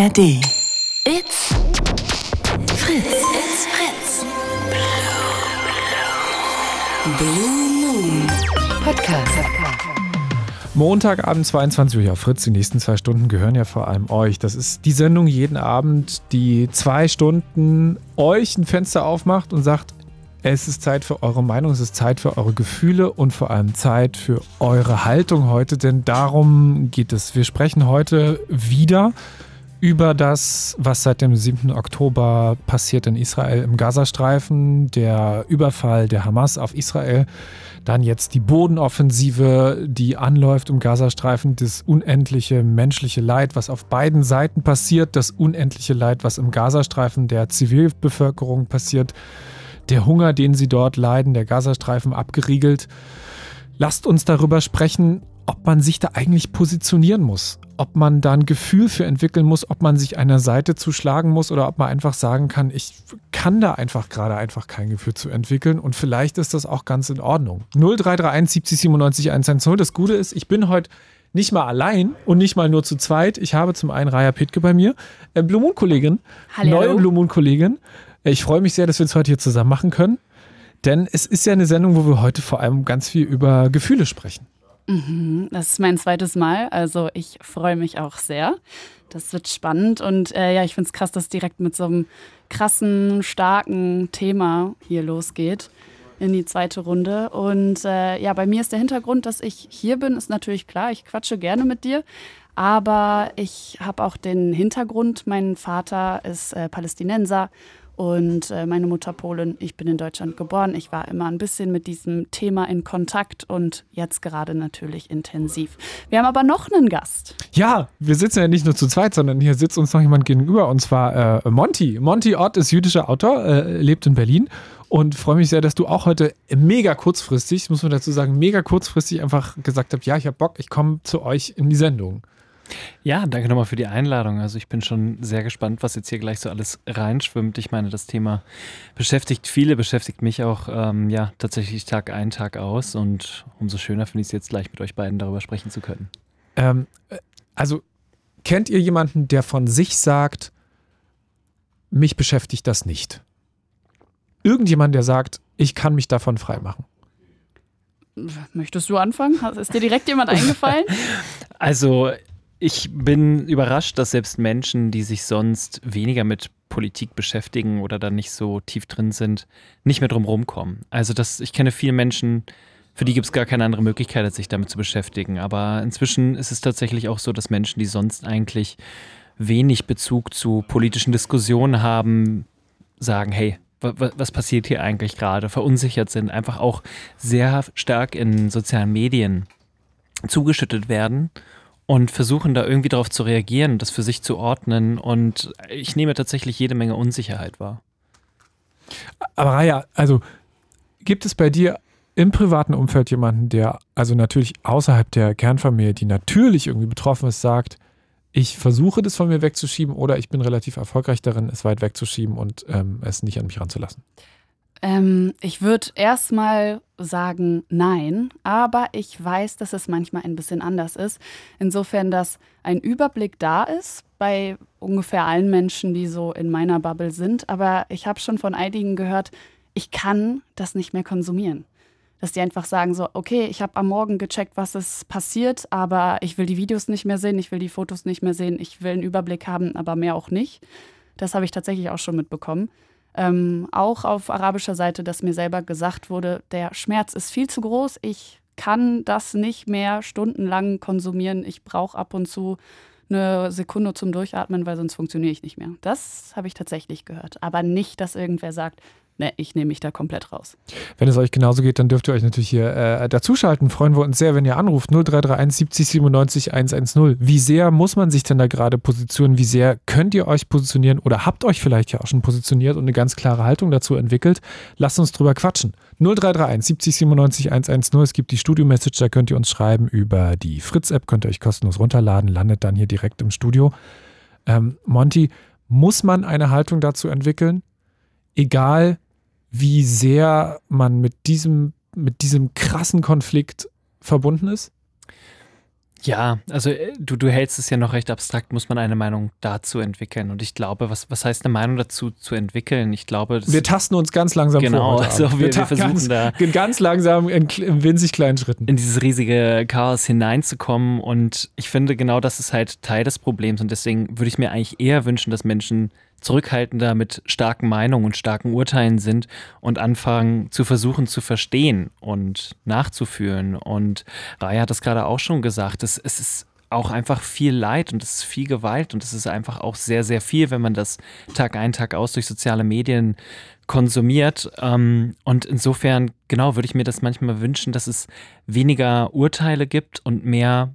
ARD. It's Fritz. It's Fritz. Blue Moon Podcast. Montagabend 22 Uhr, ja, Fritz, die nächsten zwei Stunden gehören ja vor allem euch. Das ist die Sendung jeden Abend, die zwei Stunden euch ein Fenster aufmacht und sagt, es ist Zeit für eure Meinung, es ist Zeit für eure Gefühle und vor allem Zeit für eure Haltung heute, denn darum geht es. Wir sprechen heute wieder über das, was seit dem 7. Oktober passiert in Israel im Gazastreifen, der Überfall der Hamas auf Israel, dann jetzt die Bodenoffensive, die anläuft im Gazastreifen, das unendliche menschliche Leid, was auf beiden Seiten passiert, das unendliche Leid, was im Gazastreifen der Zivilbevölkerung passiert der Hunger, den sie dort leiden, der Gazastreifen abgeriegelt. Lasst uns darüber sprechen, ob man sich da eigentlich positionieren muss, ob man da ein Gefühl für entwickeln muss, ob man sich einer Seite zuschlagen muss oder ob man einfach sagen kann, ich kann da einfach gerade einfach kein Gefühl zu entwickeln und vielleicht ist das auch ganz in Ordnung. 0331 70 97 110. Das Gute ist, ich bin heute nicht mal allein und nicht mal nur zu zweit. Ich habe zum einen Raya Pitke bei mir, äh, Blue Moon Kollegin, neue Blue Moon Kollegin ich freue mich sehr, dass wir es heute hier zusammen machen können, denn es ist ja eine Sendung, wo wir heute vor allem ganz viel über Gefühle sprechen. Mhm, das ist mein zweites Mal, also ich freue mich auch sehr. Das wird spannend und äh, ja, ich finde es krass, dass direkt mit so einem krassen, starken Thema hier losgeht in die zweite Runde. Und äh, ja, bei mir ist der Hintergrund, dass ich hier bin, ist natürlich klar. Ich quatsche gerne mit dir. Aber ich habe auch den Hintergrund, mein Vater ist äh, Palästinenser und äh, meine Mutter Polin. Ich bin in Deutschland geboren. Ich war immer ein bisschen mit diesem Thema in Kontakt und jetzt gerade natürlich intensiv. Wir haben aber noch einen Gast. Ja, wir sitzen ja nicht nur zu zweit, sondern hier sitzt uns noch jemand gegenüber und zwar äh, Monty. Monty Ott ist jüdischer Autor, äh, lebt in Berlin und freue mich sehr, dass du auch heute mega kurzfristig, muss man dazu sagen, mega kurzfristig einfach gesagt hast, ja, ich habe Bock, ich komme zu euch in die Sendung. Ja, danke nochmal für die Einladung. Also ich bin schon sehr gespannt, was jetzt hier gleich so alles reinschwimmt. Ich meine, das Thema beschäftigt viele, beschäftigt mich auch ähm, ja tatsächlich Tag ein, Tag aus. Und umso schöner finde ich es jetzt gleich mit euch beiden darüber sprechen zu können. Ähm, also kennt ihr jemanden, der von sich sagt, mich beschäftigt das nicht? Irgendjemand, der sagt, ich kann mich davon freimachen. Möchtest du anfangen? Ist dir direkt jemand eingefallen? Also ich bin überrascht, dass selbst Menschen, die sich sonst weniger mit Politik beschäftigen oder da nicht so tief drin sind, nicht mehr drum rumkommen. Also das, ich kenne viele Menschen, für die gibt es gar keine andere Möglichkeit, als sich damit zu beschäftigen. Aber inzwischen ist es tatsächlich auch so, dass Menschen, die sonst eigentlich wenig Bezug zu politischen Diskussionen haben, sagen, hey, was passiert hier eigentlich gerade, verunsichert sind, einfach auch sehr stark in sozialen Medien zugeschüttet werden und versuchen da irgendwie darauf zu reagieren, das für sich zu ordnen. Und ich nehme tatsächlich jede Menge Unsicherheit wahr. Aber Raya, also gibt es bei dir im privaten Umfeld jemanden, der also natürlich außerhalb der Kernfamilie, die natürlich irgendwie betroffen ist, sagt, ich versuche das von mir wegzuschieben oder ich bin relativ erfolgreich darin, es weit wegzuschieben und ähm, es nicht an mich ranzulassen? Ähm, ich würde erstmal sagen nein, aber ich weiß, dass es manchmal ein bisschen anders ist. Insofern, dass ein Überblick da ist bei ungefähr allen Menschen, die so in meiner Bubble sind. Aber ich habe schon von einigen gehört, ich kann das nicht mehr konsumieren. Dass die einfach sagen so, okay, ich habe am Morgen gecheckt, was ist passiert, aber ich will die Videos nicht mehr sehen, ich will die Fotos nicht mehr sehen, ich will einen Überblick haben, aber mehr auch nicht. Das habe ich tatsächlich auch schon mitbekommen ähm, auch auf arabischer Seite, dass mir selber gesagt wurde, der Schmerz ist viel zu groß, ich kann das nicht mehr stundenlang konsumieren, ich brauche ab und zu eine Sekunde zum Durchatmen, weil sonst funktioniere ich nicht mehr. Das habe ich tatsächlich gehört. Aber nicht, dass irgendwer sagt, ne, ich nehme mich da komplett raus. Wenn es euch genauso geht, dann dürft ihr euch natürlich hier äh, dazuschalten. Freuen wir uns sehr, wenn ihr anruft. 0331 70 97 110. Wie sehr muss man sich denn da gerade positionieren? Wie sehr könnt ihr euch positionieren oder habt euch vielleicht ja auch schon positioniert und eine ganz klare Haltung dazu entwickelt? Lasst uns drüber quatschen. 0331 70 97 110. Es gibt die Studio-Message, da könnt ihr uns schreiben über die Fritz-App, könnt ihr euch kostenlos runterladen, landet dann hier direkt im Studio. Ähm, Monty, muss man eine Haltung dazu entwickeln? Egal, wie sehr man mit diesem, mit diesem krassen Konflikt verbunden ist? Ja, also äh, du, du hältst es ja noch recht abstrakt, muss man eine Meinung dazu entwickeln. Und ich glaube, was, was heißt eine Meinung dazu zu entwickeln? Ich glaube, wir tasten uns ganz langsam genau, vor. Genau, also wir, wir, versuchen ganz, da ganz langsam in, in, winzig kleinen Schritten in dieses riesige Chaos hineinzukommen. Und ich finde, genau das ist halt Teil des Problems. Und deswegen würde ich mir eigentlich eher wünschen, dass Menschen zurückhaltender mit starken Meinungen und starken Urteilen sind und anfangen zu versuchen zu verstehen und nachzufühlen. Und Raya hat das gerade auch schon gesagt, es, es ist auch einfach viel Leid und es ist viel Gewalt und es ist einfach auch sehr, sehr viel, wenn man das Tag ein, Tag aus durch soziale Medien konsumiert. Ähm, und insofern, genau, würde ich mir das manchmal wünschen, dass es weniger Urteile gibt und mehr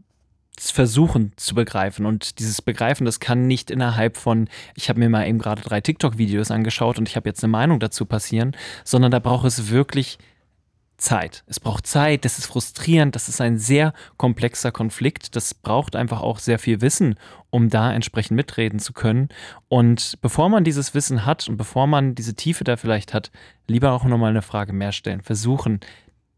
versuchen zu begreifen. Und dieses Begreifen, das kann nicht innerhalb von, ich habe mir mal eben gerade drei TikTok-Videos angeschaut und ich habe jetzt eine Meinung dazu passieren, sondern da braucht es wirklich Zeit. Es braucht Zeit, das ist frustrierend, das ist ein sehr komplexer Konflikt, das braucht einfach auch sehr viel Wissen, um da entsprechend mitreden zu können. Und bevor man dieses Wissen hat und bevor man diese Tiefe da vielleicht hat, lieber auch nochmal eine Frage mehr stellen, versuchen,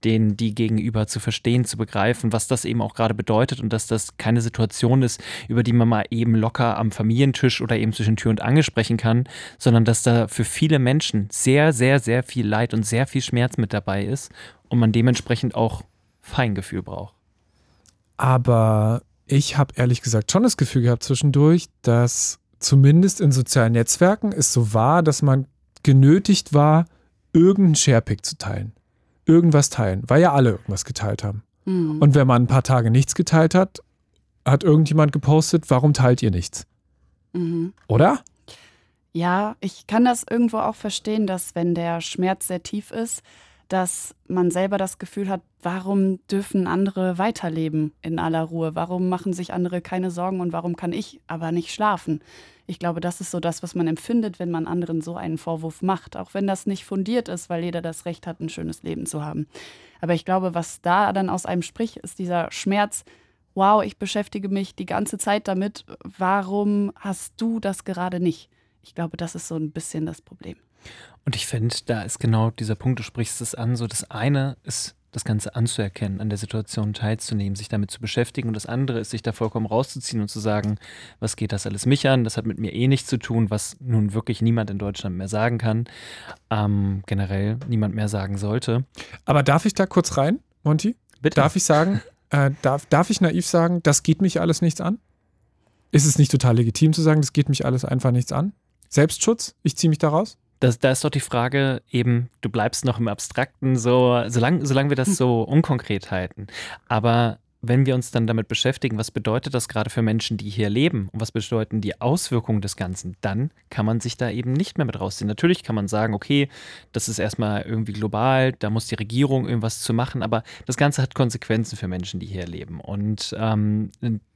den die gegenüber zu verstehen, zu begreifen, was das eben auch gerade bedeutet und dass das keine Situation ist, über die man mal eben locker am Familientisch oder eben zwischen Tür und Angel sprechen kann, sondern dass da für viele Menschen sehr, sehr, sehr viel Leid und sehr viel Schmerz mit dabei ist und man dementsprechend auch Feingefühl braucht. Aber ich habe ehrlich gesagt schon das Gefühl gehabt zwischendurch, dass zumindest in sozialen Netzwerken es so war, dass man genötigt war, irgendeinen Sharepick zu teilen irgendwas teilen, weil ja alle irgendwas geteilt haben. Mhm. Und wenn man ein paar Tage nichts geteilt hat, hat irgendjemand gepostet, warum teilt ihr nichts? Mhm. Oder? Ja, ich kann das irgendwo auch verstehen, dass wenn der Schmerz sehr tief ist, dass man selber das Gefühl hat, warum dürfen andere weiterleben in aller Ruhe? Warum machen sich andere keine Sorgen und warum kann ich aber nicht schlafen? Ich glaube, das ist so das, was man empfindet, wenn man anderen so einen Vorwurf macht, auch wenn das nicht fundiert ist, weil jeder das Recht hat, ein schönes Leben zu haben. Aber ich glaube, was da dann aus einem spricht, ist dieser Schmerz, wow, ich beschäftige mich die ganze Zeit damit, warum hast du das gerade nicht? Ich glaube, das ist so ein bisschen das Problem. Und ich finde, da ist genau dieser Punkt, du sprichst es an, so das eine ist das Ganze anzuerkennen, an der Situation teilzunehmen, sich damit zu beschäftigen. Und das andere ist, sich da vollkommen rauszuziehen und zu sagen, was geht das alles mich an? Das hat mit mir eh nichts zu tun, was nun wirklich niemand in Deutschland mehr sagen kann. Ähm, generell niemand mehr sagen sollte. Aber darf ich da kurz rein, Monty? Bitte. Darf ich sagen, äh, darf, darf ich naiv sagen, das geht mich alles nichts an? Ist es nicht total legitim zu sagen, das geht mich alles einfach nichts an? Selbstschutz? Ich ziehe mich da raus? Das, da ist doch die Frage eben, du bleibst noch im Abstrakten, so, solange, solange wir das so unkonkret halten. Aber wenn wir uns dann damit beschäftigen, was bedeutet das gerade für Menschen, die hier leben und was bedeuten die Auswirkungen des Ganzen, dann kann man sich da eben nicht mehr mit rausziehen. Natürlich kann man sagen, okay, das ist erstmal irgendwie global, da muss die Regierung irgendwas zu machen, aber das Ganze hat Konsequenzen für Menschen, die hier leben. Und ähm,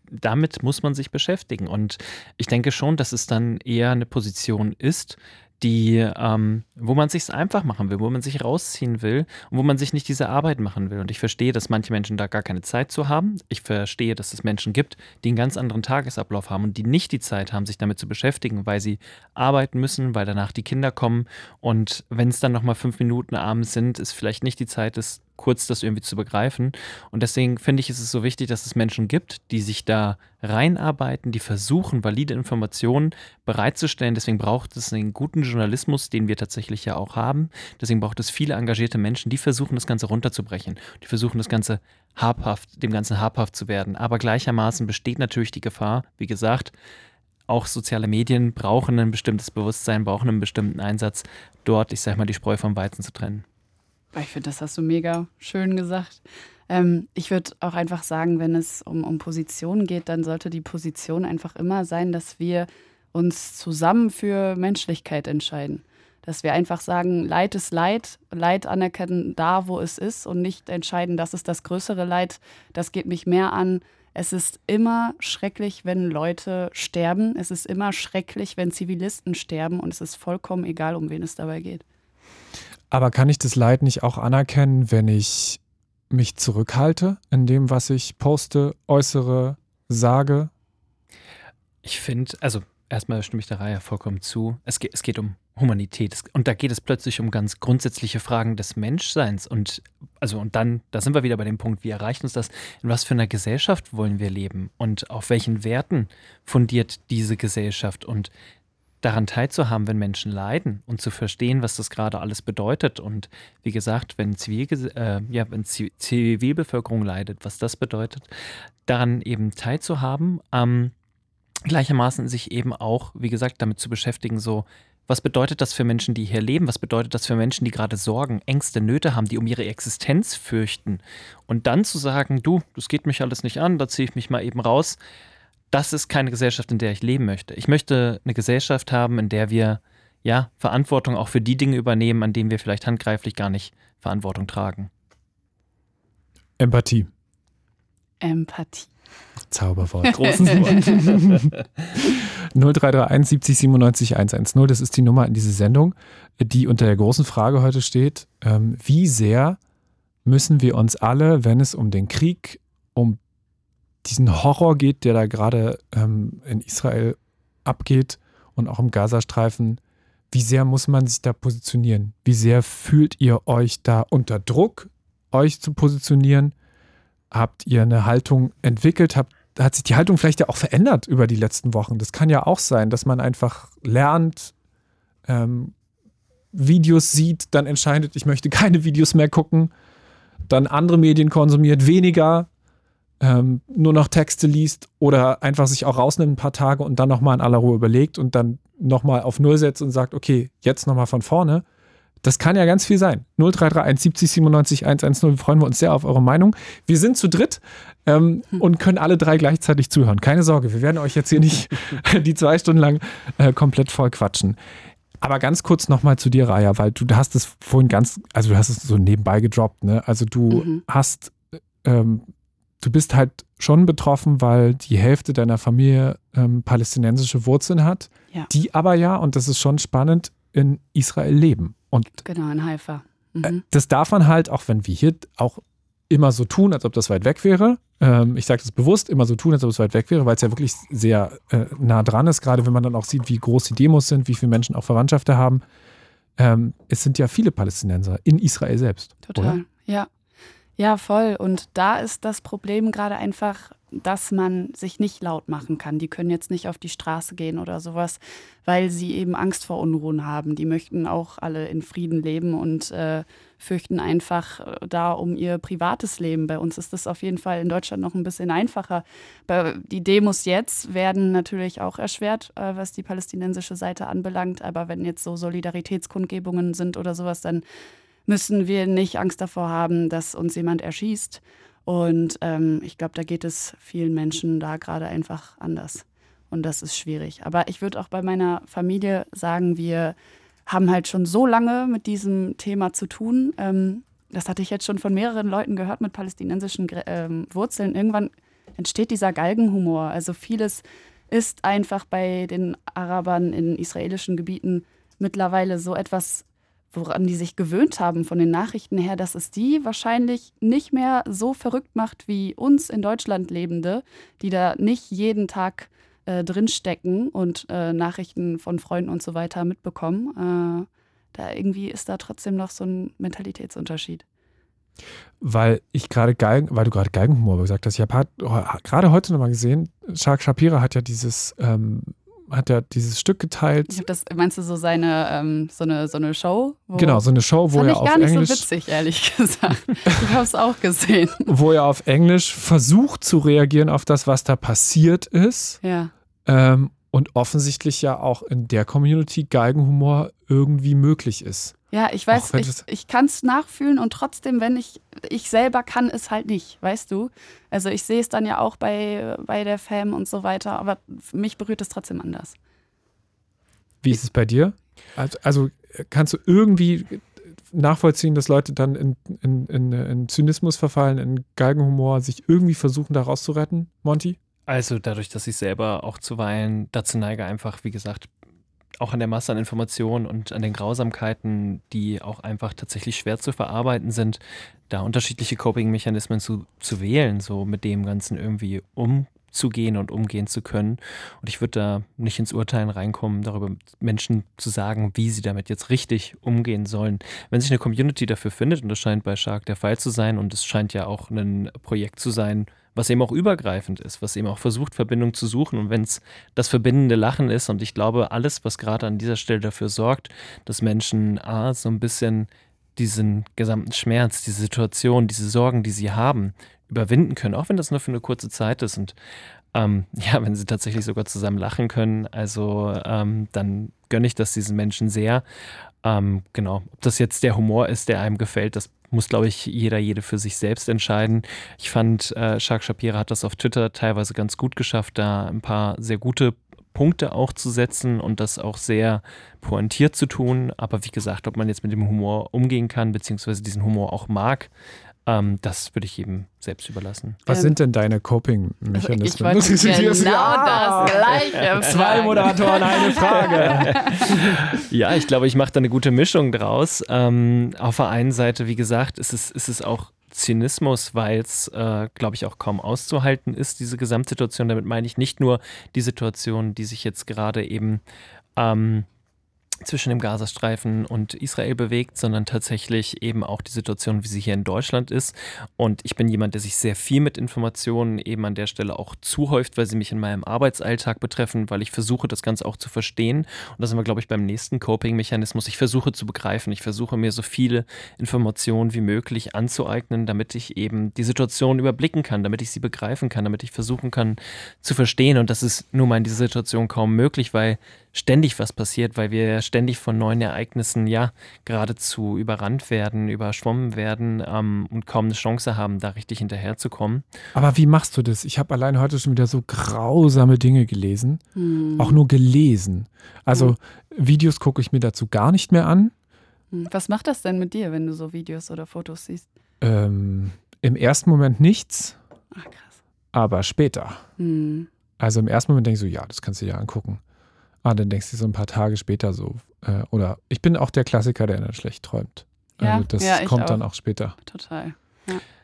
damit muss man sich beschäftigen. Und ich denke schon, dass es dann eher eine Position ist, die, ähm, wo man sich einfach machen will, wo man sich rausziehen will und wo man sich nicht diese Arbeit machen will. Und ich verstehe, dass manche Menschen da gar keine Zeit zu haben. Ich verstehe, dass es Menschen gibt, die einen ganz anderen Tagesablauf haben und die nicht die Zeit haben, sich damit zu beschäftigen, weil sie arbeiten müssen, weil danach die Kinder kommen. Und wenn es dann nochmal fünf Minuten abends sind, ist vielleicht nicht die Zeit, das kurz das irgendwie zu begreifen. Und deswegen finde ich, ist es so wichtig, dass es Menschen gibt, die sich da reinarbeiten, die versuchen, valide Informationen bereitzustellen. Deswegen braucht es einen guten Journalismus, den wir tatsächlich ja auch haben. Deswegen braucht es viele engagierte Menschen, die versuchen, das Ganze runterzubrechen. Die versuchen, das Ganze habhaft, dem Ganzen habhaft zu werden. Aber gleichermaßen besteht natürlich die Gefahr, wie gesagt, auch soziale Medien brauchen ein bestimmtes Bewusstsein, brauchen einen bestimmten Einsatz, dort, ich sag mal, die Spreu vom Weizen zu trennen. Ich finde, das hast du mega schön gesagt. Ähm, ich würde auch einfach sagen, wenn es um, um Positionen geht, dann sollte die Position einfach immer sein, dass wir uns zusammen für Menschlichkeit entscheiden. Dass wir einfach sagen, Leid ist Leid, Leid anerkennen da, wo es ist und nicht entscheiden, das ist das größere Leid, das geht mich mehr an. Es ist immer schrecklich, wenn Leute sterben. Es ist immer schrecklich, wenn Zivilisten sterben und es ist vollkommen egal, um wen es dabei geht. Aber kann ich das Leid nicht auch anerkennen, wenn ich mich zurückhalte in dem, was ich poste, äußere, sage? Ich finde, also erstmal stimme ich der Reihe vollkommen zu. Es geht, es geht um Humanität. Und da geht es plötzlich um ganz grundsätzliche Fragen des Menschseins. Und also, und dann, da sind wir wieder bei dem Punkt, wie erreicht uns das? In was für einer Gesellschaft wollen wir leben? Und auf welchen Werten fundiert diese Gesellschaft? Und daran teilzuhaben, wenn Menschen leiden und zu verstehen, was das gerade alles bedeutet. Und wie gesagt, wenn, Zivil, äh, ja, wenn Zivilbevölkerung leidet, was das bedeutet, daran eben teilzuhaben. Ähm, gleichermaßen sich eben auch, wie gesagt, damit zu beschäftigen, so, was bedeutet das für Menschen, die hier leben? Was bedeutet das für Menschen, die gerade Sorgen, Ängste, Nöte haben, die um ihre Existenz fürchten? Und dann zu sagen, du, das geht mich alles nicht an, da ziehe ich mich mal eben raus. Das ist keine Gesellschaft, in der ich leben möchte. Ich möchte eine Gesellschaft haben, in der wir ja Verantwortung auch für die Dinge übernehmen, an denen wir vielleicht handgreiflich gar nicht Verantwortung tragen. Empathie. Empathie. Zauberwort. Großes Wort. 0331 70 97 110. Das ist die Nummer in diese Sendung, die unter der großen Frage heute steht. Ähm, wie sehr müssen wir uns alle, wenn es um den Krieg, um diesen Horror geht, der da gerade ähm, in Israel abgeht und auch im Gazastreifen, wie sehr muss man sich da positionieren? Wie sehr fühlt ihr euch da unter Druck, euch zu positionieren? Habt ihr eine Haltung entwickelt? Habt, hat sich die Haltung vielleicht ja auch verändert über die letzten Wochen? Das kann ja auch sein, dass man einfach lernt, ähm, Videos sieht, dann entscheidet, ich möchte keine Videos mehr gucken, dann andere Medien konsumiert, weniger, ähm, nur noch Texte liest oder einfach sich auch rausnimmt ein paar Tage und dann nochmal in aller Ruhe überlegt und dann nochmal auf Null setzt und sagt, okay, jetzt nochmal von vorne. Das kann ja ganz viel sein. 0331 70 97 110. Freuen wir uns sehr auf eure Meinung. Wir sind zu dritt ähm, hm. und können alle drei gleichzeitig zuhören. Keine Sorge, wir werden euch jetzt hier nicht die zwei Stunden lang äh, komplett voll quatschen. Aber ganz kurz nochmal zu dir, Raya, weil du hast es vorhin ganz, also du hast es so nebenbei gedroppt, ne? Also du mhm. hast, ähm, du bist halt schon betroffen, weil die Hälfte deiner Familie ähm, palästinensische Wurzeln hat, ja. die aber ja, und das ist schon spannend, in Israel leben. Und genau, in Haifa. Äh, mhm. Das darf man halt, auch wenn wir hier auch immer so tun, als ob das weit weg wäre. Ähm, ich sage das bewusst, immer so tun, als ob es weit weg wäre, weil es ja wirklich sehr äh, nah dran ist, gerade wenn man dann auch sieht, wie groß die Demos sind, wie viele Menschen auch Verwandtschaften haben. Ähm, es sind ja viele Palästinenser in Israel selbst. Total, oder? ja. Ja, voll. Und da ist das Problem gerade einfach, dass man sich nicht laut machen kann. Die können jetzt nicht auf die Straße gehen oder sowas, weil sie eben Angst vor Unruhen haben. Die möchten auch alle in Frieden leben und äh, fürchten einfach äh, da um ihr privates Leben. Bei uns ist das auf jeden Fall in Deutschland noch ein bisschen einfacher. Die Demos jetzt werden natürlich auch erschwert, äh, was die palästinensische Seite anbelangt. Aber wenn jetzt so Solidaritätskundgebungen sind oder sowas, dann müssen wir nicht Angst davor haben, dass uns jemand erschießt. Und ähm, ich glaube, da geht es vielen Menschen da gerade einfach anders. Und das ist schwierig. Aber ich würde auch bei meiner Familie sagen, wir haben halt schon so lange mit diesem Thema zu tun. Ähm, das hatte ich jetzt schon von mehreren Leuten gehört mit palästinensischen ähm, Wurzeln. Irgendwann entsteht dieser Galgenhumor. Also vieles ist einfach bei den Arabern in israelischen Gebieten mittlerweile so etwas woran die sich gewöhnt haben von den Nachrichten her, dass es die wahrscheinlich nicht mehr so verrückt macht wie uns in Deutschland Lebende, die da nicht jeden Tag äh, drinstecken und äh, Nachrichten von Freunden und so weiter mitbekommen. Äh, da irgendwie ist da trotzdem noch so ein Mentalitätsunterschied. Weil ich gerade Geigen, weil du gerade Geigenhumor gesagt hast, ich habe gerade heute nochmal gesehen, Shark Shapira hat ja dieses ähm, hat er dieses Stück geteilt. Ich habe das, meinst du so seine, ähm, so eine, so eine Show? genau, so eine Show, wo er auf Englisch. gar nicht so witzig, ehrlich gesagt. Ich habe es auch gesehen. Wo er auf Englisch versucht zu reagieren auf das, was da passiert ist. Ja. Ähm, und offensichtlich ja auch in der Community Geigenhumor irgendwie möglich ist. Ja, ich weiß, ich, ich kann es nachfühlen und trotzdem, wenn ich, ich selber kann es halt nicht, weißt du? Also ich sehe es dann ja auch bei, bei der Fam und so weiter, aber mich berührt es trotzdem anders. Wie ist es bei dir? Also, also kannst du irgendwie nachvollziehen, dass Leute dann in, in, in, in Zynismus verfallen, in Galgenhumor, sich irgendwie versuchen, da rauszuretten, Monty? Also dadurch, dass ich selber auch zuweilen dazu neige, einfach, wie gesagt, auch an der Masse an Informationen und an den Grausamkeiten, die auch einfach tatsächlich schwer zu verarbeiten sind, da unterschiedliche Coping-Mechanismen zu, zu wählen, so mit dem Ganzen irgendwie um umzugehen und umgehen zu können. Und ich würde da nicht ins Urteilen reinkommen, darüber Menschen zu sagen, wie sie damit jetzt richtig umgehen sollen. Wenn sich eine Community dafür findet, und das scheint bei Shark der Fall zu sein, und es scheint ja auch ein Projekt zu sein, was eben auch übergreifend ist, was eben auch versucht, Verbindung zu suchen. Und wenn es das verbindende Lachen ist, und ich glaube, alles, was gerade an dieser Stelle dafür sorgt, dass Menschen A, so ein bisschen diesen gesamten Schmerz, diese Situation, diese Sorgen, die sie haben, überwinden können, auch wenn das nur für eine kurze Zeit ist und ähm, ja, wenn sie tatsächlich sogar zusammen lachen können, also ähm, dann gönne ich das diesen Menschen sehr. Ähm, genau, ob das jetzt der Humor ist, der einem gefällt, das muss, glaube ich, jeder, jede für sich selbst entscheiden. Ich fand, äh, Shark Shapira hat das auf Twitter teilweise ganz gut geschafft, da ein paar sehr gute Punkte auch zu setzen und das auch sehr pointiert zu tun. Aber wie gesagt, ob man jetzt mit dem Humor umgehen kann, beziehungsweise diesen Humor auch mag, ähm, das würde ich jedem selbst überlassen. Was Ähm, sind denn deine Coping-Mechanismen? Ich wollte genau das Gleiche. Zwei. Moderatoren, eine Frage. Ja, ich glaube, ich mache da eine gute Mischung draus. Ähm, auf der einen Seite, wie gesagt, ist es, ist es auch Zynismus, weil es, äh, glaube ich, auch kaum auszuhalten ist, diese Gesamtsituation. Damit meine ich nicht nur die Situation, die sich jetzt gerade eben ähm, zwischen dem Gazastreifen und Israel bewegt, sondern tatsächlich eben auch die Situation, wie sie hier in Deutschland ist. Und ich bin jemand, der sich sehr viel mit Informationen eben an der Stelle auch zuhäuft, weil sie mich in meinem Arbeitsalltag betreffen, weil ich versuche, das Ganze auch zu verstehen. Und da sind wir, glaube ich, beim nächsten Coping-Mechanismus. Ich versuche zu begreifen. Ich versuche mir so viele Informationen wie möglich anzueignen, damit ich eben die Situation überblicken kann, damit ich sie begreifen kann, damit ich versuchen kann zu verstehen. Und das ist nun mal in dieser Situation kaum möglich, weil ständig was passiert, weil wir ständig von neuen Ereignissen ja geradezu überrannt werden, überschwommen werden ähm, und kaum eine Chance haben, da richtig hinterherzukommen. Aber wie machst du das? Ich habe allein heute schon wieder so grausame Dinge gelesen. Hm. Auch nur gelesen. Also Videos gucke ich mir dazu gar nicht mehr an. Hm. Was macht das denn mit dir, wenn du so Videos oder Fotos siehst? Ähm, Im ersten Moment nichts, Ach, krass. aber später. Hm. Also im ersten Moment denke ich so, ja, das kannst du dir angucken. Ah, dann denkst du so ein paar Tage später so. Äh, oder ich bin auch der Klassiker, der dann schlecht träumt. Ja, Also das ja, kommt dann auch. auch später. Total.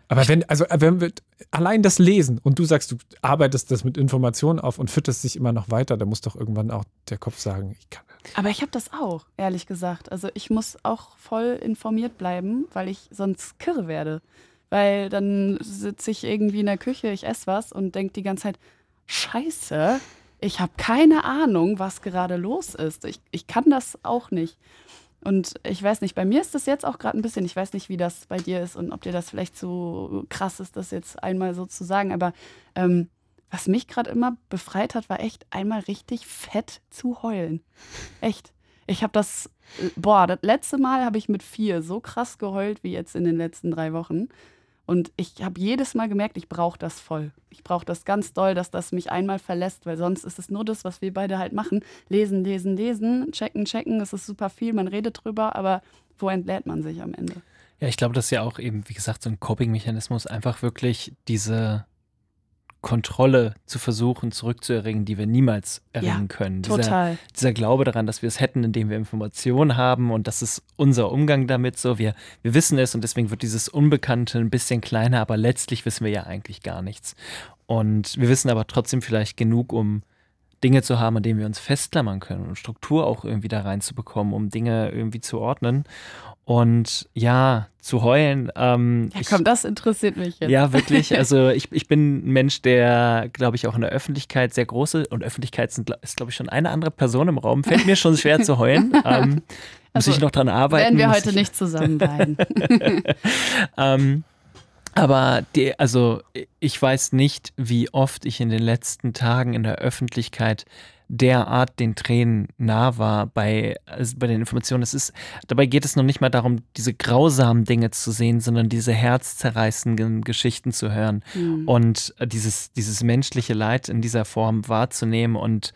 Aber wenn, also äh, wenn wir allein das Lesen und du sagst, du arbeitest das mit Informationen auf und fütterst dich immer noch weiter, dann muss doch irgendwann auch der Kopf sagen, ich kann. Aber ich habe das auch, ehrlich gesagt. Also ich muss auch voll informiert bleiben, weil ich sonst kirre werde. Weil dann sitze ich irgendwie in der Küche, ich esse was und denke die ganze Zeit, scheiße, ich habe keine Ahnung, was gerade los ist. Ich, ich kann das auch nicht. Und ich weiß nicht, bei mir ist das jetzt auch gerade ein bisschen, ich weiß nicht, wie das bei dir ist und ob dir das vielleicht so krass ist, das jetzt einmal so zu sagen, aber ähm, was mich gerade immer befreit hat, war echt einmal richtig fett zu heulen. Echt. Ich habe das, äh, boah, das letzte Mal habe ich mit vier so krass geheult wie jetzt in den letzten drei Wochen. Und ich habe jedes Mal gemerkt, ich brauche das voll. Ich brauche das ganz doll, dass das mich einmal verlässt, weil sonst ist es nur das, was wir beide halt machen. Lesen, lesen, lesen, checken, checken. Es ist super viel, man redet drüber, aber wo entlädt man sich am Ende? Ja, ich glaube, das ist ja auch eben, wie gesagt, so ein Coping-Mechanismus, einfach wirklich diese Kontrolle zu versuchen, zurückzuerringen, die wir niemals erringen können. Dieser, Total. dieser Glaube daran, dass wir es hätten, indem wir Informationen haben und das ist unser Umgang damit so. Wir, wir wissen es und deswegen wird dieses Unbekannte ein bisschen kleiner, aber letztlich wissen wir ja eigentlich gar nichts. Und wir wissen aber trotzdem vielleicht genug, um Dinge zu haben, an denen wir uns festklammern können und Struktur auch irgendwie da reinzubekommen, um Dinge irgendwie zu ordnen. Und ja, zu heulen. Ähm, Ja, ich- komm, das interessiert mich jetzt. ja, wirklich. Also ich, ich bin ein Mensch, der, glaube ich, auch in der Öffentlichkeit sehr große und Öffentlichkeit sind, ist, glaube ich, schon eine andere Person im Raum. Fällt mir schon schwer zu heulen. Ähm, muss Also, ich noch dran arbeiten. Werden wir muss heute ich, nicht zusammen weinen. Ähm, aber die, also ich weiß nicht, wie oft ich in den letzten Tagen in der Öffentlichkeit derart den Tränen nah war bei, also bei den Informationen. Es ist, dabei geht es noch nicht mal darum, diese grausamen Dinge zu sehen, sondern diese herzzerreißenden Geschichten zu hören Hm. und äh, dieses, dieses menschliche Leid in dieser Form wahrzunehmen. Und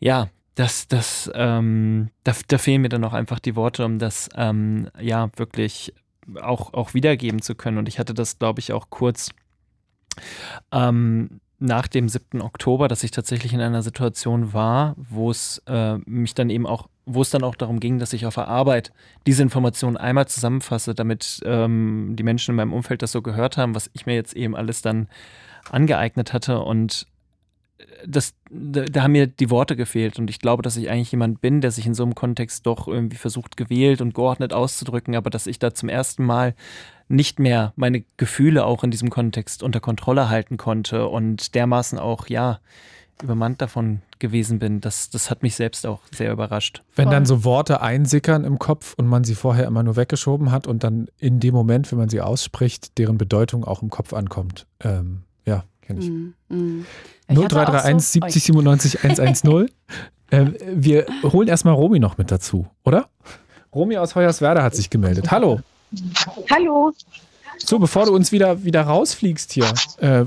ja, das, das, ähm, da, da fehlen mir dann auch einfach die Worte, um das ähm, ja wirklich auch, auch wiedergeben zu können. Und ich hatte das, glaube ich, auch kurz ähm, nach dem 7. Oktober, dass ich tatsächlich in einer Situation war, wo es äh, mich dann eben auch, wo es dann auch darum ging, dass ich auf der Arbeit diese Informationen einmal zusammenfasse, damit ähm, die Menschen in meinem Umfeld das so gehört haben, was ich mir jetzt eben alles dann angeeignet hatte. Und das, da, da, haben mir die Worte gefehlt und ich glaube, dass ich eigentlich jemand bin, der sich in so einem Kontext doch irgendwie versucht, gewählt und geordnet auszudrücken, aber dass ich da zum ersten Mal nicht mehr meine Gefühle auch in diesem Kontext unter Kontrolle halten konnte und dermaßen auch, ja, übermannt davon gewesen bin, das, das hat mich selbst auch sehr überrascht. Wenn dann so Worte einsickern im Kopf und man sie vorher immer nur weggeschoben hat und dann in dem Moment, wenn man sie ausspricht, deren Bedeutung auch im Kopf ankommt. Ähm, ja, kenne ich. Mm, mm. 0331 so 70 97 110. ähm, wir holen erstmal Romy noch mit dazu, oder? Romy aus Hoyerswerda hat sich gemeldet. Hallo. Hallo. So, bevor du uns wieder, wieder rausfliegst hier, äh,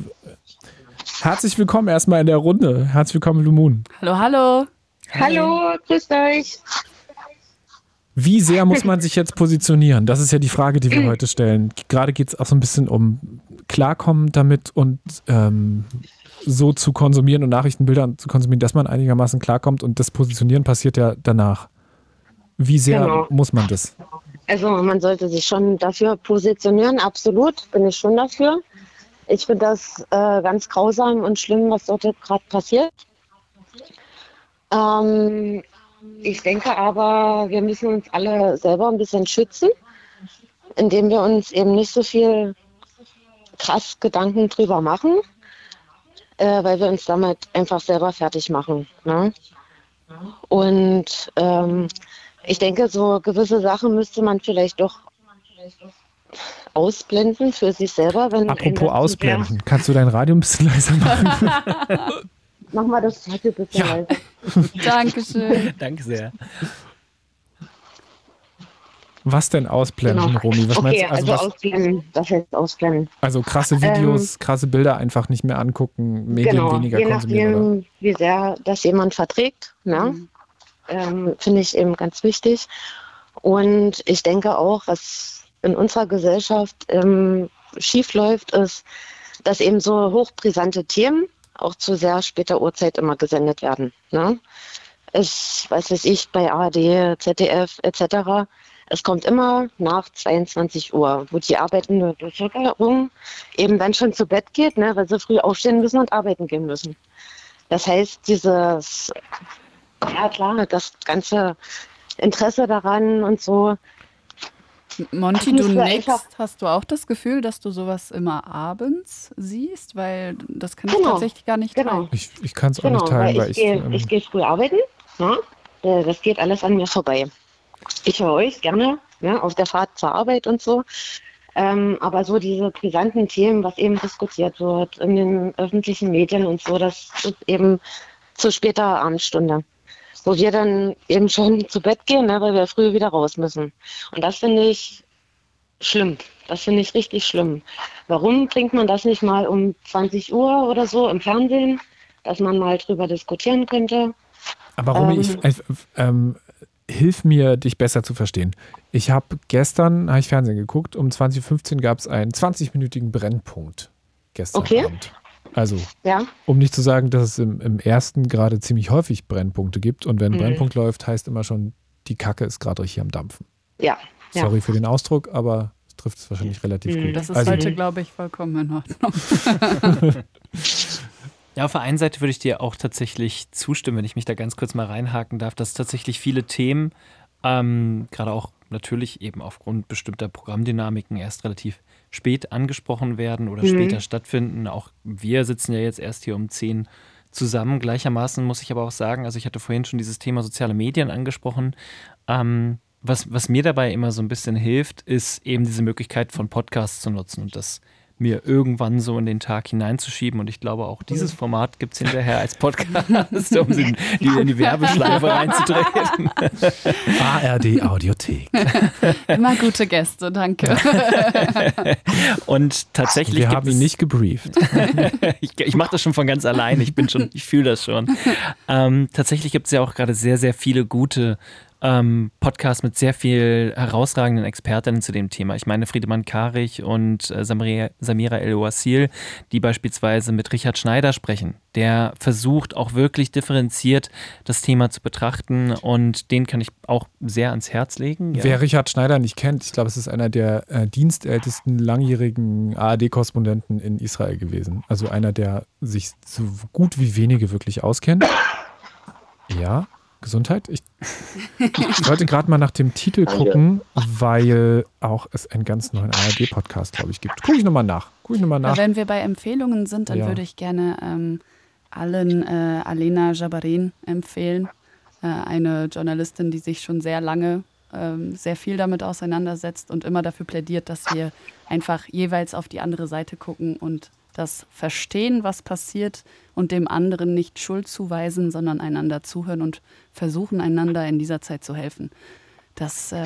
herzlich willkommen erstmal in der Runde. Herzlich willkommen, Lumun. Hallo, hallo. Hallo, grüßt euch. Wie sehr muss man sich jetzt positionieren? Das ist ja die Frage, die wir heute stellen. Gerade geht es auch so ein bisschen um Klarkommen damit und ähm, so zu konsumieren und Nachrichtenbilder zu konsumieren, dass man einigermaßen klarkommt und das Positionieren passiert ja danach. Wie sehr genau. muss man das? Also man sollte sich schon dafür positionieren, absolut, bin ich schon dafür. Ich finde das äh, ganz grausam und schlimm, was dort gerade passiert. Ähm, ich denke aber, wir müssen uns alle selber ein bisschen schützen, indem wir uns eben nicht so viel krass Gedanken drüber machen, äh, weil wir uns damit einfach selber fertig machen. Ne? Und ähm, ich denke, so gewisse Sachen müsste man vielleicht doch ausblenden für sich selber. Wenn Apropos ausblenden, kannst du dein Radio ein bisschen leiser machen? Mach mal das Radio ein bisschen ja. leiser. Dankeschön. Danke sehr. Was denn ausblenden, genau. Romy? Was okay, meinst du? Also, also ausblenden, das heißt ausblenden. Also krasse Videos, ähm, krasse Bilder einfach nicht mehr angucken, Medien genau, weniger je konsumieren. Nachdem, oder? wie sehr das jemand verträgt, ne? Mhm. Ähm, finde ich eben ganz wichtig. Und ich denke auch, was in unserer Gesellschaft ähm, schief ist, dass eben so hochbrisante Themen auch zu sehr später Uhrzeit immer gesendet werden. Ne? Es, weiß ich, bei ARD, ZDF etc es kommt immer nach 22 Uhr, wo die arbeitende Bevölkerung eben dann schon zu Bett geht, ne, weil sie früh aufstehen müssen und arbeiten gehen müssen. Das heißt, dieses, ja klar, das ganze Interesse daran und so. Monty, du nickst. Hast du auch das Gefühl, dass du sowas immer abends siehst? Weil das kann ich genau, tatsächlich gar nicht genau. teilen. Ich, ich kann es auch genau, nicht teilen, weil, ich, ich, ähm, ich gehe früh arbeiten. Ne? Das geht alles an mir vorbei ich höre euch gerne ja, auf der Fahrt zur Arbeit und so. Ähm, aber so diese brisanten Themen, was eben diskutiert wird in den öffentlichen Medien und so, das ist eben zu später Abendstunde, wo wir dann eben schon zu Bett gehen, ne, weil wir früh wieder raus müssen. Und das finde ich schlimm. Das finde ich richtig schlimm. Warum bringt man das nicht mal um 20 Uhr oder so im Fernsehen, dass man mal drüber diskutieren könnte? Aber Romy, ähm, ich, äh, ähm, hilf mir, dich besser zu verstehen. Ich habe gestern, habe ich Fernsehen geguckt, um 20.15 Uhr gab es einen 20-minütigen Brennpunkt gestern okay. Abend. Also, ja. um nicht zu sagen, dass es im, im ersten gerade ziemlich häufig Brennpunkte gibt und wenn ein mhm. Brennpunkt läuft, heißt immer schon, die Kacke ist gerade richtig am Dampfen. Ja. Sorry ja. für den Ausdruck, aber es trifft es wahrscheinlich relativ mhm. gut. Das ist also, heute, glaube ich, vollkommen in Ordnung. Ja, auf der einen Seite würde ich dir auch tatsächlich zustimmen, wenn ich mich da ganz kurz mal reinhaken darf, dass tatsächlich viele Themen, ähm, gerade auch natürlich eben aufgrund bestimmter Programmdynamiken erst relativ spät angesprochen werden oder mhm. später stattfinden. Auch wir sitzen ja jetzt erst hier um 10 zusammen. Gleichermaßen muss ich aber auch sagen, also ich hatte vorhin schon dieses Thema soziale Medien angesprochen. Ähm, was, was mir dabei immer so ein bisschen hilft, ist eben diese Möglichkeit von Podcasts zu nutzen und das mir irgendwann so in den Tag hineinzuschieben. Und ich glaube, auch dieses Format gibt es hinterher als Podcast, um sie in die Werbeschleife reinzutreten. ARD Audiothek. Immer gute Gäste, danke. Und tatsächlich. Wir haben ihn nicht gebrieft. ich ich mache das schon von ganz allein. Ich bin schon, ich fühle das schon. Ähm, tatsächlich gibt es ja auch gerade sehr, sehr viele gute ähm, Podcast mit sehr viel herausragenden Expertinnen zu dem Thema. Ich meine Friedemann Karich und äh, Samira, Samira El-Wasil, die beispielsweise mit Richard Schneider sprechen. Der versucht auch wirklich differenziert das Thema zu betrachten und den kann ich auch sehr ans Herz legen. Ja. Wer Richard Schneider nicht kennt, ich glaube, es ist einer der äh, dienstältesten langjährigen ARD-Korrespondenten in Israel gewesen. Also einer, der sich so gut wie wenige wirklich auskennt. Ja, Gesundheit. Ich, ich wollte gerade mal nach dem Titel gucken, weil auch es einen ganz neuen ARD-Podcast, glaube ich, gibt. Gucke ich nochmal nach. Guck ich noch mal nach. Wenn wir bei Empfehlungen sind, dann ja. würde ich gerne ähm, allen äh, Alena Jabarin empfehlen. Äh, eine Journalistin, die sich schon sehr lange ähm, sehr viel damit auseinandersetzt und immer dafür plädiert, dass wir einfach jeweils auf die andere Seite gucken und das Verstehen, was passiert und dem anderen nicht Schuld zuweisen, sondern einander zuhören und versuchen, einander in dieser Zeit zu helfen. Das, äh,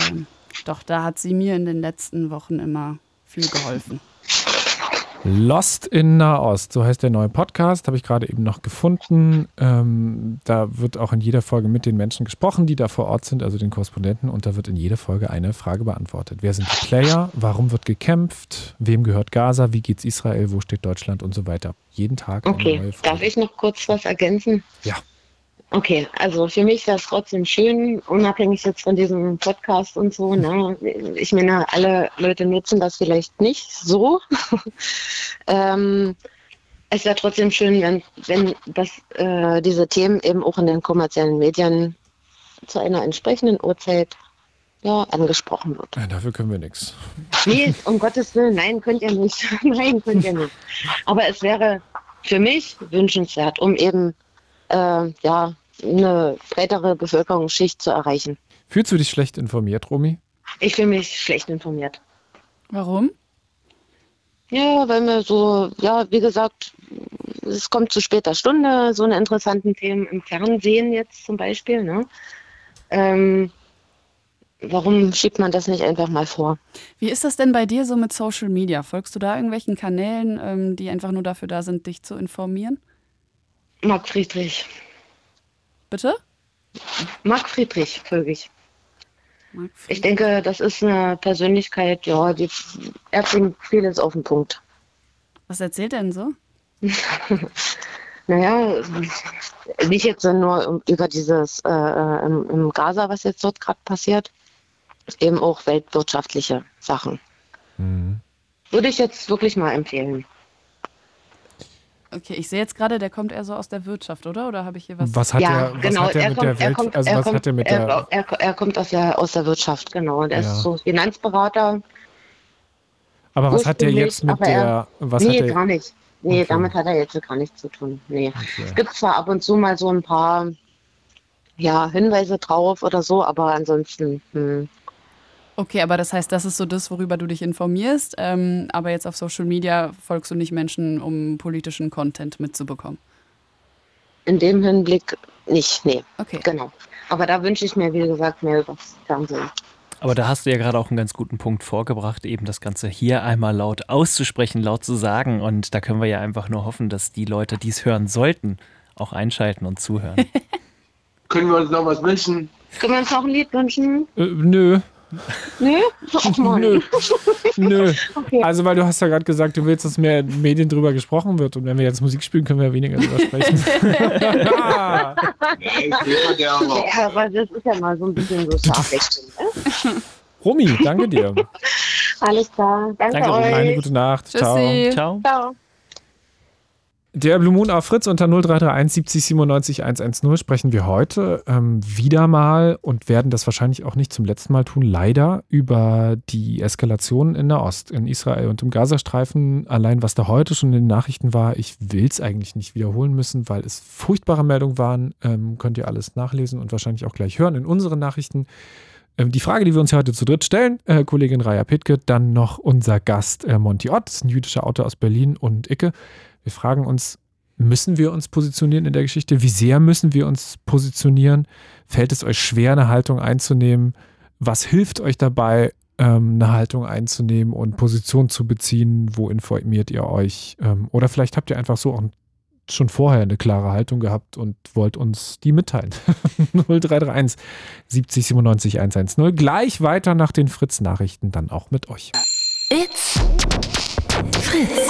doch, da hat sie mir in den letzten Wochen immer viel geholfen. Lost in Nahost, so heißt der neue Podcast, habe ich gerade eben noch gefunden. Ähm, da wird auch in jeder Folge mit den Menschen gesprochen, die da vor Ort sind, also den Korrespondenten, und da wird in jeder Folge eine Frage beantwortet. Wer sind die Player? Warum wird gekämpft? Wem gehört Gaza? Wie geht's Israel? Wo steht Deutschland und so weiter? Jeden Tag. Okay, darf ich noch kurz was ergänzen? Ja. Okay, also für mich wäre es trotzdem schön, unabhängig jetzt von diesem Podcast und so. Ne? Ich meine, alle Leute nutzen das vielleicht nicht so. ähm, es wäre trotzdem schön, wenn, wenn das, äh, diese Themen eben auch in den kommerziellen Medien zu einer entsprechenden Uhrzeit ja, angesprochen wird. Ja, dafür können wir nichts. Nee, um Gottes Willen, nein, könnt ihr nicht. nein, könnt ihr nicht. Aber es wäre für mich wünschenswert, um eben äh, ja, eine breitere Bevölkerungsschicht zu erreichen. Fühlst du dich schlecht informiert, Romy? Ich fühle mich schlecht informiert. Warum? Ja, weil mir so, ja, wie gesagt, es kommt zu später Stunde, so eine interessanten Themen im Fernsehen jetzt zum Beispiel. Ne? Ähm, warum schiebt man das nicht einfach mal vor? Wie ist das denn bei dir so mit Social Media? Folgst du da irgendwelchen Kanälen, ähm, die einfach nur dafür da sind, dich zu informieren? Marc Friedrich. Bitte? Marc Friedrich, folge ich. Ich denke, das ist eine Persönlichkeit, ja, die er bringt vieles auf den Punkt. Was erzählt er denn so? naja, nicht jetzt nur über dieses äh, äh, im, im Gaza, was jetzt dort gerade passiert, eben auch weltwirtschaftliche Sachen. Mhm. Würde ich jetzt wirklich mal empfehlen. Okay, ich sehe jetzt gerade, der kommt eher so aus der Wirtschaft, oder? Oder habe ich hier was? Was hat ja, er, was genau. Hat er, er mit kommt, der Welt? Kommt, also was kommt, hat er mit er, der? Er, er, kommt aus der aus der Wirtschaft, genau. Und er ja. ist so Finanzberater. Aber was hat er jetzt mit der? Was nee, hat er, gar nicht. Nee, okay. damit hat er jetzt gar nichts zu tun. Nee. Okay. Es gibt zwar ab und zu mal so ein paar ja, Hinweise drauf oder so, aber ansonsten. Hm. Okay, aber das heißt, das ist so das, worüber du dich informierst. Ähm, aber jetzt auf Social Media folgst du nicht Menschen, um politischen Content mitzubekommen. In dem Hinblick nicht, nee. Okay. Genau. Aber da wünsche ich mir, wie gesagt, mehr über das Fernsehen. Aber da hast du ja gerade auch einen ganz guten Punkt vorgebracht, eben das Ganze hier einmal laut auszusprechen, laut zu sagen. Und da können wir ja einfach nur hoffen, dass die Leute, die es hören sollten, auch einschalten und zuhören. können wir uns noch was wünschen? Können wir uns noch ein Lied wünschen? Äh, nö. Nö? Ach. Nö. Nö. Okay. Also, weil du hast ja gerade gesagt, du willst, dass mehr in Medien drüber gesprochen wird. Und wenn wir jetzt Musik spielen, können wir ja weniger drüber sprechen. ja, aber das ist ja mal so ein bisschen so scharfwechselnd. Ne? Romy, danke dir. Alles klar. Danke, danke euch. Eine gute Nacht. Tschüssi. Ciao. Ciao. Der Blue Moon auf Fritz unter 0331 70 97 110 sprechen wir heute ähm, wieder mal und werden das wahrscheinlich auch nicht zum letzten Mal tun, leider über die Eskalation in der Ost, in Israel und im Gazastreifen. Allein was da heute schon in den Nachrichten war, ich will es eigentlich nicht wiederholen müssen, weil es furchtbare Meldungen waren. Ähm, könnt ihr alles nachlesen und wahrscheinlich auch gleich hören in unseren Nachrichten. Ähm, die Frage, die wir uns heute zu dritt stellen, äh, Kollegin Raya Pittke, dann noch unser Gast äh, Monty Ott, ein jüdischer Autor aus Berlin und Icke. Wir fragen uns, müssen wir uns positionieren in der Geschichte? Wie sehr müssen wir uns positionieren? Fällt es euch schwer, eine Haltung einzunehmen? Was hilft euch dabei, ähm, eine Haltung einzunehmen und Position zu beziehen? Wo informiert ihr euch? Ähm, oder vielleicht habt ihr einfach so auch schon vorher eine klare Haltung gehabt und wollt uns die mitteilen. 0331 70 97 110. Gleich weiter nach den Fritz-Nachrichten dann auch mit euch. It's Fritz.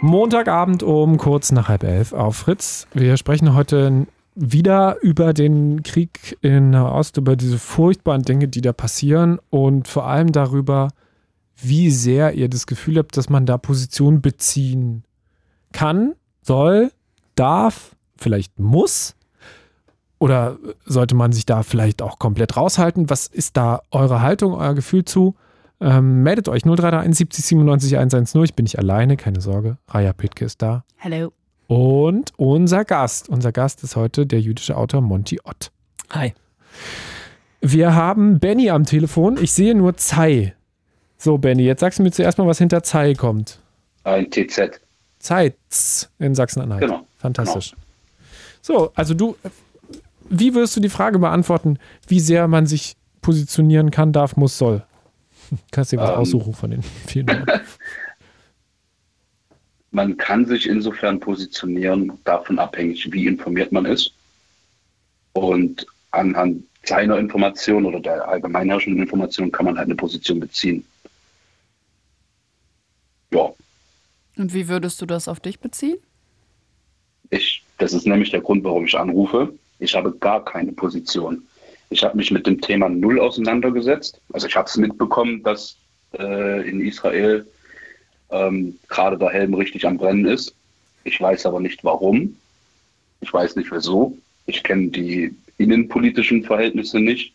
Montagabend um kurz nach halb elf auf Fritz. Wir sprechen heute wieder über den Krieg in Nahost, über diese furchtbaren Dinge, die da passieren und vor allem darüber, wie sehr ihr das Gefühl habt, dass man da Position beziehen kann, soll, darf, vielleicht muss. Oder sollte man sich da vielleicht auch komplett raushalten? Was ist da eure Haltung, euer Gefühl zu? Ähm, meldet euch 0331 70 97 110. Ich bin nicht alleine, keine Sorge. Raya Pitke ist da. Hello. Und unser Gast. Unser Gast ist heute der jüdische Autor Monty Ott. Hi. Wir haben Benny am Telefon. Ich sehe nur Zei. So, Benny, jetzt sagst du mir zuerst mal, was hinter Zei kommt. Ein TZ. Zeitz in Sachsen-Anhalt. Genau. Fantastisch. So, also du, wie wirst du die Frage beantworten, wie sehr man sich positionieren kann, darf, muss, soll? Kannst dir was Ähm. aussuchen von den vielen. Man kann sich insofern positionieren, davon abhängig, wie informiert man ist. Und anhand seiner Information oder der allgemein herrschenden Information kann man halt eine Position beziehen. Ja, Und wie würdest du das auf dich beziehen? ich, das ist nämlich der Grund, warum ich anrufe. Ich habe gar keine Position. Ich habe mich mit dem Thema null auseinandergesetzt. Also ich habe es mitbekommen, dass äh, in Israel ähm, gerade der Helm richtig am Brennen ist. Ich weiß aber nicht warum. Ich weiß nicht wieso. Ich kenne die innenpolitischen Verhältnisse nicht.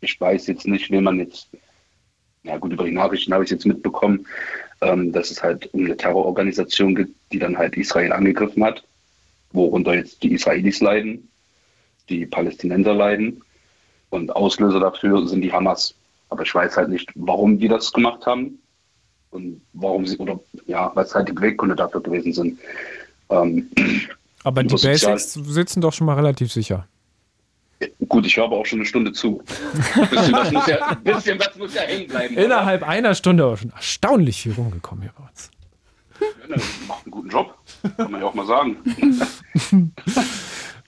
Ich weiß jetzt nicht, wen man jetzt, ja gut, über die Nachrichten habe ich jetzt mitbekommen, ähm, dass es halt um eine Terrororganisation gibt, die dann halt Israel angegriffen hat, worunter jetzt die Israelis leiden, die Palästinenser leiden. Und Auslöser dafür sind die Hamas. Aber ich weiß halt nicht, warum die das gemacht haben und warum sie, oder ja, was halt die Beweggründe dafür gewesen sind. Ähm, Aber die Basics sitzen doch schon mal relativ sicher. gut, ich höre aber auch schon eine Stunde zu. Ein bisschen was muss ja, ein bisschen was muss ja hängen bleiben. oder? Innerhalb einer Stunde aber schon erstaunlich viel rumgekommen hier bei uns. Ja, ne, macht einen guten Job, kann man ja auch mal sagen.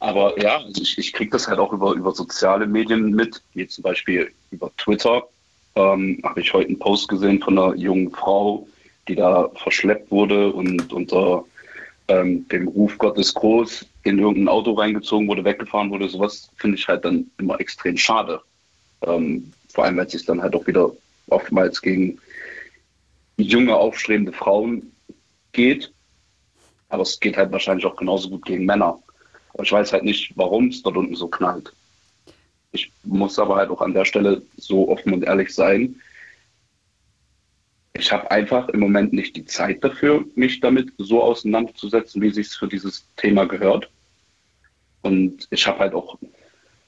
Aber ja, also ich, ich kriege das halt auch über, über soziale Medien mit, wie zum Beispiel über Twitter. Ähm, Habe ich heute einen Post gesehen von einer jungen Frau, die da verschleppt wurde und unter ähm, dem Ruf Gottes groß in irgendein Auto reingezogen wurde, weggefahren wurde. Sowas finde ich halt dann immer extrem schade. Ähm, vor allem, weil es sich dann halt auch wieder oftmals gegen junge, aufstrebende Frauen geht. Aber es geht halt wahrscheinlich auch genauso gut gegen Männer. Aber ich weiß halt nicht, warum es dort unten so knallt. Ich muss aber halt auch an der Stelle so offen und ehrlich sein. Ich habe einfach im Moment nicht die Zeit dafür, mich damit so auseinanderzusetzen, wie sich für dieses Thema gehört. Und ich habe halt auch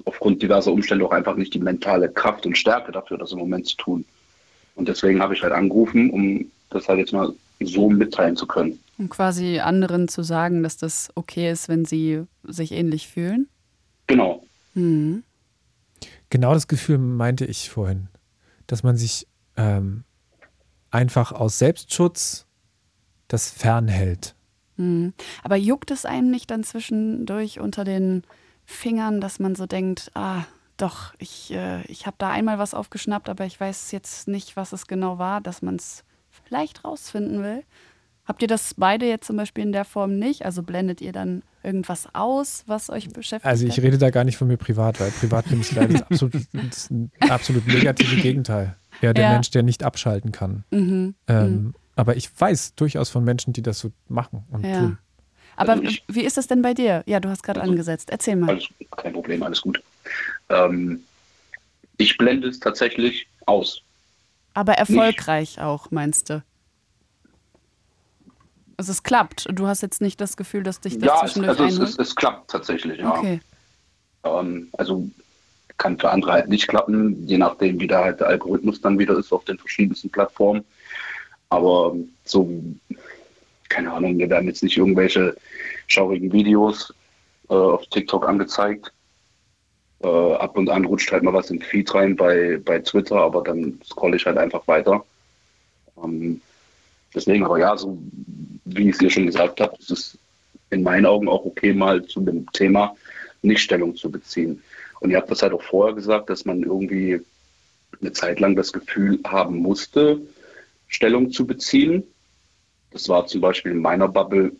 aufgrund diverser Umstände auch einfach nicht die mentale Kraft und Stärke dafür, das im Moment zu tun. Und deswegen habe ich halt angerufen, um das halt jetzt mal so mitteilen zu können. Um quasi anderen zu sagen, dass das okay ist, wenn sie sich ähnlich fühlen? Genau. Mhm. Genau das Gefühl meinte ich vorhin, dass man sich ähm, einfach aus Selbstschutz das fernhält. Mhm. Aber juckt es einem nicht dann zwischendurch unter den Fingern, dass man so denkt, ah, doch, ich, äh, ich habe da einmal was aufgeschnappt, aber ich weiß jetzt nicht, was es genau war, dass man es vielleicht rausfinden will? Habt ihr das beide jetzt zum Beispiel in der Form nicht? Also blendet ihr dann irgendwas aus, was euch beschäftigt? Also ich rede da gar nicht von mir privat, weil privat bin ich leider das absolut, das absolut negative Gegenteil. Ja, der Ja. Mensch, der nicht abschalten kann. Mhm. Ähm, Aber ich weiß durchaus von Menschen, die das so machen und Ja. tun. Aber Also ich- wie ist das denn bei dir? Ja, du hast gerade Also- angesetzt. Erzähl mal. Alles, kein Problem, alles gut. Ähm, ich blende es tatsächlich aus. Aber erfolgreich auch, meinst du? Also es klappt. Du hast jetzt nicht das Gefühl, dass dich das Ja, es, zwischendurch also es, es, es klappt tatsächlich, ja. Okay. Ähm, also kann für andere halt nicht klappen, je nachdem, wie da halt der Algorithmus dann wieder ist auf den verschiedensten Plattformen. Aber so, keine Ahnung, mir werden jetzt nicht irgendwelche schaurigen Videos äh, auf TikTok angezeigt. Äh, ab und an rutscht halt mal was im Feed rein bei, bei Twitter, aber dann scrolle ich halt einfach weiter. Ähm, deswegen, aber ja, so wie ich es dir schon gesagt habe, ist es in meinen Augen auch okay, mal zu dem Thema nicht Stellung zu beziehen. Und ihr habt das halt auch vorher gesagt, dass man irgendwie eine Zeit lang das Gefühl haben musste, Stellung zu beziehen. Das war zum Beispiel in meiner Bubble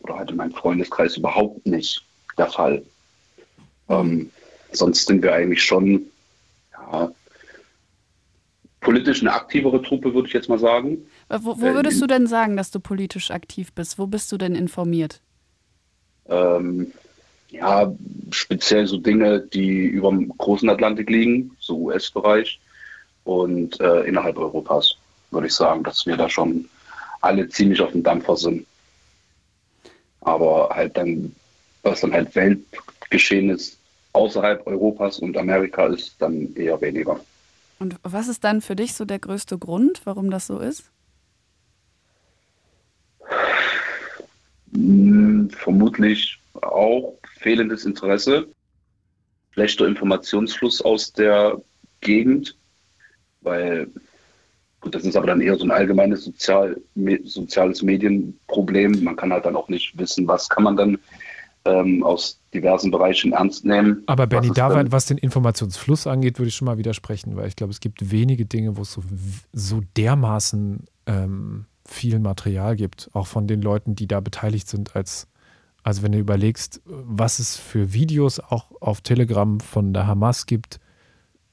oder halt in meinem Freundeskreis überhaupt nicht der Fall. Ähm, sonst sind wir eigentlich schon ja, politisch eine aktivere Truppe, würde ich jetzt mal sagen. Wo, wo würdest äh, du denn sagen, dass du politisch aktiv bist? Wo bist du denn informiert? Ähm, ja, speziell so Dinge, die über dem großen Atlantik liegen, so US-Bereich und äh, innerhalb Europas, würde ich sagen, dass wir da schon alle ziemlich auf dem Dampfer sind. Aber halt dann, was dann halt Weltgeschehen ist, außerhalb Europas und Amerika ist, dann eher weniger. Und was ist dann für dich so der größte Grund, warum das so ist? Hm, vermutlich auch fehlendes Interesse, schlechter Informationsfluss aus der Gegend, weil, gut, das ist aber dann eher so ein allgemeines Sozial, me, soziales Medienproblem. Man kann halt dann auch nicht wissen, was kann man dann ähm, aus diversen Bereichen ernst nehmen. Aber Benny, da, was den Informationsfluss angeht, würde ich schon mal widersprechen, weil ich glaube, es gibt wenige Dinge, wo es so, so dermaßen ähm, viel Material gibt, auch von den Leuten, die da beteiligt sind, als also wenn du überlegst, was es für Videos auch auf Telegram von der Hamas gibt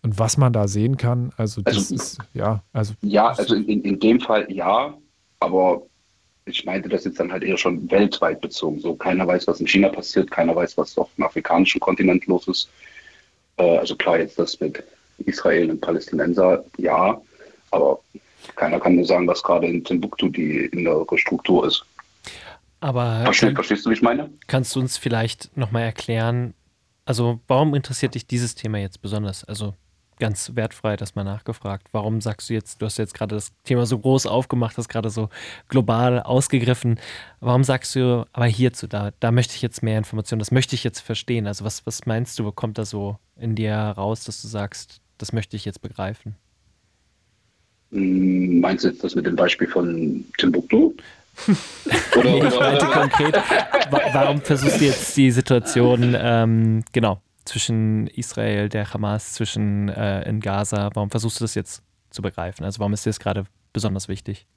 und was man da sehen kann, also das also, ist, ja, also. Ja, also in, in dem Fall ja, aber ich meinte das jetzt dann halt eher schon weltweit bezogen. So, keiner weiß, was in China passiert, keiner weiß, was auf dem afrikanischen Kontinent los ist. Äh, also klar, jetzt das mit Israel und Palästinenser, ja, aber keiner kann nur sagen, was gerade in Timbuktu die innere Struktur ist. Aber Versteh, verstehst du, wie ich meine? Kannst du uns vielleicht nochmal erklären, also warum interessiert dich dieses Thema jetzt besonders? Also ganz wertfrei das mal nachgefragt. Warum sagst du jetzt, du hast jetzt gerade das Thema so groß aufgemacht, hast gerade so global ausgegriffen. Warum sagst du, aber hierzu, da, da möchte ich jetzt mehr Informationen, das möchte ich jetzt verstehen. Also was, was meinst du, kommt da so in dir raus, dass du sagst, das möchte ich jetzt begreifen? Hm, meinst du jetzt das mit dem Beispiel von Timbuktu? oder, nee, ich meinte konkret, warum versuchst du jetzt die Situation, ähm, genau, zwischen Israel, der Hamas, zwischen äh, in Gaza, warum versuchst du das jetzt zu begreifen? Also warum ist dir das gerade besonders wichtig?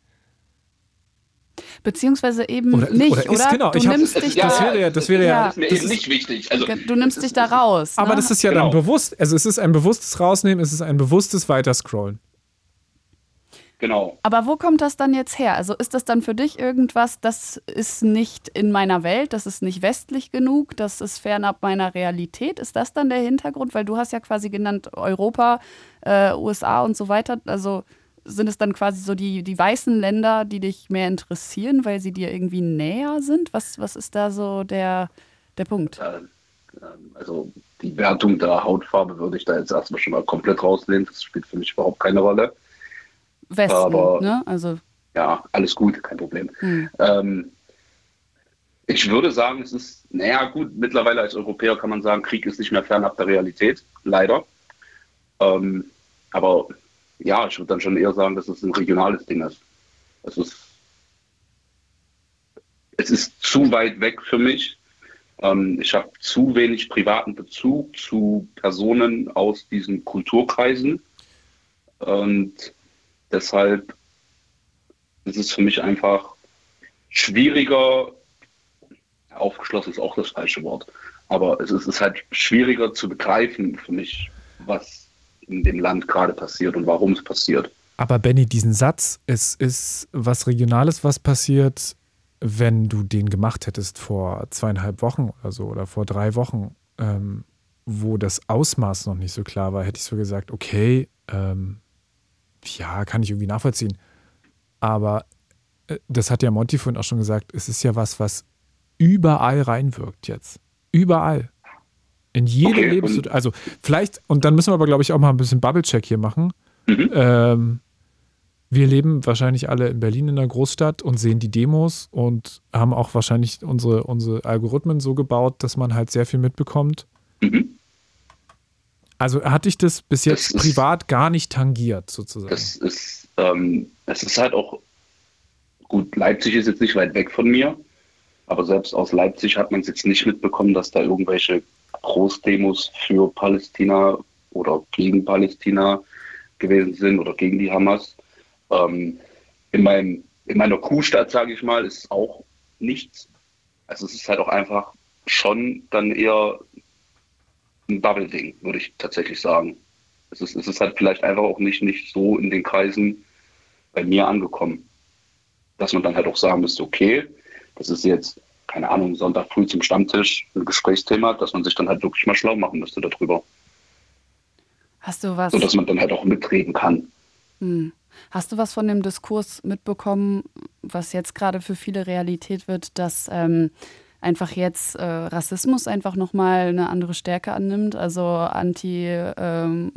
Beziehungsweise eben oder, nicht, oder? Ist, oder? Genau, du nimmst hab, dich ja, das wäre ja, das wäre ja, das ist eben nicht wichtig. Also, du nimmst dich da raus. Aber ne? das ist ja genau. dann bewusst. Also es ist ein bewusstes Rausnehmen, es ist ein bewusstes Weiterscrollen. Genau. Aber wo kommt das dann jetzt her? Also ist das dann für dich irgendwas, das ist nicht in meiner Welt, das ist nicht westlich genug, das ist fernab meiner Realität? Ist das dann der Hintergrund? Weil du hast ja quasi genannt Europa, äh, USA und so weiter. Also sind es dann quasi so die, die weißen Länder, die dich mehr interessieren, weil sie dir irgendwie näher sind? Was, was ist da so der, der Punkt? Also die Wertung der Hautfarbe würde ich da jetzt erstmal schon mal komplett rausnehmen. Das spielt für mich überhaupt keine Rolle. Westen, aber, ne? Also. Ja, alles gut, kein Problem. Hm. Ähm, ich würde sagen, es ist, naja, gut, mittlerweile als Europäer kann man sagen, Krieg ist nicht mehr fernab der Realität, leider. Ähm, aber ja, ich würde dann schon eher sagen, dass es ein regionales Ding ist. Es ist, es ist zu weit weg für mich. Ähm, ich habe zu wenig privaten Bezug zu Personen aus diesen Kulturkreisen. Und Deshalb ist es für mich einfach schwieriger, aufgeschlossen ist auch das falsche Wort, aber es ist, halt schwieriger zu begreifen für mich, was in dem Land gerade passiert und warum es passiert. Aber Benny, diesen Satz, es ist was Regionales, was passiert, wenn du den gemacht hättest vor zweieinhalb Wochen oder so oder vor drei Wochen, ähm, wo das Ausmaß noch nicht so klar war, hätte ich so gesagt, okay, ähm, ja, kann ich irgendwie nachvollziehen. Aber äh, das hat ja Monty vorhin auch schon gesagt, es ist ja was, was überall reinwirkt jetzt. Überall. In jede okay, Lebenssituation. Also vielleicht, und dann müssen wir aber, glaube ich, auch mal ein bisschen Bubble-Check hier machen. Mhm. Ähm, wir leben wahrscheinlich alle in Berlin in der Großstadt und sehen die Demos und haben auch wahrscheinlich unsere, unsere Algorithmen so gebaut, dass man halt sehr viel mitbekommt. Mhm. Also hat dich das bis jetzt Das ist- privat gar nicht tangiert, sozusagen. Das ist, ähm, es ist halt auch, gut, Leipzig ist jetzt nicht weit weg von mir, aber selbst aus Leipzig hat man es jetzt nicht mitbekommen, dass da irgendwelche Großdemos für Palästina oder gegen Palästina gewesen sind oder gegen die Hamas. Ähm, in, meinem, in meiner Kuhstadt, sage ich mal, ist auch nichts. Also es ist halt auch einfach schon dann eher ein Bubble-Ding, würde ich tatsächlich sagen. Es ist, es ist halt vielleicht einfach auch nicht, nicht so in den Kreisen bei mir angekommen. Dass man dann halt auch sagen müsste, okay, das ist jetzt, keine Ahnung, Sonntag früh zum Stammtisch ein Gesprächsthema, dass man sich dann halt wirklich mal schlau machen müsste darüber. Hast du was? Und dass man dann halt auch mitreden kann. Hm. Hast du was von dem Diskurs mitbekommen, was jetzt gerade für viele Realität wird, dass ähm, einfach jetzt äh, Rassismus einfach nochmal eine andere Stärke annimmt, also Anti-Moslem,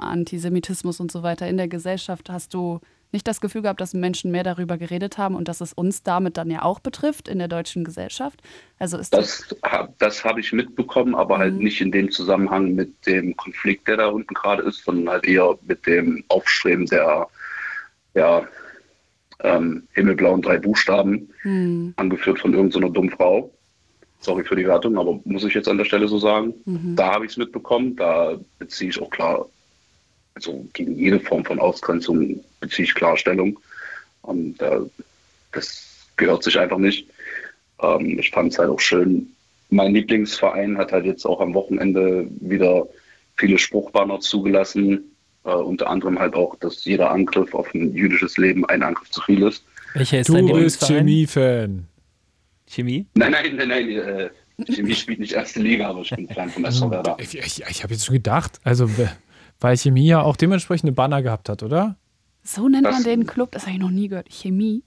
Antisemitismus und so weiter in der Gesellschaft? Hast du nicht das Gefühl gehabt, dass Menschen mehr darüber geredet haben und dass es uns damit dann ja auch betrifft in der deutschen Gesellschaft? Also ist das, das habe ich mitbekommen, aber halt Mhm. nicht in dem Zusammenhang mit dem Konflikt, der da unten gerade ist, sondern halt eher mit dem Aufstreben der ja, ähm, himmelblauen drei Buchstaben, hm, angeführt von irgendeiner dummen Frau. Sorry für die Wertung, aber muss ich jetzt an der Stelle so sagen. mhm. Da habe ich es mitbekommen. Da beziehe ich auch klar, also gegen jede Form von Ausgrenzung beziehe ich klar Stellung. Und äh, das gehört sich einfach nicht. Ähm, ich fand es halt auch schön. Mein Lieblingsverein hat halt jetzt auch am Wochenende wieder viele Spruchbanner zugelassen. Äh, unter anderem halt auch, dass jeder Angriff auf ein jüdisches Leben ein Angriff zu viel ist. Welcher ist dein du bist Lieblingsverein? Chemie-Fan. Chemie? Nein, nein, nein, nein. Äh, Chemie spielt nicht erste Liga, aber ich bin Fan von SV Werder. Ich, ich, ich habe jetzt schon gedacht, also weil Chemie ja auch dementsprechende Banner gehabt hat, oder? So nennt man Was? den Club, das habe ich noch nie gehört. Chemie.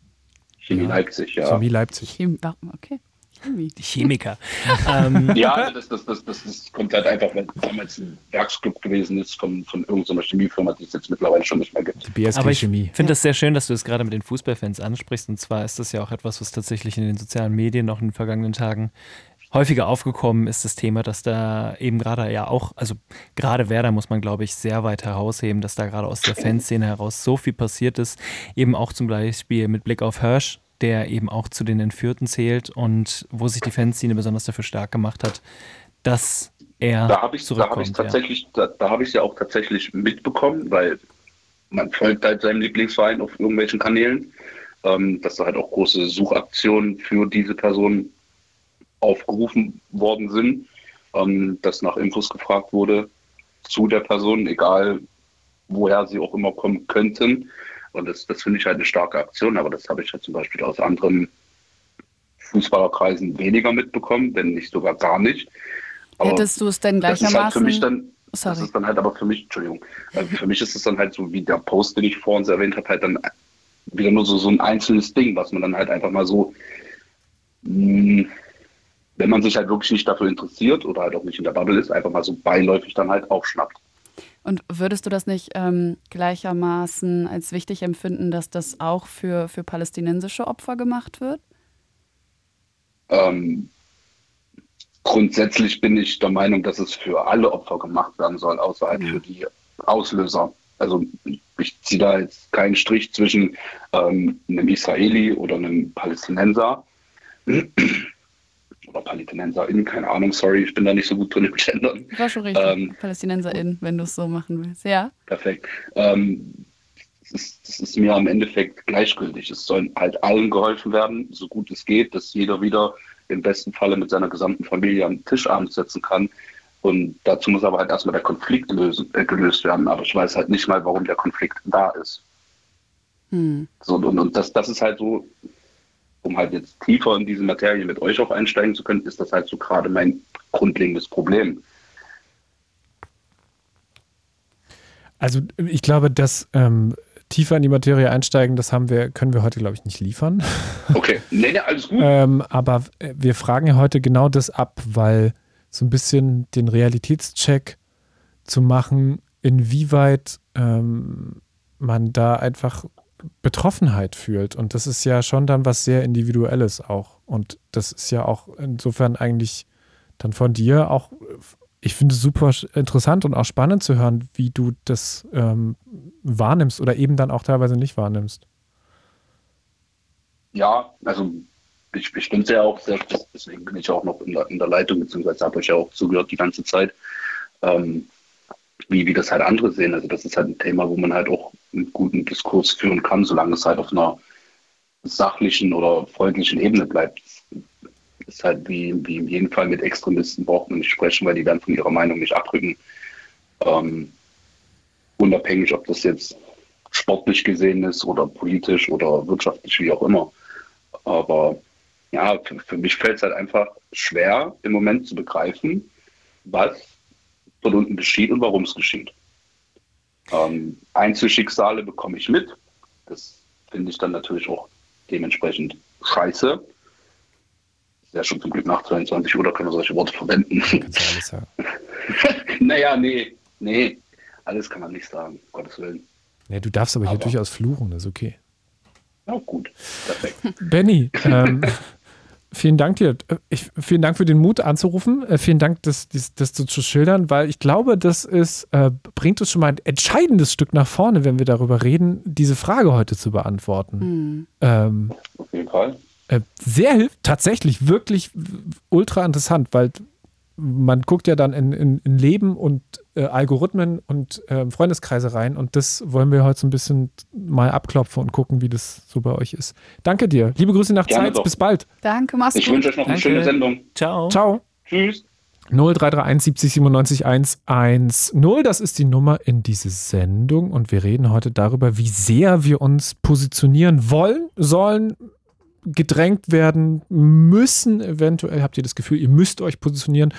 Chemie Leipzig, ja. Chemie Leipzig. Chemie. warum? Okay. Chemie. Die Chemiker. ähm, Ja, das, das, das, das, das kommt halt einfach, weil damals ein Werksclub gewesen ist von, von irgendeiner Chemiefirma, die es jetzt mittlerweile schon nicht mehr gibt. Die BSG Aber ich Chemie. finde das sehr schön, dass du es gerade mit den Fußballfans ansprichst. Und zwar ist das ja auch etwas, was tatsächlich in den sozialen Medien noch in den vergangenen Tagen häufiger aufgekommen ist, das Thema, dass da eben gerade ja auch, also gerade Werder muss man, glaube ich, sehr weit herausheben, dass da gerade aus der Fanszene heraus so viel passiert ist. Eben auch zum Beispiel mit Blick auf Hirsch, der eben auch zu den Entführten zählt und wo sich die Fanszene besonders dafür stark gemacht hat, dass er Da habe ich, da zurückkommt. hab ich ja. da, da habe ich ja auch tatsächlich mitbekommen, weil man folgt halt seinem Lieblingsverein auf irgendwelchen Kanälen, ähm, dass da halt auch große Suchaktionen für diese Person aufgerufen worden sind, ähm, dass nach Infos gefragt wurde zu der Person, egal woher sie auch immer kommen könnten. Und das, das finde ich halt eine starke Aktion, aber das habe ich halt zum Beispiel aus anderen Fußballerkreisen weniger mitbekommen, wenn nicht sogar gar nicht. Aber Hättest du es denn ist halt für gleichermaßen? mich dann, das ist dann halt aber für mich, Entschuldigung, äh, für mich ist es dann halt so wie der Post, den ich vor uns erwähnt habe, halt dann wieder nur so, so ein einzelnes Ding, was man dann halt einfach mal so, mh, wenn man sich halt wirklich nicht dafür interessiert oder halt auch nicht in der Bubble ist, einfach mal so beiläufig dann halt aufschnappt. Und würdest du das nicht ähm, gleichermaßen als wichtig empfinden, dass das auch für, für palästinensische Opfer gemacht wird? Ähm, grundsätzlich bin ich der Meinung, dass es für alle Opfer gemacht werden soll, außer halt für die Auslöser. Also ich ziehe da jetzt keinen Strich zwischen ähm, einem Israeli oder einem Palästinenser oder Palästinenserin, keine Ahnung, sorry, ich bin da nicht so gut drin im Gendern. War schon richtig. Ähm, PalästinenserInnen, wenn du es so machen willst. Ja. Perfekt. Ähm, das, ist, das ist mir am Endeffekt gleichgültig. Es soll halt allen geholfen werden, so gut es geht, dass jeder wieder im besten Falle mit seiner gesamten Familie am Tisch abends setzen kann. Und dazu muss aber halt erstmal der Konflikt lösen, äh, gelöst werden. Aber ich weiß halt nicht mal, warum der Konflikt da ist. Hm. So, und und das, das ist halt so, um halt jetzt tiefer in diese Materie mit euch auch einsteigen zu können, ist das halt so gerade mein grundlegendes Problem. Also ich glaube, dass ähm, tiefer in die Materie einsteigen, das haben wir, können wir heute, glaube ich, nicht liefern. Okay, nee, nee, alles gut. Ähm, aber äh, wir fragen ja heute genau das ab, weil so ein bisschen den Realitätscheck zu machen, inwieweit ähm, man da einfach Betroffenheit fühlt. Und das ist ja schon dann was sehr Individuelles auch. Und das ist ja auch insofern eigentlich dann von dir auch ich finde es super interessant und auch spannend zu hören, wie du das ähm, wahrnimmst oder eben dann auch teilweise nicht wahrnimmst. Ja, also ich, ich bin ja auch sehr, deswegen bin ich auch noch in der, in der Leitung, beziehungsweise habe euch ja auch zugehört die ganze Zeit, ähm, wie, wie das halt andere sehen. Also das ist halt ein Thema, wo man halt auch einen guten Diskurs führen kann, solange es halt auf einer sachlichen oder freundlichen Ebene bleibt. Das ist halt wie, wie in jedem Fall mit Extremisten braucht man nicht sprechen, weil die werden von ihrer Meinung nicht abrücken. Ähm, unabhängig, ob das jetzt sportlich gesehen ist oder politisch oder wirtschaftlich, wie auch immer. Aber ja, für, für mich fällt es halt einfach schwer, im Moment zu begreifen, was von unten geschieht und warum es geschieht. Ähm, Einzelschicksale bekomme ich mit. Das finde ich dann natürlich auch dementsprechend scheiße. Ist ja schon zum Glück nach 22 Uhr, da können wir solche Worte verwenden. Alles sagen. naja, nee, nee, alles kann man nicht sagen, um Gottes Willen. Nee, du darfst aber, aber hier durchaus fluchen, das ist okay. Ja, gut, perfekt. Benny, ähm, Vielen Dank dir. Ich, vielen Dank für den Mut anzurufen. Äh, vielen Dank, das, das, das zu, zu, schildern, weil ich glaube, das ist, äh, bringt uns schon mal ein entscheidendes Stück nach vorne, wenn wir darüber reden, diese Frage heute zu beantworten. Mhm. Ähm, Auf jeden Fall. Äh, sehr hilft, tatsächlich wirklich ultra interessant, weil man guckt ja dann in, in, in Leben und äh, Algorithmen und äh, Freundeskreise rein und das wollen wir heute so ein bisschen mal abklopfen und gucken, wie das so bei euch ist. Danke dir. Liebe Grüße nach Gerne Zeit. Doch. Bis bald. Danke, mach's ich gut. Ich wünsche euch noch eine Danke. schöne Sendung. Ciao. Ciao. Tschüss. 0331 70 97 110. Das ist die Nummer in diese Sendung und wir reden heute darüber, wie sehr wir uns positionieren wollen, sollen, gedrängt werden müssen. Eventuell habt ihr das Gefühl, ihr müsst euch positionieren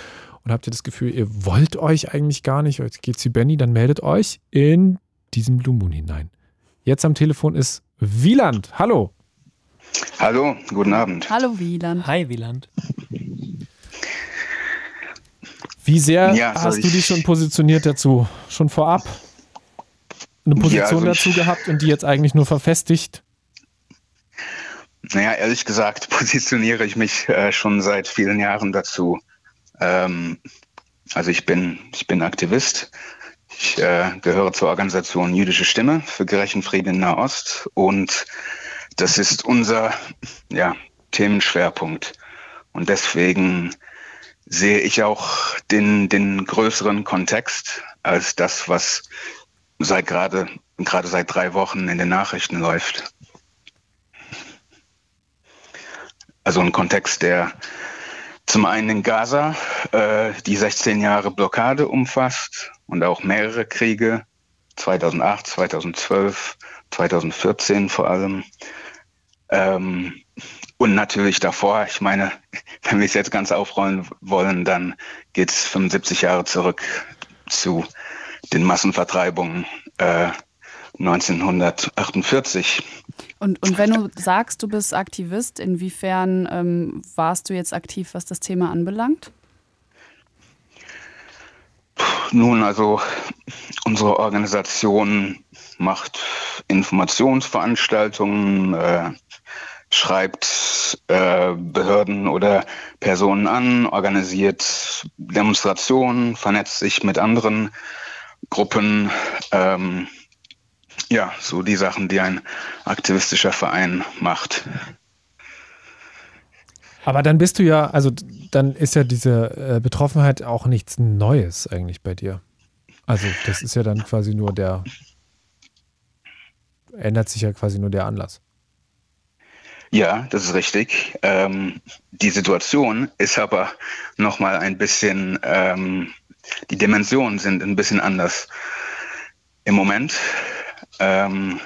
und habt ihr das Gefühl, ihr wollt euch eigentlich gar nicht. Jetzt geht's wie Benny, dann meldet euch in diesen Blue Moon hinein. Jetzt am Telefon ist Wieland. Hallo. Hallo, guten Abend. Hallo Wieland. Hi Wieland. Wie sehr ja, hast du dich schon positioniert dazu? Schon vorab? Eine Position ja, also dazu gehabt und die jetzt eigentlich nur verfestigt? Naja, ehrlich gesagt positioniere ich mich äh, schon seit vielen Jahren dazu. Ähm, also ich bin, ich bin Aktivist. Ich äh, gehöre zur Organisation Jüdische Stimme für gerechten Frieden in Nahost und das ist unser ja, Themenschwerpunkt. Und deswegen sehe ich auch den, den größeren Kontext als das, was seit gerade, gerade seit drei Wochen in den Nachrichten läuft. Also ein Kontext, der zum einen in Gaza äh, die 16 Jahre Blockade umfasst und auch mehrere Kriege, 2008, 2012, 2014 vor allem. Ähm, und natürlich davor, ich meine, wenn wir es jetzt ganz aufrollen wollen, dann geht es 75 Jahre zurück zu den Massenvertreibungen äh, 1948. Und, und wenn du sagst, du bist Aktivist, inwiefern ähm, warst du jetzt aktiv, was das Thema anbelangt? Nun, also unsere Organisation macht Informationsveranstaltungen, äh, schreibt äh, Behörden oder Personen an, organisiert Demonstrationen, vernetzt sich mit anderen Gruppen. Ähm, ja, so die Sachen, die ein aktivistischer Verein macht. Aber dann bist du ja, also dann ist ja diese äh, Betroffenheit auch nichts Neues eigentlich bei dir. Also das ist ja dann quasi nur der, ändert sich ja quasi nur der Anlass. Ja, das ist richtig. Ähm, die Situation ist aber nochmal ein bisschen, ähm, die Dimensionen sind ein bisschen anders. Im Moment ähm,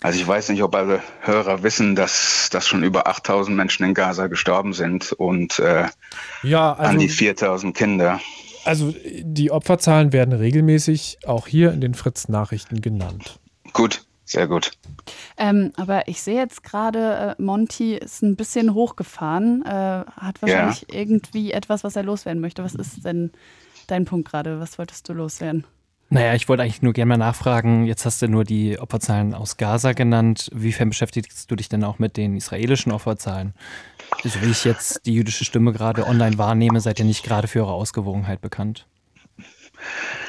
also ich weiß nicht, ob alle Hörer wissen, dass, dass schon über 8000 Menschen in Gaza gestorben sind und äh, ja, also, an die 4000 Kinder. Also die Opferzahlen werden regelmäßig auch hier in den Fritz-Nachrichten genannt. Gut, sehr gut. Ähm, aber ich sehe jetzt gerade, äh, Monty ist ein bisschen hochgefahren, äh, hat wahrscheinlich ja. irgendwie etwas, was er loswerden möchte. Was ist denn dein Punkt gerade? Was wolltest du loswerden? Naja, ich wollte eigentlich nur gerne mal nachfragen, jetzt hast du nur die Opferzahlen aus Gaza genannt. Wiefern beschäftigst du dich denn auch mit den israelischen Opferzahlen? So wie ich jetzt die jüdische Stimme gerade online wahrnehme, seid ihr nicht gerade für eure Ausgewogenheit bekannt?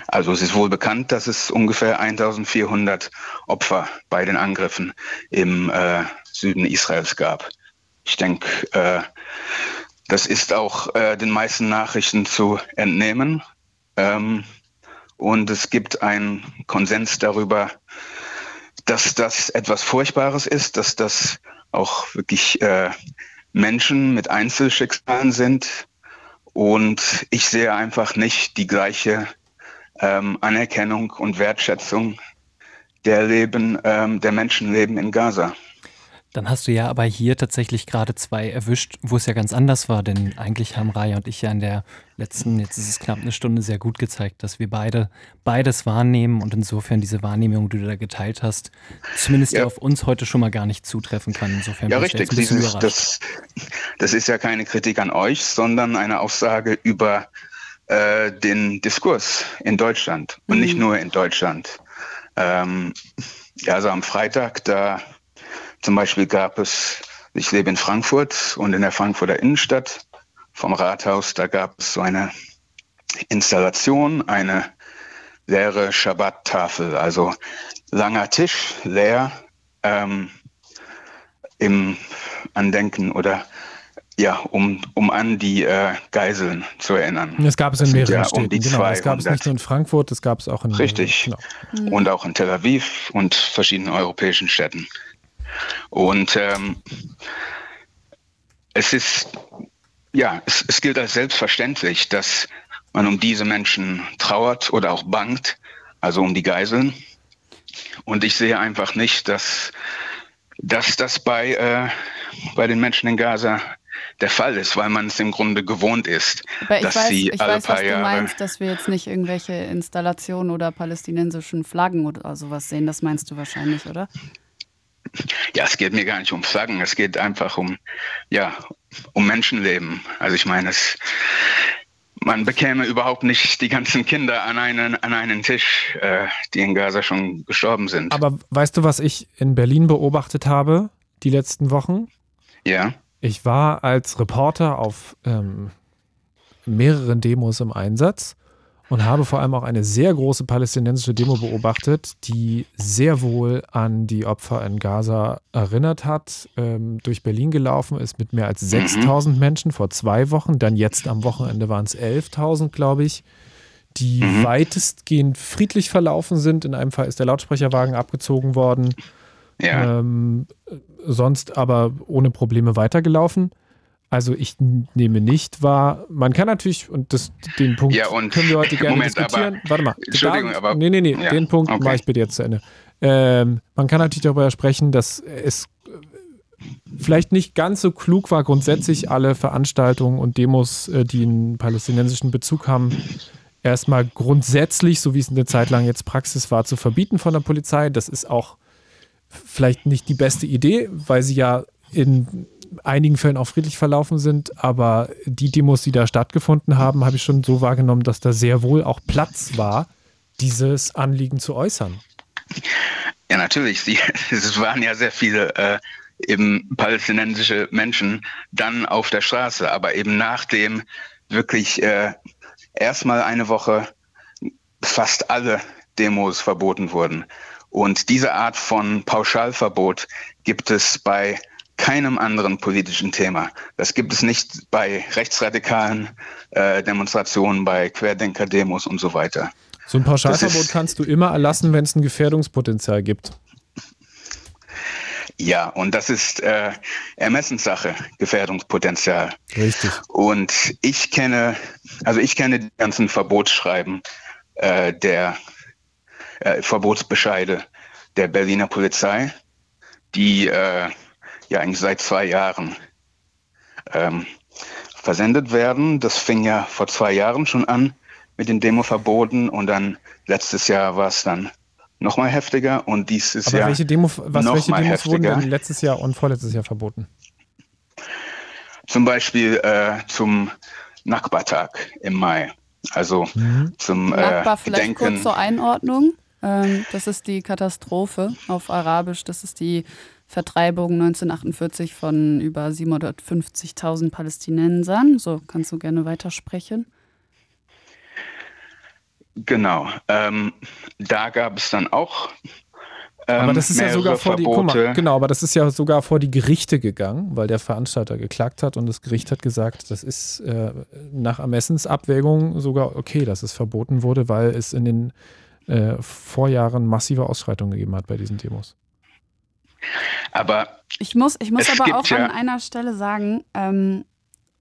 Also es ist wohl bekannt, dass es ungefähr 1400 Opfer bei den Angriffen im äh, Süden Israels gab. Ich denke, äh, das ist auch äh, den meisten Nachrichten zu entnehmen. Ähm, und es gibt einen Konsens darüber, dass das etwas Furchtbares ist, dass das auch wirklich äh, Menschen mit Einzelschicksalen sind. Und ich sehe einfach nicht die gleiche ähm, Anerkennung und Wertschätzung der Leben, ähm, der Menschenleben in Gaza. Dann hast du ja aber hier tatsächlich gerade zwei erwischt, wo es ja ganz anders war, denn eigentlich haben Raya und ich ja in der letzten, jetzt ist es knapp eine Stunde, sehr gut gezeigt, dass wir beide beides wahrnehmen und insofern diese Wahrnehmung, die du da geteilt hast, zumindest ja. auf uns heute schon mal gar nicht zutreffen kann. Insofern ja, richtig. Dieses, das, das ist ja keine Kritik an euch, sondern eine Aussage über äh, den Diskurs in Deutschland und mhm. nicht nur in Deutschland. Ähm, ja, also am Freitag, da zum Beispiel gab es, ich lebe in Frankfurt und in der Frankfurter Innenstadt vom Rathaus, da gab es so eine Installation, eine leere Schabbat-Tafel, also langer Tisch, leer, ähm, im Andenken oder ja, um, um an die äh, Geiseln zu erinnern. Das gab es in mehreren ja Städten. Um die genau, das gab es nicht nur in Frankfurt, das gab es auch in Richtig. Genau. Und auch in Tel Aviv und verschiedenen europäischen Städten. Und ähm, es ist, ja, es, es gilt als selbstverständlich, dass man um diese Menschen trauert oder auch bangt, also um die Geiseln. Und ich sehe einfach nicht, dass, dass das bei, äh, bei den Menschen in Gaza der Fall ist, weil man es im Grunde gewohnt ist, Aber dass weiß, sie ich alle weiß, paar was du Jahre meinst, dass wir jetzt nicht irgendwelche Installationen oder palästinensischen Flaggen oder sowas sehen. Das meinst du wahrscheinlich, oder? Ja, es geht mir gar nicht um Flaggen, es geht einfach um, ja, um Menschenleben. Also ich meine, es, man bekäme überhaupt nicht die ganzen Kinder an einen, an einen Tisch, äh, die in Gaza schon gestorben sind. Aber weißt du, was ich in Berlin beobachtet habe die letzten Wochen? Ja. Ich war als Reporter auf ähm, mehreren Demos im Einsatz und habe vor allem auch eine sehr große palästinensische Demo beobachtet, die sehr wohl an die Opfer in Gaza erinnert hat, ähm, durch Berlin gelaufen ist mit mehr als 6000 mhm. Menschen vor zwei Wochen. Dann jetzt am Wochenende waren es 11.000, glaube ich, die mhm. weitestgehend friedlich verlaufen sind. In einem Fall ist der Lautsprecherwagen abgezogen worden. Ja. Ähm, sonst aber ohne Probleme weitergelaufen. Also ich nehme nicht wahr. Man kann natürlich, und das, den Punkt ja, und können wir heute gerne Moment, diskutieren. Aber, Warte mal. Entschuldigung, da, aber. Nee, nee, nee, ja, den Punkt okay. mache ich bitte jetzt zu Ende. Ähm, man kann natürlich darüber sprechen, dass es vielleicht nicht ganz so klug war, grundsätzlich alle Veranstaltungen und Demos, äh, die einen palästinensischen Bezug haben, erstmal grundsätzlich, so wie es eine Zeit lang jetzt Praxis war, zu verbieten von der Polizei. Das ist auch vielleicht nicht die beste Idee, weil sie ja in einigen Fällen auch friedlich verlaufen sind, aber die Demos, die da stattgefunden haben, habe ich schon so wahrgenommen, dass da sehr wohl auch Platz war, dieses Anliegen zu äußern. Ja, natürlich. Es waren ja sehr viele äh, eben palästinensische Menschen dann auf der Straße, aber eben nachdem wirklich äh, erstmal eine Woche fast alle Demos verboten wurden. Und diese Art von Pauschalverbot gibt es bei keinem anderen politischen Thema. Das gibt es nicht bei rechtsradikalen äh, Demonstrationen, bei Querdenker-Demos und so weiter. So ein Pauschalverbot kannst du immer erlassen, wenn es ein Gefährdungspotenzial gibt. Ja, und das ist äh, Ermessenssache, Gefährdungspotenzial. Richtig. Und ich kenne, also ich kenne die ganzen Verbotsschreiben äh, der äh, Verbotsbescheide der Berliner Polizei, die äh, ja eigentlich seit zwei Jahren ähm, versendet werden. Das fing ja vor zwei Jahren schon an mit den Demoverboten und dann letztes Jahr war es dann noch mal heftiger und dieses Aber Jahr welche Demo, was, noch welche mal Demos heftiger. wurden denn letztes Jahr und vorletztes Jahr verboten? Zum Beispiel äh, zum Nakba-Tag im Mai. Also mhm. zum äh, vielleicht Gedenken. kurz zur Einordnung. Ähm, das ist die Katastrophe auf Arabisch. Das ist die Vertreibung 1948 von über 750.000 Palästinensern. So kannst du gerne weitersprechen. Genau. Ähm, da gab es dann auch aber das ist ja sogar vor die, guck mal, genau, aber das ist ja sogar vor die Gerichte gegangen, weil der Veranstalter geklagt hat und das Gericht hat gesagt, das ist äh, nach Ermessensabwägung sogar okay, dass es verboten wurde, weil es in den äh, Vorjahren massive Ausschreitungen gegeben hat bei diesen Demos. Aber ich muss, ich muss aber auch ja an einer Stelle sagen, ähm,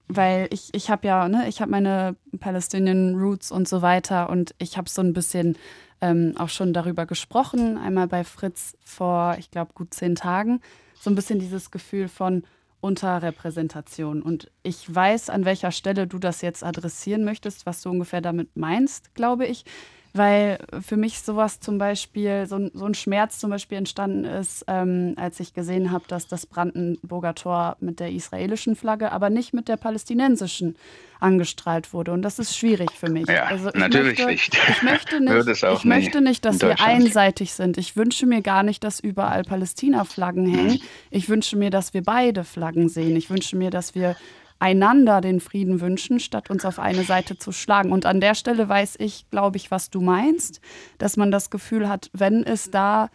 weil ich, ich habe ja, ne, ich habe meine Palestinian Roots und so weiter und ich habe so ein bisschen ähm, auch schon darüber gesprochen, einmal bei Fritz vor, ich glaube, gut zehn Tagen, so ein bisschen dieses Gefühl von Unterrepräsentation. Und ich weiß, an welcher Stelle du das jetzt adressieren möchtest, was du ungefähr damit meinst, glaube ich weil für mich sowas zum Beispiel, so, so ein Schmerz zum Beispiel entstanden ist, ähm, als ich gesehen habe, dass das Brandenburger Tor mit der israelischen Flagge, aber nicht mit der palästinensischen angestrahlt wurde. Und das ist schwierig für mich. Ja, also natürlich möchte, nicht. Ich möchte nicht, ich möchte nicht dass wir einseitig sind. Ich wünsche mir gar nicht, dass überall Palästina-Flaggen hängen. Mhm. Ich wünsche mir, dass wir beide Flaggen sehen. Ich wünsche mir, dass wir einander den Frieden wünschen, statt uns auf eine Seite zu schlagen. Und an der Stelle weiß ich, glaube ich, was du meinst, dass man das Gefühl hat, wenn es da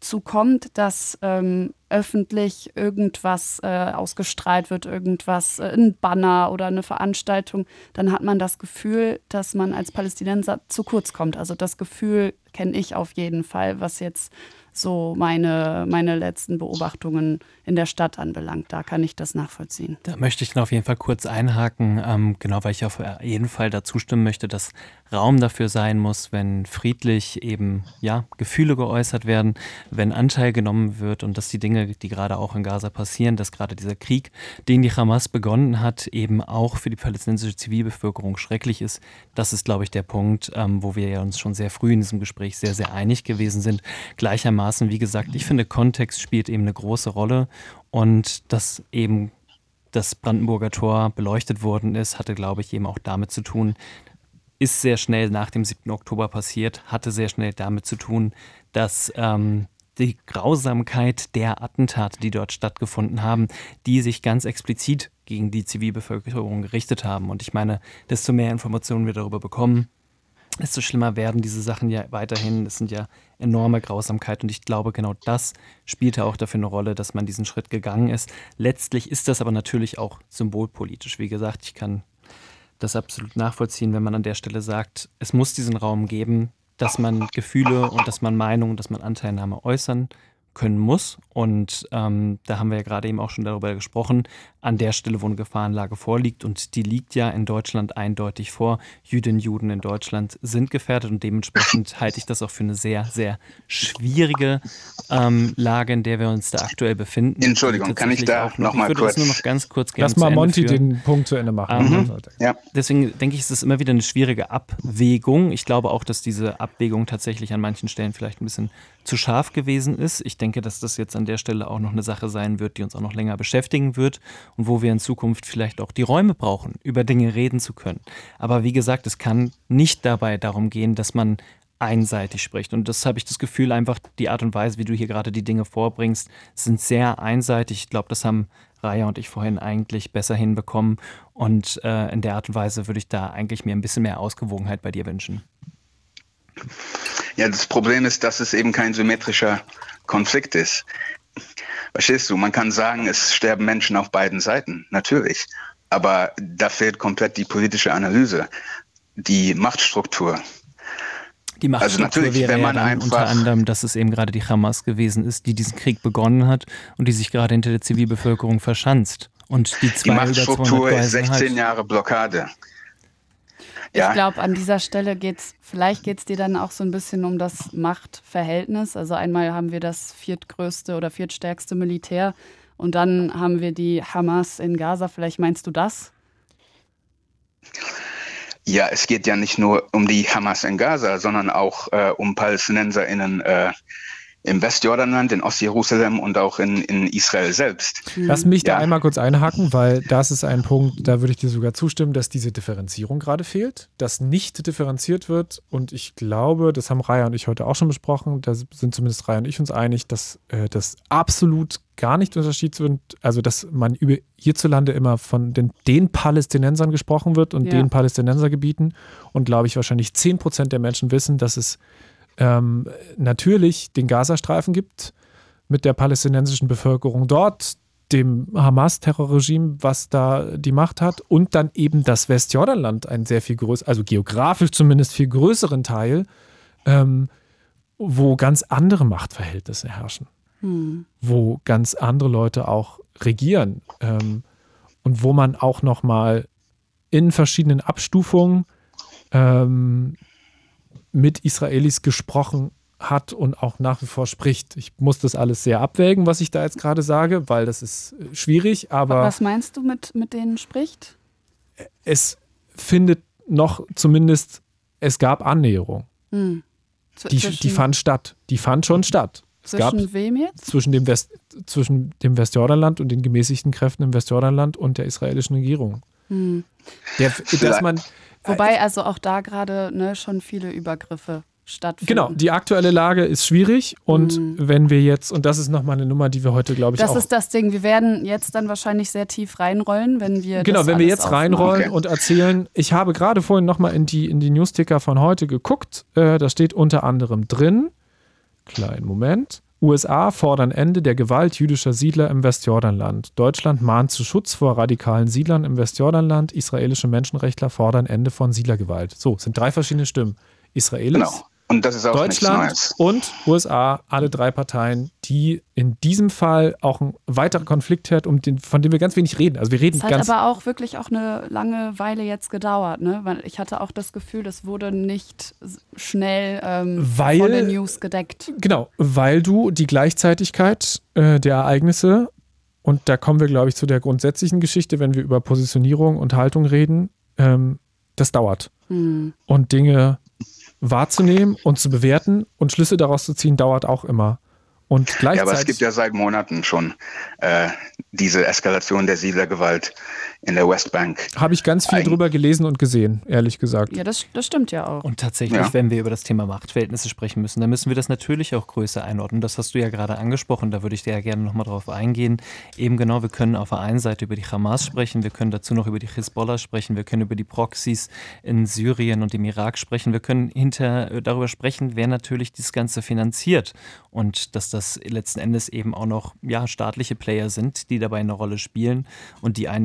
zu kommt, dass ähm, öffentlich irgendwas äh, ausgestrahlt wird, irgendwas, äh, ein Banner oder eine Veranstaltung, dann hat man das Gefühl, dass man als Palästinenser zu kurz kommt. Also das Gefühl kenne ich auf jeden Fall, was jetzt so meine, meine letzten Beobachtungen in der Stadt anbelangt. Da kann ich das nachvollziehen. Da möchte ich dann auf jeden Fall kurz einhaken, ähm, genau weil ich auf jeden Fall dazu stimmen möchte, dass Raum dafür sein muss, wenn friedlich eben ja Gefühle geäußert werden, wenn Anteil genommen wird und dass die Dinge, die gerade auch in Gaza passieren, dass gerade dieser Krieg, den die Hamas begonnen hat, eben auch für die palästinensische Zivilbevölkerung schrecklich ist. Das ist, glaube ich, der Punkt, ähm, wo wir ja uns schon sehr früh in diesem Gespräch sehr, sehr einig gewesen sind. Gleichermaßen, wie gesagt, ich finde, Kontext spielt eben eine große Rolle und dass eben das Brandenburger Tor beleuchtet worden ist, hatte, glaube ich, eben auch damit zu tun, ist sehr schnell nach dem 7. Oktober passiert, hatte sehr schnell damit zu tun, dass ähm, die Grausamkeit der Attentate, die dort stattgefunden haben, die sich ganz explizit gegen die Zivilbevölkerung gerichtet haben. Und ich meine, desto mehr Informationen wir darüber bekommen, desto schlimmer werden diese Sachen ja weiterhin. Das sind ja enorme Grausamkeit und ich glaube, genau das spielte auch dafür eine Rolle, dass man diesen Schritt gegangen ist. Letztlich ist das aber natürlich auch symbolpolitisch. Wie gesagt, ich kann das absolut nachvollziehen, wenn man an der Stelle sagt, es muss diesen Raum geben, dass man Gefühle und dass man Meinungen, dass man Anteilnahme äußern können muss. Und ähm, da haben wir ja gerade eben auch schon darüber gesprochen, an der Stelle, wo eine Gefahrenlage vorliegt. Und die liegt ja in Deutschland eindeutig vor. Jüdinnen und Juden in Deutschland sind gefährdet und dementsprechend halte ich das auch für eine sehr, sehr schwierige ähm, Lage, in der wir uns da aktuell befinden. Entschuldigung, kann ich da nochmal kurz? Ich würde das nur noch ganz kurz gerne Lass mal Monty den Punkt zu Ende machen. Mhm. Ja. Deswegen denke ich, es ist immer wieder eine schwierige Abwägung. Ich glaube auch, dass diese Abwägung tatsächlich an manchen Stellen vielleicht ein bisschen zu scharf gewesen ist. Ich denke, dass das jetzt an der Stelle auch noch eine Sache sein wird, die uns auch noch länger beschäftigen wird und wo wir in Zukunft vielleicht auch die Räume brauchen, über Dinge reden zu können. Aber wie gesagt, es kann nicht dabei darum gehen, dass man einseitig spricht. Und das habe ich das Gefühl, einfach die Art und Weise, wie du hier gerade die Dinge vorbringst, sind sehr einseitig. Ich glaube, das haben Raya und ich vorhin eigentlich besser hinbekommen. Und äh, in der Art und Weise würde ich da eigentlich mir ein bisschen mehr Ausgewogenheit bei dir wünschen. Ja, das Problem ist, dass es eben kein symmetrischer Konflikt ist. Verstehst du? Man kann sagen, es sterben Menschen auf beiden Seiten, natürlich. Aber da fehlt komplett die politische Analyse, die Machtstruktur. Die Machtstruktur also natürlich, wäre wenn man ja einfach unter anderem, dass es eben gerade die Hamas gewesen ist, die diesen Krieg begonnen hat und die sich gerade hinter der Zivilbevölkerung verschanzt. Und die, zwei die Machtstruktur ist 16 hat. Jahre Blockade. Ja. Ich glaube, an dieser Stelle geht es, vielleicht geht es dir dann auch so ein bisschen um das Machtverhältnis. Also einmal haben wir das viertgrößte oder viertstärkste Militär und dann haben wir die Hamas in Gaza. Vielleicht meinst du das? Ja, es geht ja nicht nur um die Hamas in Gaza, sondern auch äh, um PalästinenserInnen äh, im Westjordanland, in Ostjerusalem und auch in, in Israel selbst. Lass mich da Ja. einmal kurz einhaken, weil das ist ein Punkt, da würde ich dir sogar zustimmen, dass diese Differenzierung gerade fehlt, dass nicht differenziert wird. Und ich glaube, das haben Raya und ich heute auch schon besprochen, da sind zumindest Raya und ich uns einig, dass äh, das absolut gar nicht unterschieden wird. Also, dass man über hierzulande immer von den, den Palästinensern gesprochen wird und Ja. den Palästinensergebieten. Und glaube ich, wahrscheinlich 10 Prozent der Menschen wissen, dass es ähm, natürlich den Gazastreifen gibt mit der palästinensischen Bevölkerung dort, dem Hamas-Terrorregime, was da die Macht hat, und dann eben das Westjordanland, ein sehr viel größer, also geografisch zumindest viel größeren Teil, ähm, wo ganz andere Machtverhältnisse herrschen, Hm. wo ganz andere Leute auch regieren ähm, und wo man auch noch mal in verschiedenen Abstufungen ähm, mit Israelis gesprochen hat und auch nach wie vor spricht. Ich muss das alles sehr abwägen, was ich da jetzt gerade sage, weil das ist äh, schwierig, aber Was meinst du mit, mit denen spricht? es findet noch zumindest, es gab Annäherung. Hm. Die, die fand statt. Die fand schon statt. Es zwischen wem jetzt? zwischen dem, West, zwischen dem Westjordanland und den gemäßigten Kräften im Westjordanland und der israelischen Regierung. Hm. Der, dass man, Wobei also auch da gerade ne, schon viele Übergriffe stattfinden. Genau, die aktuelle Lage ist schwierig und Mhm. wenn wir jetzt, und das ist nochmal eine Nummer, die wir heute, glaube ich, Das auch. ist das Ding. Wir werden jetzt dann wahrscheinlich sehr tief reinrollen, wenn wir. genau, das wenn wir jetzt reinrollen Okay. und erzählen, ich habe gerade vorhin nochmal in die, in die Newsticker von heute geguckt, äh, da steht unter anderem drin, kleinen Moment, USA fordern Ende der Gewalt jüdischer Siedler im Westjordanland. Deutschland mahnt zu Schutz vor radikalen Siedlern im Westjordanland. Israelische Menschenrechtler fordern Ende von Siedlergewalt. So, sind drei verschiedene Stimmen. Israelis, Genau. Und das ist auch Deutschland nichts Neues. und USA, alle drei Parteien, die in diesem Fall auch ein weiterer Konfliktherd, um den, von dem wir ganz wenig reden. Also wir reden Es hat ganz aber auch wirklich auch eine lange Weile jetzt gedauert, ne? Weil ich hatte auch das Gefühl, das wurde nicht schnell ähm, Weil- von den News gedeckt. Genau, weil du die Gleichzeitigkeit äh, der Ereignisse, und da kommen wir, glaube ich, zu der grundsätzlichen Geschichte, wenn wir über Positionierung und Haltung reden, ähm, das dauert. Hm. Und Dinge wahrzunehmen und zu bewerten und Schlüsse daraus zu ziehen, dauert auch immer. Und Ja, gleichzeitig. aber es gibt ja seit Monaten schon äh, diese Eskalation der Siedlergewalt in der Westbank. habe ich ganz viel drüber gelesen und gesehen, ehrlich gesagt. Ja, das, das stimmt ja auch. Und tatsächlich, Ja. wenn wir über das Thema Machtverhältnisse sprechen müssen, dann müssen wir das natürlich auch größer einordnen. Das hast du ja gerade angesprochen, da würde ich dir ja gerne nochmal drauf eingehen. Eben genau, wir können auf der einen Seite über die Hamas sprechen, wir können dazu noch über die Hisbollah sprechen, wir können über die Proxys in Syrien und im Irak sprechen, wir können hinter äh, darüber sprechen, wer natürlich das Ganze finanziert und dass das letzten Endes eben auch noch ja, staatliche Player sind, die dabei eine Rolle spielen und die ein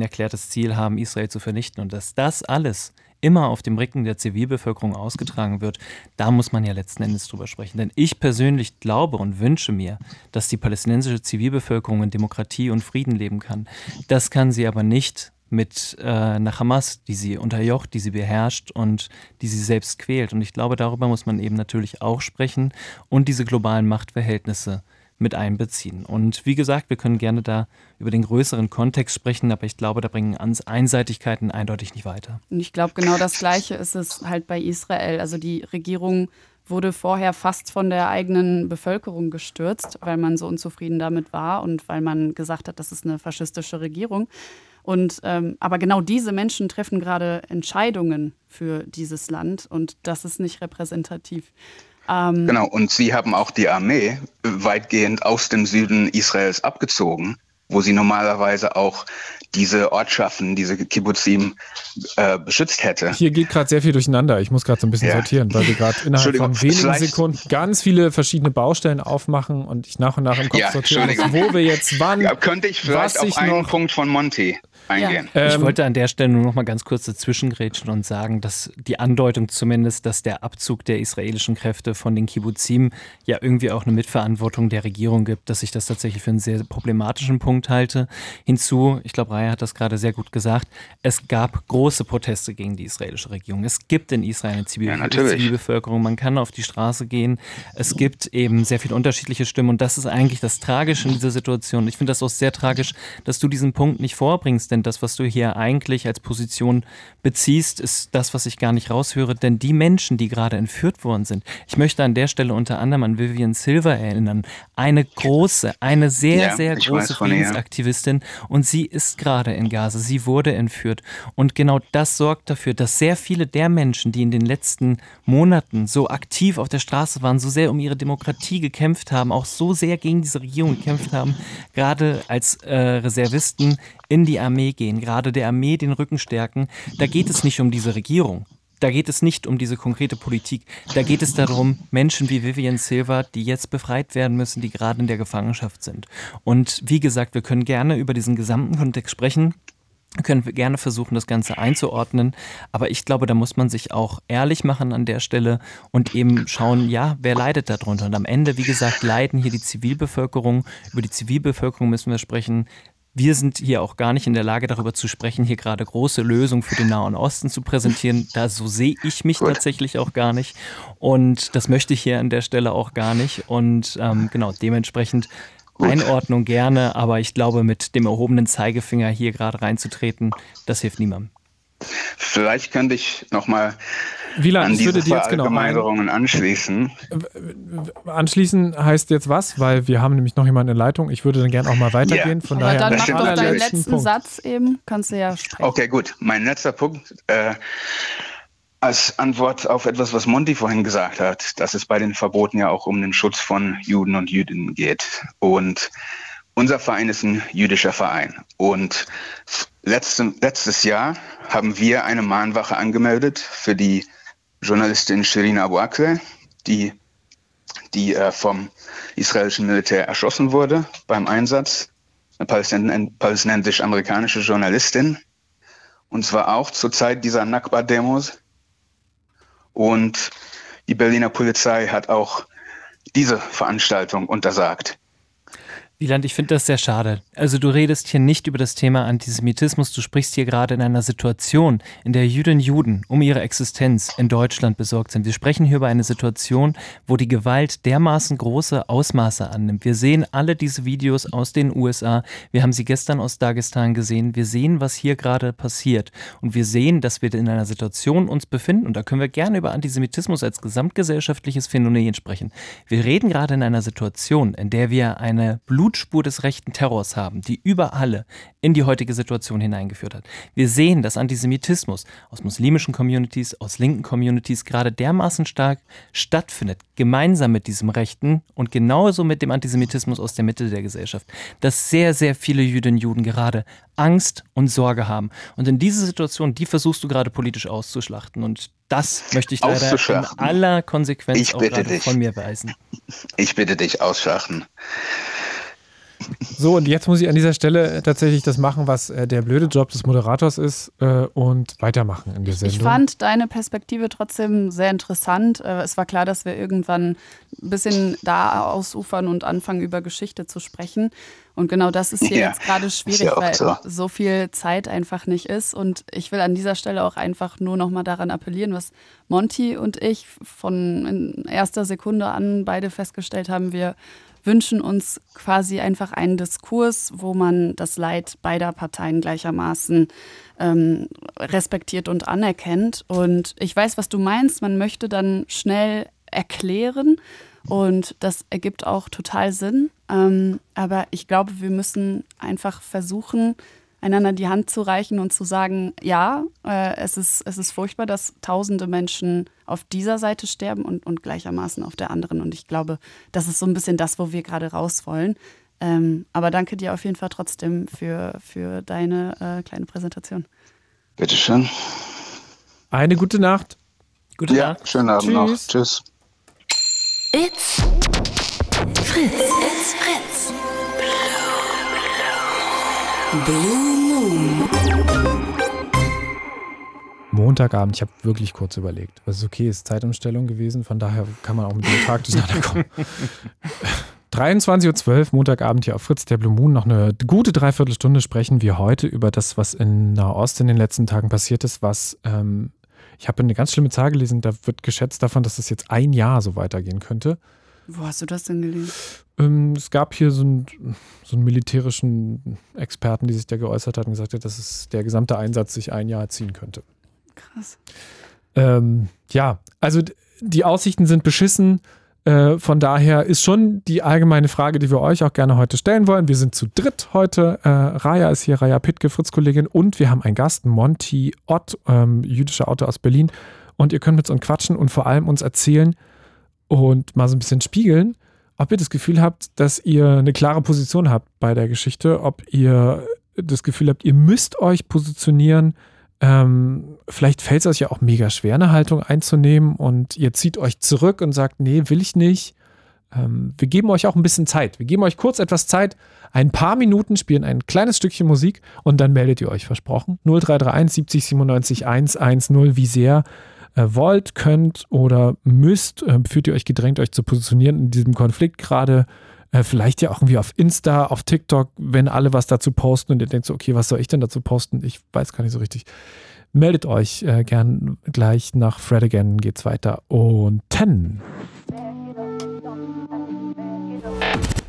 Ziel haben, Israel zu vernichten. Und dass das alles immer auf dem Rücken der Zivilbevölkerung ausgetragen wird, da muss man ja letzten Endes drüber sprechen. Denn ich persönlich glaube und wünsche mir, dass die palästinensische Zivilbevölkerung in Demokratie und Frieden leben kann. Das kann sie aber nicht mit äh, einer Hamas, die sie unterjocht, die sie beherrscht und die sie selbst quält. Und ich glaube, darüber muss man eben natürlich auch sprechen und diese globalen Machtverhältnisse mit einbeziehen. Und wie gesagt, wir können gerne da über den größeren Kontext sprechen, aber ich glaube, da bringen Ans- Einseitigkeiten eindeutig nicht weiter. Und ich glaube, genau das Gleiche ist es halt bei Israel. Also die Regierung wurde vorher fast von der eigenen Bevölkerung gestürzt, weil man so unzufrieden damit war und weil man gesagt hat, das ist eine faschistische Regierung. Und ähm, aber genau diese Menschen treffen gerade Entscheidungen für dieses Land und das ist nicht repräsentativ. Ähm, Genau, und sie haben auch die Armee weitgehend aus dem Süden Israels abgezogen, wo sie normalerweise auch diese Ortschaften, diese Kibbuzim äh, beschützt hätte. Hier geht gerade sehr viel durcheinander. Ich muss gerade so ein bisschen Ja. sortieren, weil wir gerade innerhalb von wenigen Sekunden ganz viele verschiedene Baustellen aufmachen und ich nach und nach im Kopf Ja, Entschuldigung. wo wir jetzt wann. Ja, könnte ich vielleicht was auf ich einen noch- Punkt von Monty eingehen? ich Ähm, wollte an der Stelle nur noch mal ganz kurz dazwischengrätschen und sagen, dass die Andeutung zumindest, dass der Abzug der israelischen Kräfte von den Kibbuzim ja irgendwie auch eine Mitverantwortung der Regierung gibt, dass ich das tatsächlich für einen sehr problematischen Punkt halte. Hinzu, ich glaube, Raya hat das gerade sehr gut gesagt, es gab große Proteste gegen die israelische Regierung. Es gibt in Israel eine Zivil Ja. Zivilbevölkerung, man kann auf die Straße gehen. Es gibt eben sehr viele unterschiedliche Stimmen und das ist eigentlich das Tragische in dieser Situation. Ich finde das auch sehr tragisch, dass du diesen Punkt nicht vorbringst, denn das, was du hier eigentlich als Position beziehst, ist das, was ich gar nicht raushöre. Denn die Menschen, die gerade entführt worden sind, ich möchte an der Stelle unter anderem an Vivian Silver erinnern, eine große, eine sehr, ja, sehr große Friedensaktivistin und sie ist gerade in Gaza, sie wurde entführt. Und genau das sorgt dafür, dass sehr viele der Menschen, die in den letzten Monaten so aktiv auf der Straße waren, so sehr um ihre Demokratie gekämpft haben, auch so sehr gegen diese Regierung gekämpft haben, gerade als äh, Reservisten in die Armee gehen, gerade der Armee den Rücken stärken. Da geht es nicht um diese Regierung. Da geht es nicht um diese konkrete Politik. Da geht es darum, Menschen wie Vivian Silva, die jetzt befreit werden müssen, die gerade in der Gefangenschaft sind. Und wie gesagt, wir können gerne über diesen gesamten Kontext sprechen können wir gerne versuchen, das Ganze einzuordnen. Aber ich glaube, da muss man sich auch ehrlich machen an der Stelle und eben schauen, ja, wer leidet darunter? Und am Ende, wie gesagt, leiden hier die Zivilbevölkerung. Über die Zivilbevölkerung müssen wir sprechen. Wir sind hier auch gar nicht in der Lage, darüber zu sprechen, hier gerade große Lösungen für den Nahen Osten zu präsentieren. Da so sehe ich mich Gut. tatsächlich auch gar nicht. Und das möchte ich hier an der Stelle auch gar nicht. Und ähm, genau, dementsprechend Gut. Einordnung gerne, aber ich glaube, mit dem erhobenen Zeigefinger hier gerade reinzutreten, das hilft niemandem. Vielleicht könnte ich nochmal an diese jetzt genau anschließen. Anschließen heißt jetzt was? Weil wir haben nämlich noch jemanden in Leitung. Ich würde dann gerne auch mal weitergehen. Yeah. Von Aber daher dann mach doch deinen letzten Punkt. Satz eben. Kannst du ja sprechen. Okay, gut. Mein letzter Punkt. Äh, als Antwort auf etwas, was Monty vorhin gesagt hat, dass es bei den Verboten ja auch um den Schutz von Juden und Jüdinnen geht. Und unser Verein ist ein jüdischer Verein. Und letzte, letztes Jahr haben wir eine Mahnwache angemeldet für die Journalistin Shirin Abu Akleh, die, die äh, vom israelischen Militär erschossen wurde beim Einsatz. Eine palästinensisch-amerikanische Journalistin. Und zwar auch zur Zeit dieser Nakba-Demos und die Berliner Polizei hat auch diese Veranstaltung untersagt. Wieland, ich finde das sehr schade. Also du redest hier nicht über das Thema Antisemitismus, du sprichst hier gerade in einer Situation, in der Jüdinnen und Juden um ihre Existenz in Deutschland besorgt sind. Wir sprechen hier über eine Situation, wo die Gewalt dermaßen große Ausmaße annimmt. Wir sehen alle diese Videos aus den USA, wir haben sie gestern aus Dagestan gesehen, wir sehen, was hier gerade passiert und wir sehen, dass wir in einer Situation uns befinden und da können wir gerne über Antisemitismus als gesamtgesellschaftliches Phänomen sprechen. Wir reden gerade in einer Situation, in der wir eine Blut Blutspur des rechten Terrors haben, die über alle in die heutige Situation hineingeführt hat. Wir sehen, dass Antisemitismus aus muslimischen Communities, aus linken Communities gerade dermaßen stark stattfindet, gemeinsam mit diesem Rechten und genauso mit dem Antisemitismus aus der Mitte der Gesellschaft, dass sehr, sehr viele Jüdinnen und Juden gerade Angst und Sorge haben. Und in diese Situation, die versuchst du gerade politisch auszuschlachten. Und das möchte ich leider in aller Konsequenz ich auch von mir weisen. Ich bitte dich, ausschlachten. So, und jetzt muss ich an dieser Stelle tatsächlich das machen, was äh, der blöde Job des Moderators ist äh, und weitermachen in der Sendung. Ich fand deine Perspektive trotzdem sehr interessant. Äh, es war klar, dass wir irgendwann ein bisschen da ausufern und anfangen, über Geschichte zu sprechen. Und genau das ist hier ja, jetzt gerade schwierig, ja weil so. so. viel Zeit einfach nicht ist. Und ich will an dieser Stelle auch einfach nur nochmal daran appellieren, was Monty und ich von erster Sekunde an beide festgestellt haben. Wir wünschen uns quasi einfach einen Diskurs, wo man das Leid beider Parteien gleichermaßen ähm, respektiert und anerkennt. Und ich weiß, was du meinst. Man möchte dann schnell erklären. Und das ergibt auch total Sinn. Ähm, aber ich glaube, wir müssen einfach versuchen, einander die Hand zu reichen und zu sagen, ja, äh, es, ist, es ist furchtbar, dass tausende Menschen auf dieser Seite sterben und, und gleichermaßen auf der anderen. Und ich glaube, das ist so ein bisschen das, wo wir gerade raus wollen. Ähm, aber danke dir auf jeden Fall trotzdem für, für deine äh, kleine Präsentation. Bitteschön. Eine gute Nacht. Gute ja, Nacht. Schönen Abend Tschüss. noch. Tschüss. It's Fritz. It's Fritz. Blue Moon. Montagabend, ich habe wirklich kurz überlegt. Was ist okay, ist Zeitumstellung gewesen, von daher kann man auch mit dem Tag durcheinander kommen. 23.12 Uhr, Montagabend hier auf Fritz, der Blue Moon. Noch eine gute Dreiviertelstunde sprechen wir heute über das, was in Nahost in den letzten Tagen passiert ist, was ähm, ich habe eine ganz schlimme Zahl gelesen, da wird geschätzt davon, dass es jetzt ein Jahr so weitergehen könnte. Wo hast du das denn gelesen? Ähm, es gab hier so einen, so einen militärischen Experten, die sich da geäußert hat und gesagt hat, dass es der gesamte Einsatz sich ein Jahr ziehen könnte. Krass. Ähm, ja, also die Aussichten sind beschissen. Äh, von daher ist schon die allgemeine Frage, die wir euch auch gerne heute stellen wollen. Wir sind zu dritt heute. Äh, Raya ist hier, Raya Pittke, Fritz-Kollegin, und wir haben einen Gast, Monty Ott, ähm, jüdischer Autor aus Berlin. Und ihr könnt mit uns quatschen und vor allem uns erzählen und mal so ein bisschen spiegeln, ob ihr das Gefühl habt, dass ihr eine klare Position habt bei der Geschichte, ob ihr das Gefühl habt, ihr müsst euch positionieren, ähm, vielleicht fällt es euch ja auch mega schwer, eine Haltung einzunehmen und ihr zieht euch zurück und sagt, nee, will ich nicht. Ähm, wir geben euch auch ein bisschen Zeit. Wir geben euch kurz etwas Zeit, ein paar Minuten, spielen ein kleines Stückchen Musik und dann meldet ihr euch, versprochen. 0331 70 97 110, wie sehr wollt, könnt oder müsst, äh, fühlt ihr euch gedrängt, euch zu positionieren in diesem Konflikt gerade äh, vielleicht ja auch irgendwie auf Insta, auf TikTok, wenn alle was dazu posten und ihr denkt so, okay, was soll ich denn dazu posten? Ich weiß gar nicht so richtig. Meldet euch äh, gern gleich nach Fred Again geht's weiter. Und 10.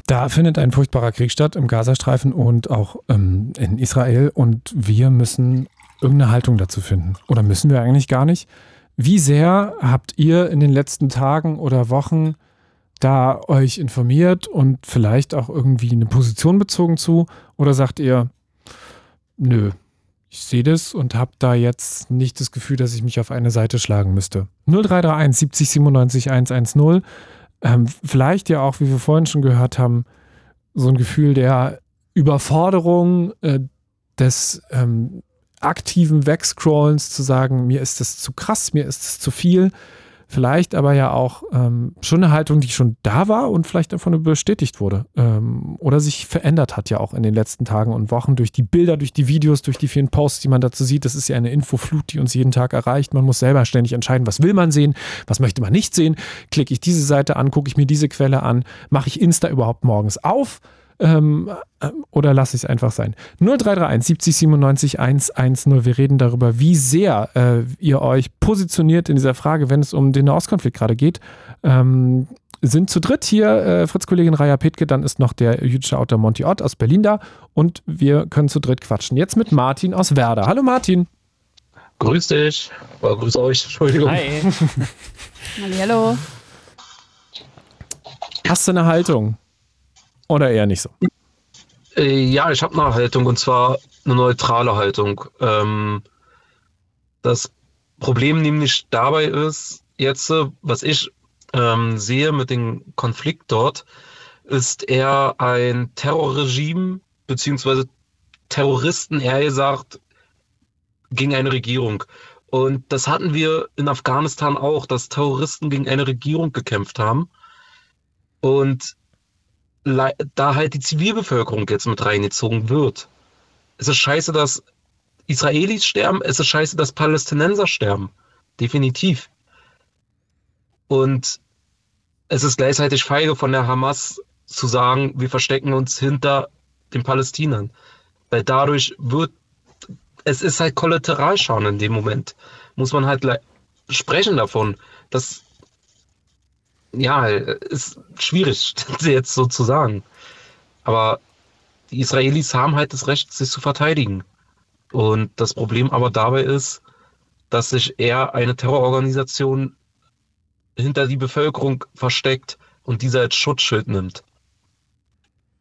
Da findet ein furchtbarer Krieg statt im Gazastreifen und auch ähm, in Israel und wir müssen irgendeine Haltung dazu finden. Oder müssen wir eigentlich gar nicht? Wie sehr habt ihr in den letzten Tagen oder Wochen da euch informiert und vielleicht auch irgendwie eine Position bezogen zu? Oder sagt ihr, nö, ich sehe das und habe da jetzt nicht das Gefühl, dass ich mich auf eine Seite schlagen müsste? 0331 70 97 110. Ähm, vielleicht ja auch, wie wir vorhin schon gehört haben, so ein Gefühl der Überforderung, äh, des ähm, aktiven Wegscrollens, zu sagen, mir ist das zu krass, mir ist das zu viel vielleicht aber ja auch ähm, schon eine Haltung, die schon da war und vielleicht davon bestätigt wurde ähm, oder sich verändert hat ja auch in den letzten Tagen und Wochen durch die Bilder, durch die Videos, durch die vielen Posts, die man dazu sieht. Das ist ja eine Infoflut, die uns jeden Tag erreicht. Man muss selber ständig entscheiden, was will man sehen, was möchte man nicht sehen. Klicke ich diese Seite an, gucke ich mir diese Quelle an, mache ich Insta überhaupt morgens auf? Ähm, äh, oder lasse ich es einfach sein? 0331 70 97 110. Wir reden darüber, wie sehr äh, ihr euch positioniert in dieser Frage, wenn es um den Nahostkonflikt gerade geht. Ähm, sind zu dritt hier, äh, Fritz-Kollegin Raya Petke, dann ist noch der jüdische Autor Monty Ott aus Berlin da und wir können zu dritt quatschen. Jetzt mit Martin aus Werder. Hallo Martin. Grüß dich. Oder grüß euch, Entschuldigung. Hi. Hallo. Hast du eine Haltung? Oder eher nicht so? Äh, ja, ich habe eine Haltung und zwar eine neutrale Haltung. Ähm, das Problem nämlich dabei ist, jetzt, was ich ähm, sehe mit dem Konflikt dort, ist eher ein Terrorregime, beziehungsweise Terroristen, eher gesagt, gegen eine Regierung. Und das hatten wir in Afghanistan auch, dass Terroristen gegen eine Regierung gekämpft haben. Und da halt die Zivilbevölkerung jetzt mit reingezogen wird. Es ist scheiße, dass Israelis sterben, es ist scheiße, dass Palästinenser sterben. Definitiv. Und es ist gleichzeitig feige von der Hamas zu sagen, wir verstecken uns hinter den Palästinern. Weil dadurch wird, es ist halt Kollateralschaden in dem Moment. Muss man halt sprechen davon, dass ja, ist schwierig, jetzt so zu sagen. Aber die Israelis haben halt das Recht, sich zu verteidigen. Und das Problem aber dabei ist, dass sich eher eine Terrororganisation hinter die Bevölkerung versteckt und diese als Schutzschild nimmt.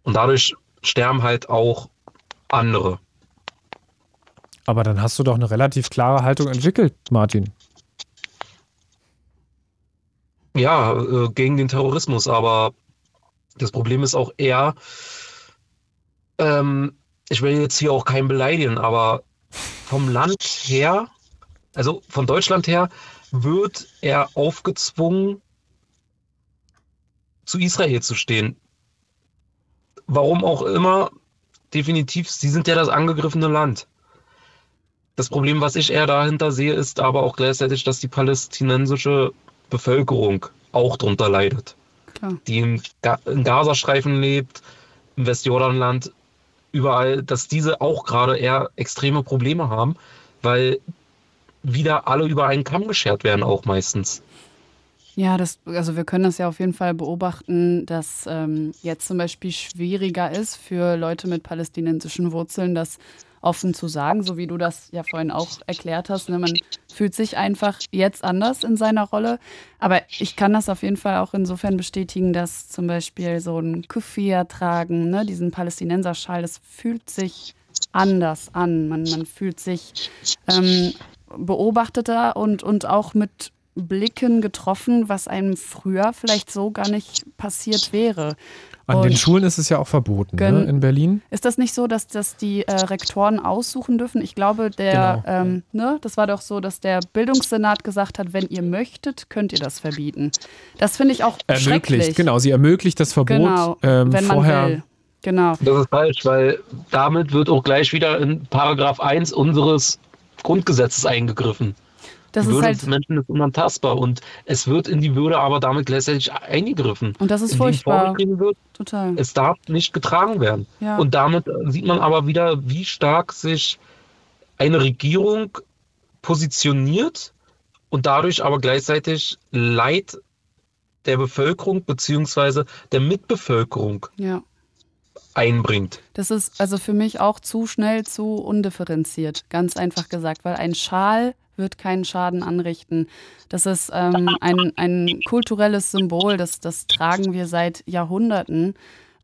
Und dadurch sterben halt auch andere. Aber dann hast du doch eine relativ klare Haltung entwickelt, Martin. Ja, äh, gegen den Terrorismus, aber das Problem ist auch eher, ähm, ich will jetzt hier auch keinen beleidigen, aber vom Land her, also von Deutschland her, wird er aufgezwungen, zu Israel zu stehen. Warum auch immer, definitiv, sie sind ja das angegriffene Land. Das Problem, was ich eher dahinter sehe, ist aber auch gleichzeitig, dass die palästinensische Bevölkerung auch darunter leidet. Klar. Die im, Ga im Gazastreifen lebt, im Westjordanland, überall, dass diese auch gerade eher extreme Probleme haben, weil wieder alle über einen Kamm geschert werden, auch meistens. Ja, das, also wir können das ja auf jeden Fall beobachten, dass ähm, jetzt zum Beispiel schwieriger ist für Leute mit palästinensischen Wurzeln, das offen zu sagen, so wie du das ja vorhin auch erklärt hast. Ne? Man fühlt sich einfach jetzt anders in seiner Rolle. Aber ich kann das auf jeden Fall auch insofern bestätigen, dass zum Beispiel so ein Kufir tragen, ne? diesen Palästinenserschal, das fühlt sich anders an. Man, man fühlt sich ähm, beobachteter und, und auch mit Blicken getroffen, was einem früher vielleicht so gar nicht passiert wäre. An Und den Schulen ist es ja auch verboten, ne, in Berlin. Ist das nicht so, dass das die äh, Rektoren aussuchen dürfen? Ich glaube, der, Genau. ähm, ne, das war doch so, dass der Bildungssenat gesagt hat, wenn ihr möchtet, könnt ihr das verbieten. Das finde ich auch Ermöglicht, schrecklich. genau. Sie ermöglicht das Verbot Genau, ähm, wenn man vorher. will. Genau. Das ist falsch, weil damit wird auch gleich wieder in Paragraph 1 unseres Grundgesetzes eingegriffen. Das die ist Würde halt, des Menschen ist unantastbar und es wird in die Würde aber damit gleichzeitig eingegriffen. und das ist furchtbar. wird, Total. es darf nicht getragen werden. Ja. Und damit sieht man aber wieder, wie stark sich eine Regierung positioniert und dadurch aber gleichzeitig Leid der Bevölkerung beziehungsweise der Mitbevölkerung ja. einbringt. Das ist also für mich auch zu schnell, zu undifferenziert, ganz einfach gesagt, weil ein Schal wird keinen Schaden anrichten. Das ist ähm, ein, ein kulturelles Symbol, das, das tragen wir seit Jahrhunderten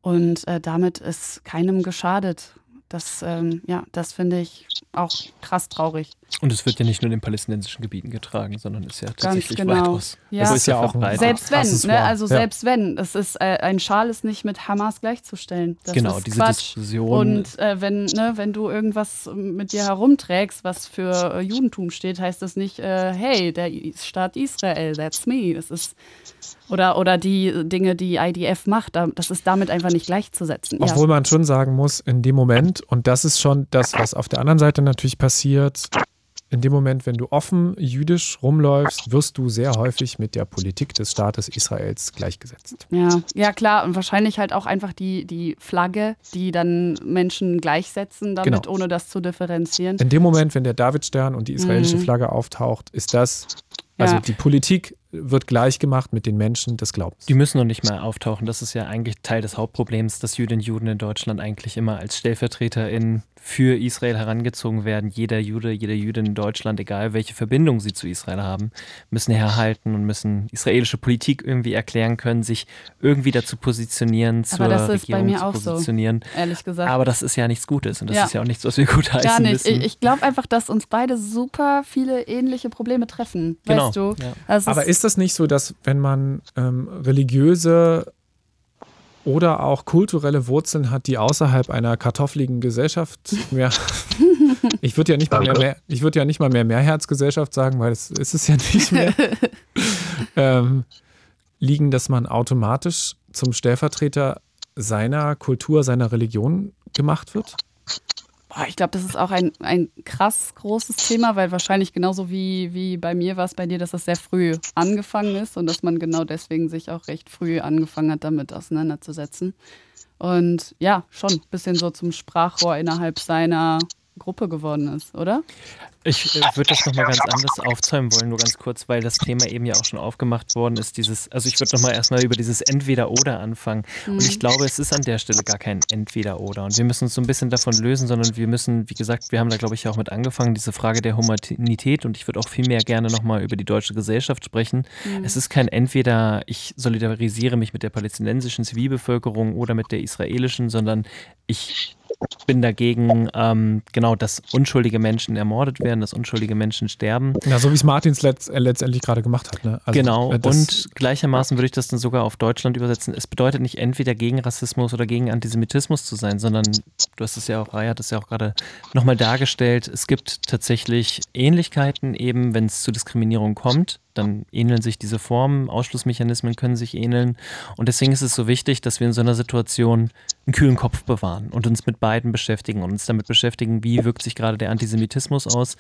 und äh, damit ist keinem geschadet. Das, ähm, ja, das finde ich auch krass traurig. Und es wird ja nicht nur in den palästinensischen Gebieten getragen, sondern ist ja Ganz tatsächlich genau. weitaus. Ja. Das ist ja auch verbreitet. Selbst wenn, Accessoire, ne? also ja. selbst wenn, es ist äh, ein Schal ist nicht mit Hamas gleichzustellen. Das Genau, ist diese Quatsch. Diskussion. Und äh, wenn, ne, wenn du irgendwas mit dir herumträgst, was für äh, Judentum steht, heißt das nicht, äh, hey, der Staat Israel, that's me. Das ist oder oder die Dinge, die IDF macht, da- das ist damit einfach nicht gleichzusetzen. Ja. Obwohl man schon sagen muss, in dem Moment, und das ist schon das, was auf der anderen Seite natürlich passiert, in dem Moment, wenn du offen jüdisch rumläufst, wirst du sehr häufig mit der Politik des Staates Israels gleichgesetzt. Ja, ja klar und wahrscheinlich halt auch einfach die, die Flagge, die dann Menschen gleichsetzen damit, Genau. ohne das zu differenzieren. In dem Moment, wenn der Davidstern und die israelische Mhm. Flagge auftaucht, ist das, also die Politik wird gleich gemacht mit den Menschen des Glaubens. Die müssen noch nicht mehr auftauchen. Das ist ja eigentlich Teil des Hauptproblems, dass Jüdinnen und Juden in Deutschland eigentlich immer als StellvertreterInnen für Israel herangezogen werden. Jeder Jude, jede Jüdin in Deutschland, egal welche Verbindung sie zu Israel haben, müssen herhalten und müssen israelische Politik irgendwie erklären können, sich irgendwie dazu positionieren, zur Aber das ist bei Regierung mir zu auch so. positionieren. Ehrlich gesagt. Aber das ist ja nichts Gutes und das Ja. ist ja auch nichts, was wir gut heißen Gar nicht. müssen. Ich, ich glaube einfach, dass uns beide super viele ähnliche Probleme treffen. Genau, Weißt du? ja. Also Aber es- ist das nicht so, dass wenn man ähm, religiöse oder auch kulturelle Wurzeln hat, die außerhalb einer kartoffeligen Gesellschaft mehr, ich würde ja nicht mal mehr, ich würde ja nicht mal mehr Mehrherzgesellschaft sagen, weil es ist es ja nicht mehr, ähm, liegen, dass man automatisch zum Stellvertreter seiner Kultur, seiner Religion gemacht wird? Ich glaube, das ist auch ein, ein krass großes Thema, weil wahrscheinlich genauso wie, wie bei mir war es bei dir, dass das sehr früh angefangen ist und dass man genau deswegen sich auch recht früh angefangen hat, damit auseinanderzusetzen. Und ja, schon ein bisschen so zum Sprachrohr innerhalb seiner Gruppe geworden ist, oder? Ich äh, würde das nochmal ganz anders aufzäumen wollen, nur ganz kurz, weil das Thema eben ja auch schon aufgemacht worden ist. Dieses, also ich würde nochmal erstmal über dieses Entweder-Oder anfangen. Und ich glaube, es ist an der Stelle gar kein Entweder-Oder. Und wir müssen uns so ein bisschen davon lösen, sondern wir müssen, wie gesagt, wir haben da, glaube ich, auch mit angefangen, diese Frage der Humanität. Und ich würde auch viel mehr gerne nochmal über die deutsche Gesellschaft sprechen. Es ist kein Entweder, ich solidarisiere mich mit der palästinensischen Zivilbevölkerung oder mit der israelischen, sondern ich bin dagegen, ähm, genau, dass unschuldige Menschen ermordet werden, dass unschuldige Menschen sterben. Ja, so wie es Martins letzt, äh, letztendlich gerade gemacht hat. Ne? Also, genau, äh, und gleichermaßen würde ich das dann sogar auf Deutschland übersetzen. Es bedeutet nicht entweder gegen Rassismus oder gegen Antisemitismus zu sein, sondern du hast es ja auch, Raya hat es ja auch gerade nochmal dargestellt, es gibt tatsächlich Ähnlichkeiten eben, wenn es zu Diskriminierung kommt, dann ähneln sich diese Formen, Ausschlussmechanismen können sich ähneln und deswegen ist es so wichtig, dass wir in so einer Situation einen kühlen Kopf bewahren und uns mit beiden beschäftigen und uns damit beschäftigen, wie wirkt sich gerade der Antisemitismus aus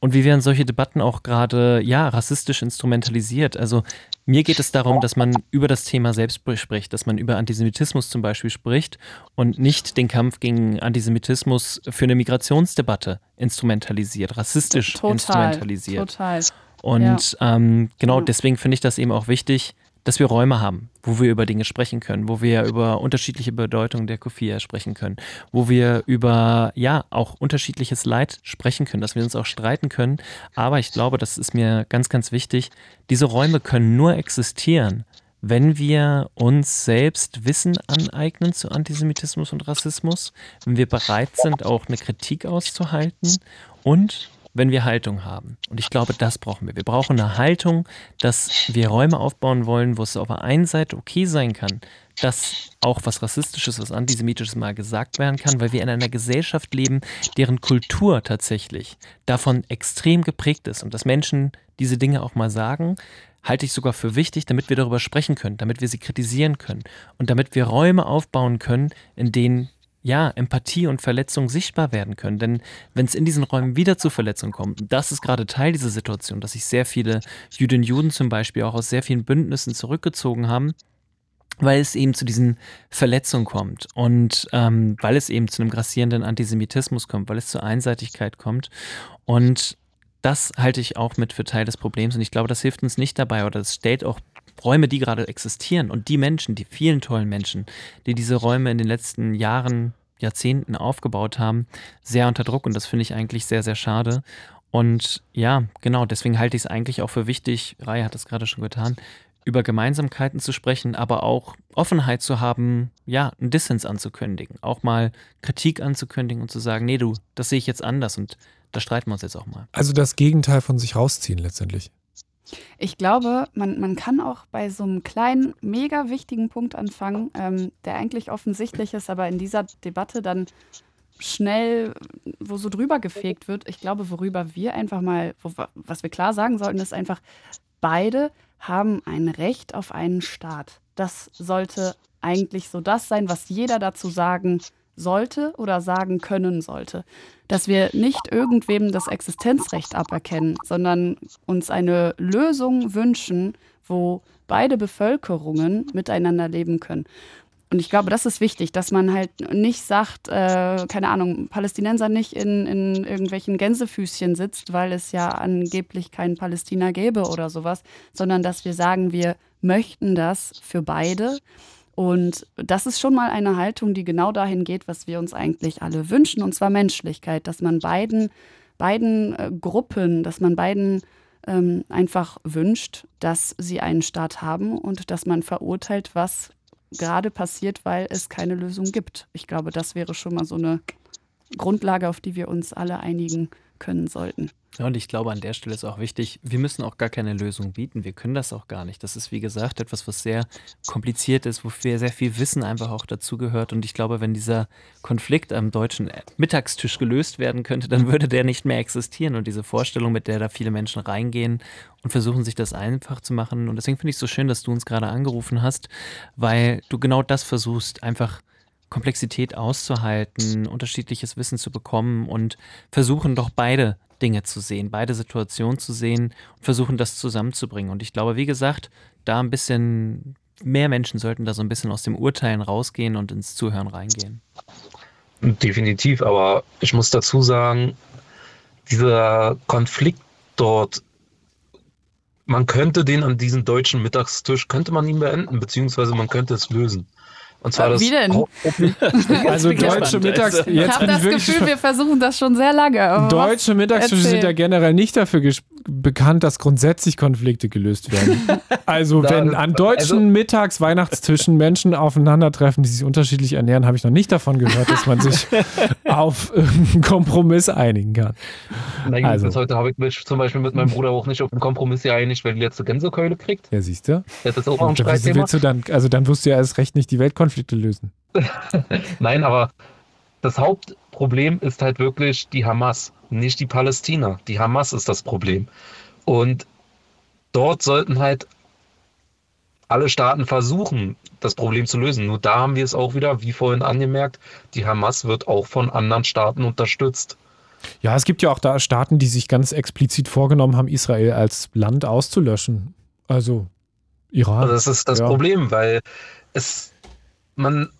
und wie werden solche Debatten auch gerade, ja, rassistisch instrumentalisiert. Also mir geht es darum, dass man über das Thema selbst spricht, dass man über Antisemitismus zum Beispiel spricht und nicht den Kampf gegen Antisemitismus für eine Migrationsdebatte instrumentalisiert, rassistisch Total. instrumentalisiert. Total. Und ja. ähm, genau deswegen finde ich das eben auch wichtig, dass wir Räume haben, wo wir über Dinge sprechen können, wo wir über unterschiedliche Bedeutungen der Kofia sprechen können, wo wir über, ja, auch unterschiedliches Leid sprechen können, dass wir uns auch streiten können. Aber ich glaube, das ist mir ganz, ganz wichtig, diese Räume können nur existieren, wenn wir uns selbst Wissen aneignen zu Antisemitismus und Rassismus, wenn wir bereit sind, auch eine Kritik auszuhalten und wenn wir Haltung haben. Und ich glaube, das brauchen wir. Wir brauchen eine Haltung, dass wir Räume aufbauen wollen, wo es auf der einen Seite okay sein kann, dass auch was Rassistisches, was Antisemitisches mal gesagt werden kann, weil wir in einer Gesellschaft leben, deren Kultur tatsächlich davon extrem geprägt ist und dass Menschen diese Dinge auch mal sagen, halte ich sogar für wichtig, damit wir darüber sprechen können, damit wir sie kritisieren können und damit wir Räume aufbauen können, in denen ja, Empathie und Verletzung sichtbar werden können. Denn wenn es in diesen Räumen wieder zu Verletzungen kommt, das ist gerade Teil dieser Situation, dass sich sehr viele Jüdinnen und Juden zum Beispiel auch aus sehr vielen Bündnissen zurückgezogen haben, weil es eben zu diesen Verletzungen kommt und ähm, weil es eben zu einem grassierenden Antisemitismus kommt, weil es zur Einseitigkeit kommt. Und das halte ich auch mit für Teil des Problems und ich glaube, das hilft uns nicht dabei oder das stellt auch Räume, die gerade existieren und die Menschen, die vielen tollen Menschen, die diese Räume in den letzten Jahren, Jahrzehnten aufgebaut haben, sehr unter Druck und das finde ich eigentlich sehr, sehr schade. Und ja, genau, deswegen halte ich es eigentlich auch für wichtig, Rai hat es gerade schon getan, über Gemeinsamkeiten zu sprechen, aber auch Offenheit zu haben, ja, einen Dissens anzukündigen, auch mal Kritik anzukündigen und zu sagen, nee, du, das sehe ich jetzt anders und da streiten wir uns jetzt auch mal. Also das Gegenteil von sich rausziehen letztendlich. Ich glaube, man, man kann auch bei so einem kleinen, mega wichtigen Punkt anfangen, ähm, der eigentlich offensichtlich ist, aber in dieser Debatte dann schnell, wo so drüber gefegt wird. Ich glaube, worüber wir einfach mal, wo, was wir klar sagen sollten, ist einfach, beide haben ein Recht auf einen Staat. Das sollte eigentlich so das sein, was jeder dazu sagen sollte oder sagen können sollte. Dass wir nicht irgendwem das Existenzrecht aberkennen, sondern uns eine Lösung wünschen, wo beide Bevölkerungen miteinander leben können. Und ich glaube, das ist wichtig, dass man halt nicht sagt, äh, keine Ahnung, Palästinenser nicht in, in irgendwelchen Gänsefüßchen sitzt, weil es ja angeblich keinen Palästina gäbe oder sowas, sondern dass wir sagen, wir möchten das für beide und das ist schon mal eine Haltung, die genau dahin geht, was wir uns eigentlich alle wünschen, und zwar Menschlichkeit, dass man beiden, beiden äh, Gruppen, dass man beiden ähm, einfach wünscht, dass sie einen Staat haben und dass man verurteilt, was gerade passiert, weil es keine Lösung gibt. Ich glaube, das wäre schon mal so eine Grundlage, auf die wir uns alle einigen können sollten. Ja, und ich glaube, an der Stelle ist auch wichtig, wir müssen auch gar keine Lösung bieten. Wir können das auch gar nicht. Das ist, wie gesagt, etwas, was sehr kompliziert ist, wofür sehr viel Wissen einfach auch dazugehört. Und ich glaube, wenn dieser Konflikt am deutschen Mittagstisch gelöst werden könnte, dann würde der nicht mehr existieren. Und diese Vorstellung, mit der da viele Menschen reingehen und versuchen, sich das einfach zu machen. Und deswegen finde ich es so schön, dass du uns gerade angerufen hast, weil du genau das versuchst, einfach Komplexität auszuhalten, unterschiedliches Wissen zu bekommen und versuchen doch beide Dinge zu sehen, beide Situationen zu sehen und versuchen das zusammenzubringen. Und ich glaube, wie gesagt, da ein bisschen mehr Menschen sollten da so ein bisschen aus dem Urteilen rausgehen und ins Zuhören reingehen. Definitiv, aber ich muss dazu sagen, dieser Konflikt dort, man könnte den an diesem deutschen Mittagstisch, könnte man ihn beenden, beziehungsweise man könnte es lösen. Und zwar das Wie denn? also deutsche Mittags... Also, ich habe das Gefühl, wir versuchen das schon sehr lange. Deutsche Mittagstische sind ja generell nicht dafür bekannt, dass grundsätzlich Konflikte gelöst werden. Also wenn an deutschen also, Mittags-Weihnachtstischen Menschen aufeinandertreffen, die sich unterschiedlich ernähren, habe ich noch nicht davon gehört, dass man sich auf irgendeinen Kompromiss einigen kann. Nein, also. heute habe ich mich zum Beispiel mit meinem Bruder auch nicht auf einen Kompromiss geeinigt, weil die letzte Gänsekeule kriegt. Ja, siehst du? Das ist auch ein Streitthema. Willst du dann, also dann wirst du ja erst recht nicht die Weltkonflikte lösen. Nein, aber das Hauptproblem ist halt wirklich die Hamas, nicht die Palästina. Die Hamas ist das Problem. Und dort sollten halt alle Staaten versuchen, das Problem zu lösen. Nur da haben wir es auch wieder, wie vorhin angemerkt, die Hamas wird auch von anderen Staaten unterstützt. Ja, es gibt ja auch da Staaten, die sich ganz explizit vorgenommen haben, Israel als Land auszulöschen. Also Iran. Also das ist das ja. Problem, weil es man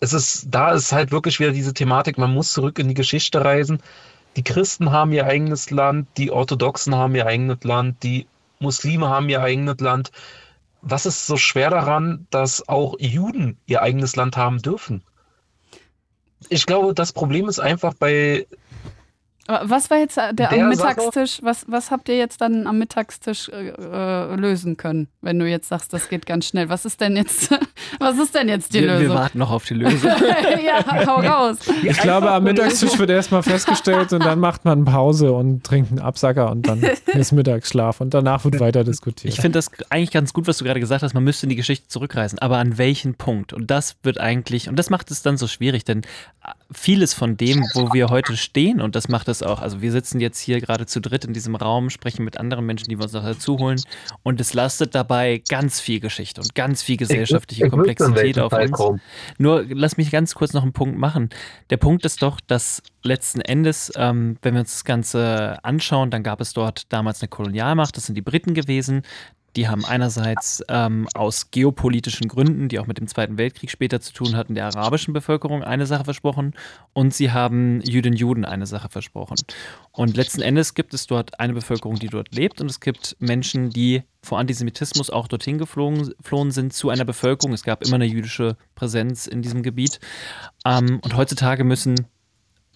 es ist, da ist halt wirklich wieder diese Thematik, man muss zurück in die Geschichte reisen. die Christen haben ihr eigenes Land, die Orthodoxen haben ihr eigenes Land, die Muslime haben ihr eigenes Land. Was ist so schwer daran, dass auch Juden ihr eigenes Land haben dürfen? Ich glaube, das Problem ist einfach bei was war jetzt der, der am Mittagstisch? Was, was habt ihr jetzt dann am Mittagstisch äh, äh, lösen können, wenn du jetzt sagst, das geht ganz schnell? Was ist denn jetzt, was ist denn jetzt die Wir, wir Lösung? warten noch auf die Lösung. ja, hau raus. Ich glaube, am Mittagstisch wird erstmal festgestellt und dann macht man Pause und trinkt einen Absacker und dann ist Mittagsschlaf und danach wird weiter diskutiert. Ich finde das eigentlich ganz gut, was du gerade gesagt hast. Man müsste in die Geschichte zurückreisen. Aber an welchen Punkt? Und das wird eigentlich, und das macht es dann so schwierig, denn vieles von dem, wo wir heute stehen, und das macht es auch, also wir sitzen jetzt hier gerade zu dritt in diesem Raum, sprechen mit anderen Menschen, die wir uns noch dazu holen. Und es lastet dabei ganz viel Geschichte und ganz viel gesellschaftliche Ich in Komplexität auf uns. kommen. Nur lass mich ganz kurz noch einen Punkt machen. Der Punkt ist doch, dass letzten Endes, ähm, wenn wir uns das Ganze anschauen, dann gab es dort damals eine Kolonialmacht, das sind die Briten gewesen. Die haben einerseits ähm, aus geopolitischen Gründen, die auch mit dem Zweiten Weltkrieg später zu tun hatten, der arabischen Bevölkerung eine Sache versprochen und sie haben Jüdinnen Juden eine Sache versprochen. Und letzten Endes gibt es dort eine Bevölkerung, die dort lebt und es gibt Menschen, die vor Antisemitismus auch dorthin geflohen sind zu einer Bevölkerung. Es gab immer eine jüdische Präsenz in diesem Gebiet. Ähm, und heutzutage müssen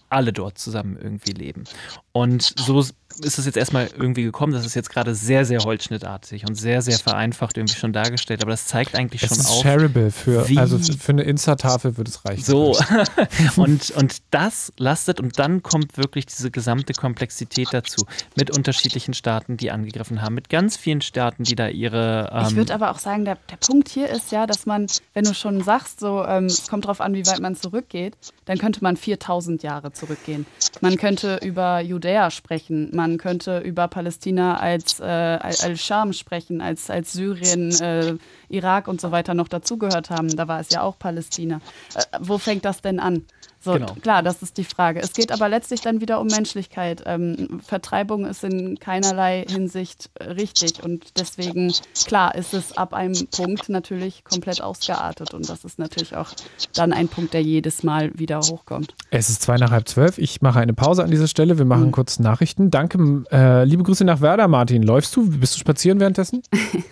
alle dort zusammen irgendwie leben. Und so ist es jetzt erstmal irgendwie gekommen. Das ist jetzt gerade sehr, sehr holzschnittartig und sehr, sehr vereinfacht irgendwie schon dargestellt. Aber das zeigt eigentlich es schon ist auf. shareable für, wie- also für eine Insta-Tafel würde es reichen. So. und, und das lastet und dann kommt wirklich diese gesamte Komplexität dazu. Mit unterschiedlichen Staaten, die angegriffen haben, mit ganz vielen Staaten, die da ihre. Ich ähm, würde aber auch sagen, der, der Punkt hier ist ja, dass man, wenn du schon sagst, so, ähm, es kommt darauf an, wie weit man zurückgeht, dann könnte man 4000 Jahre zurückgehen. Man könnte über Judäa sprechen, man könnte über Palästina als, äh, als als Scham sprechen, als, als Syrien, äh, Irak und so weiter noch dazugehört haben. Da war es ja auch Palästina. Äh, wo fängt das denn an? So, Genau. klar, das ist die Frage. Es geht aber letztlich dann wieder um Menschlichkeit. Ähm, Vertreibung ist in keinerlei Hinsicht äh, richtig und deswegen, klar, ist es ab einem Punkt natürlich komplett ausgeartet und das ist natürlich auch dann ein Punkt, der jedes Mal wieder hochkommt. Es ist zwei nach halb zwölf. Ich mache eine Pause an dieser Stelle. Wir machen kurz Nachrichten. Danke. Äh, liebe Grüße nach Werder, Martin. Läufst du? Bist du spazieren währenddessen?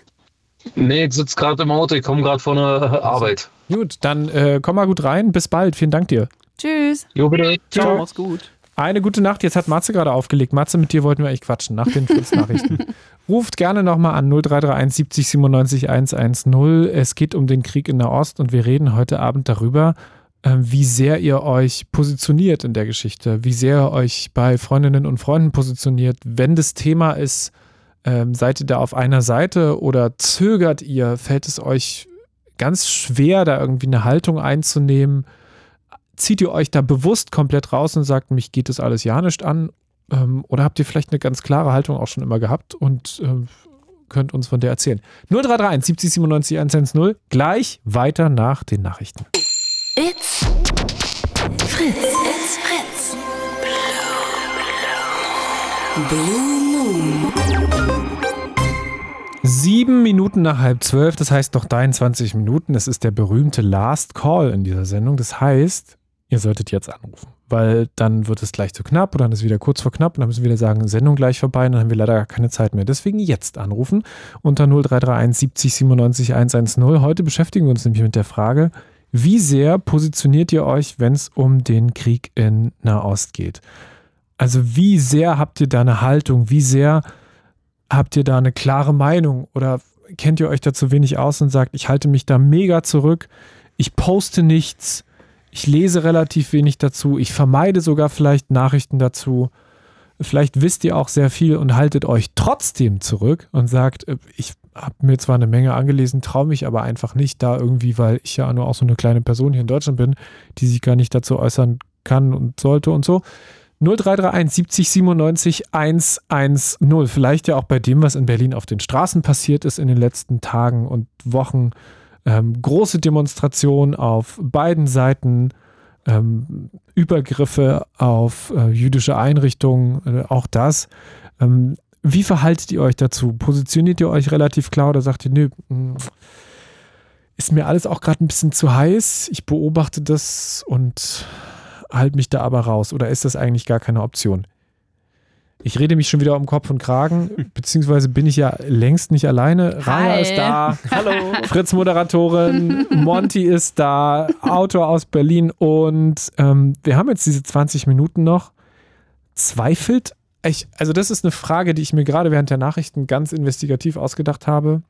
Nee, ich sitze gerade im Auto, ich komme gerade von der Arbeit. Gut, dann äh, komm mal gut rein. Bis bald. Vielen Dank dir. Tschüss. Jo, bitte. Ciao, mach's gut. Eine gute Nacht. Jetzt hat Matze gerade aufgelegt. Matze, mit dir wollten wir eigentlich quatschen nach den Fritz-Nachrichten. Ruft gerne nochmal an 0331 70 97 110. Es geht um den Krieg in Nahost und wir reden heute Abend darüber, ähm, wie sehr ihr euch positioniert in der Geschichte, wie sehr ihr euch bei Freundinnen und Freunden positioniert. Wenn das Thema ist, ähm, seid ihr da auf einer Seite oder zögert ihr? Fällt es euch ganz schwer, da irgendwie eine Haltung einzunehmen? Zieht ihr euch da bewusst komplett raus und sagt, mich geht das alles ja nicht an? Ähm, oder habt ihr vielleicht eine ganz klare Haltung auch schon immer gehabt und ähm, könnt uns von der erzählen? 0331 70 97 110. Gleich weiter nach den Nachrichten. It's Fritz. It's Fritz. Blue Moon. Sieben Minuten nach halb zwölf, das heißt noch 23 Minuten. Es ist der berühmte Last Call in dieser Sendung. Das heißt, ihr solltet jetzt anrufen, weil dann wird es gleich zu knapp oder dann ist es wieder kurz vor knapp und dann müssen wir wieder sagen, Sendung gleich vorbei und dann haben wir leider keine Zeit mehr. Deswegen jetzt anrufen unter 0331 70 97 110. Heute beschäftigen wir uns nämlich mit der Frage, wie sehr positioniert ihr euch, wenn es um den Krieg in Nahost geht? Also wie sehr habt ihr da eine Haltung? Wie sehr habt ihr da eine klare Meinung oder kennt ihr euch da zu wenig aus und sagt, ich halte mich da mega zurück, ich poste nichts, ich lese relativ wenig dazu, ich vermeide sogar vielleicht Nachrichten dazu. Vielleicht wisst ihr auch sehr viel und haltet euch trotzdem zurück und sagt, äh, ich habe mir zwar eine Menge angelesen, traue mich aber einfach nicht da irgendwie, weil ich ja nur auch so eine kleine Person hier in Deutschland bin, die sich gar nicht dazu äußern kann und sollte und so. 0331 70 97 110. Vielleicht ja auch bei dem, was in Berlin auf den Straßen passiert ist in den letzten Tagen und Wochen. Ähm, große Demonstrationen auf beiden Seiten, ähm, Übergriffe auf äh, jüdische Einrichtungen, äh, auch das. Ähm, wie verhaltet ihr euch dazu? Positioniert ihr euch relativ klar oder sagt ihr, nö, mh, ist mir alles auch gerade ein bisschen zu heiß? Ich beobachte das und halte mich da aber raus. Oder ist das eigentlich gar keine Option? Ich rede mich schon wieder um Kopf und Kragen, beziehungsweise bin ich ja längst nicht alleine. Raya Hi. ist da, Hallo. Fritz Moderatorin, Monty ist da, Autor aus Berlin und ähm, wir haben jetzt diese 20 Minuten noch. Zweifelt, ich, also das ist eine Frage, die ich mir gerade während der Nachrichten ganz investigativ ausgedacht habe.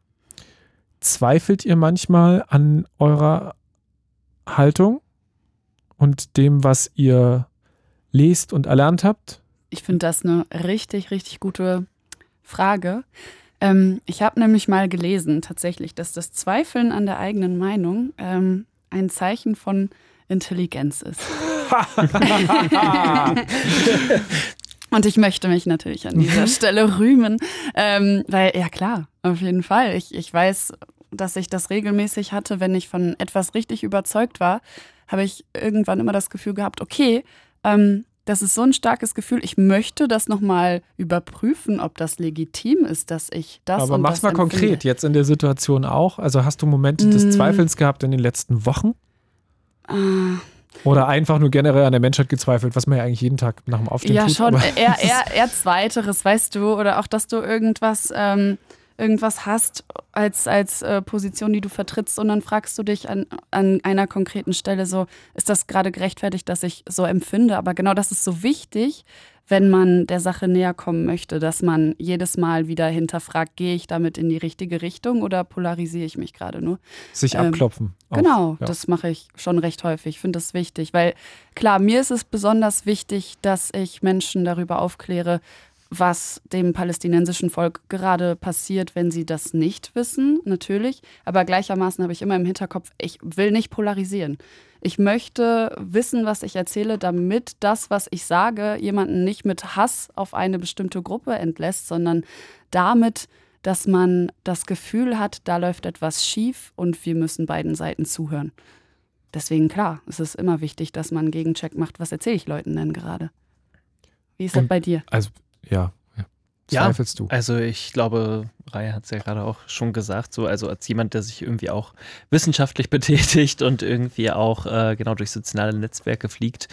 Zweifelt ihr manchmal an eurer Haltung und dem, was ihr lest und erlernt habt? Ich finde das eine richtig, richtig gute Frage. Ähm, ich habe nämlich mal gelesen, tatsächlich, dass das Zweifeln an der eigenen Meinung ähm, ein Zeichen von Intelligenz ist. Und ich möchte mich natürlich an dieser Stelle rühmen, ähm, weil, ja klar, auf jeden Fall. Ich, ich weiß, dass ich das regelmäßig hatte, wenn ich von etwas richtig überzeugt war, habe ich irgendwann immer das Gefühl gehabt, okay, ähm, das ist so ein starkes Gefühl, ich möchte das nochmal überprüfen, ob das legitim ist, dass ich das Aber mach's das mal empfinde. konkret, jetzt in der Situation auch. Also hast du Momente des Mm. Zweifels gehabt in den letzten Wochen? Ah. Oder einfach nur generell an der Menschheit gezweifelt, was man ja eigentlich jeden Tag nach dem Aufstehen Ja, tut? schon. aber- Eher, eher, eher Zweiteres, weißt du, oder auch, dass du irgendwas, ähm, irgendwas hast als, als äh, Position, die du vertrittst, und dann fragst du dich an, an einer konkreten Stelle so, ist das gerade gerechtfertigt, dass ich so empfinde? Aber genau das ist so wichtig, wenn man der Sache näher kommen möchte, dass man jedes Mal wieder hinterfragt, gehe ich damit in die richtige Richtung oder polarisiere ich mich gerade nur? Sich Ähm, abklopfen. auch. Genau, Ja. das mache ich schon recht häufig. Ich finde das wichtig, weil klar, mir ist es besonders wichtig, dass ich Menschen darüber aufkläre, was dem palästinensischen Volk gerade passiert, wenn sie das nicht wissen, natürlich. Aber gleichermaßen habe ich immer im Hinterkopf, ich will nicht polarisieren. Ich möchte wissen, was ich erzähle, damit das, was ich sage, jemanden nicht mit Hass auf eine bestimmte Gruppe entlässt, sondern damit, dass man das Gefühl hat, da läuft etwas schief und wir müssen beiden Seiten zuhören. Deswegen klar, es ist immer wichtig, dass man einen Gegencheck macht, was erzähle ich Leuten denn gerade? Wie ist das bei dir? Also, ja. ja. Ja. Zweifelst du? Also ich glaube, Raya hat es ja gerade auch schon gesagt, so also als jemand, der sich irgendwie auch wissenschaftlich betätigt und irgendwie auch äh, genau durch soziale Netzwerke fliegt,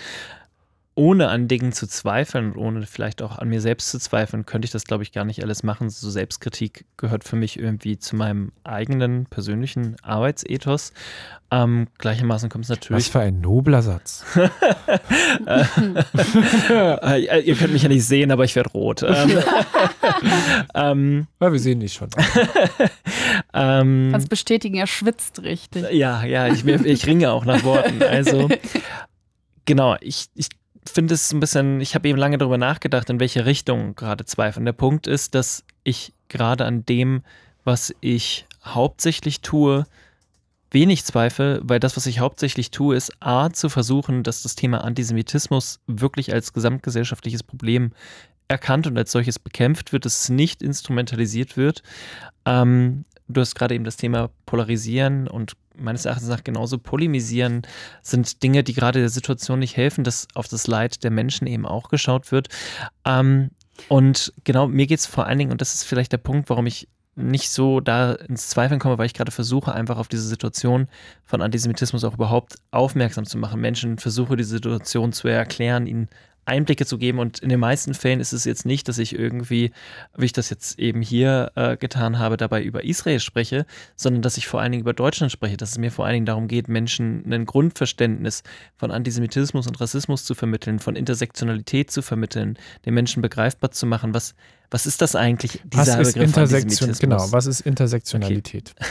ohne an Dingen zu zweifeln und ohne vielleicht auch an mir selbst zu zweifeln, könnte ich das, glaube ich, gar nicht alles machen. So Selbstkritik gehört für mich irgendwie zu meinem eigenen persönlichen Arbeitsethos. Ähm, gleichermaßen kommt es Was natürlich für ein nobler Satz. äh, ihr könnt mich ja nicht sehen, aber ich werde rot. Ähm, ähm, Ja, wir sehen dich schon. ähm, Kannst bestätigen, er schwitzt richtig. ja, ja, ich, ich ringe auch nach Worten. Also, genau, ich, ich finde es ein bisschen, ich habe eben lange darüber nachgedacht, in welche Richtung gerade zweifeln. Der Punkt ist, dass ich gerade an dem, was ich hauptsächlich tue, wenig zweifle, weil das, was ich hauptsächlich tue, ist A, zu versuchen, dass das Thema Antisemitismus wirklich als gesamtgesellschaftliches Problem erkannt und als solches bekämpft wird, dass es nicht instrumentalisiert wird. Ähm, du hast gerade eben das Thema Polarisieren und meines Erachtens nach genauso Polemisieren sind Dinge, die gerade der Situation nicht helfen, dass auf das Leid der Menschen eben auch geschaut wird. Ähm, und genau, mir geht es vor allen Dingen, und das ist vielleicht der Punkt, warum ich nicht so da ins Zweifeln komme, weil ich gerade versuche, einfach auf diese Situation von Antisemitismus auch überhaupt aufmerksam zu machen. Menschen versuche, diese Situation zu erklären, ihnen Einblicke zu geben. Und in den meisten Fällen ist es jetzt nicht, dass ich irgendwie, wie ich das jetzt eben hier äh, getan habe, dabei über Israel spreche, sondern dass ich vor allen Dingen über Deutschland spreche, dass es mir vor allen Dingen darum geht, Menschen ein Grundverständnis von Antisemitismus und Rassismus zu vermitteln, von Intersektionalität zu vermitteln, den Menschen begreifbar zu machen, was, was ist das eigentlich, Was dieser ist Begriff Intersektion? Genau, was ist Intersektionalität?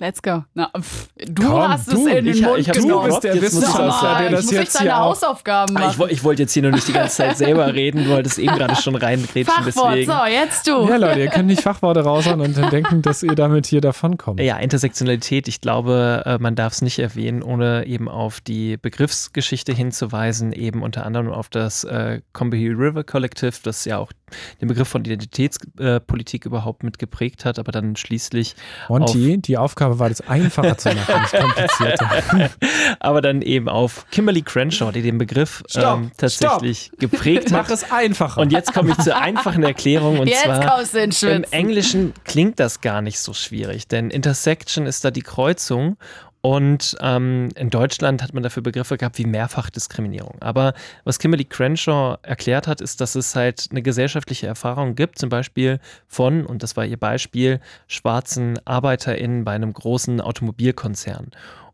Let's go. Na, pf, du Komm, hast du, es in den ich- Mund ich hab's genommen. gedroppt, der ich Wissenschaftler, das der das ich muss jetzt deine hier auch- Hausaufgaben Ah, ich, machen. woll- ich wollte jetzt hier nur nicht die ganze Zeit selber reden, du wolltest eben gerade schon reingrätschen, Fachwort, deswegen. so, jetzt du. Ja, Leute, ihr könnt nicht Fachworte raushauen und dann denken, dass ihr damit hier davonkommt. Ja, Intersektionalität, ich glaube, äh, man darf es nicht erwähnen, ohne eben auf die Begriffsgeschichte hinzuweisen, eben unter anderem auf das äh, Combahee River Collective, das ja auch den Begriff von Identitätspolitik überhaupt mit geprägt hat, aber dann schließlich Monty, die Aufgabe war, das einfacher zu machen, nicht komplizierter. aber dann eben auf Kimberly Crenshaw, die den Begriff ähm, tatsächlich geprägt Mach hat. es einfacher. Und jetzt komme ich zur einfachen Erklärung und Jetzt zwar kommst du ins im. Englischen klingt das gar nicht so schwierig, denn Intersection ist da die Kreuzung Und ähm, in Deutschland hat man dafür Begriffe gehabt wie Mehrfachdiskriminierung. Aber was Kimberly Crenshaw erklärt hat, ist, dass es halt eine gesellschaftliche Erfahrung gibt, zum Beispiel von, und das war ihr Beispiel, schwarzen ArbeiterInnen bei einem großen Automobilkonzern.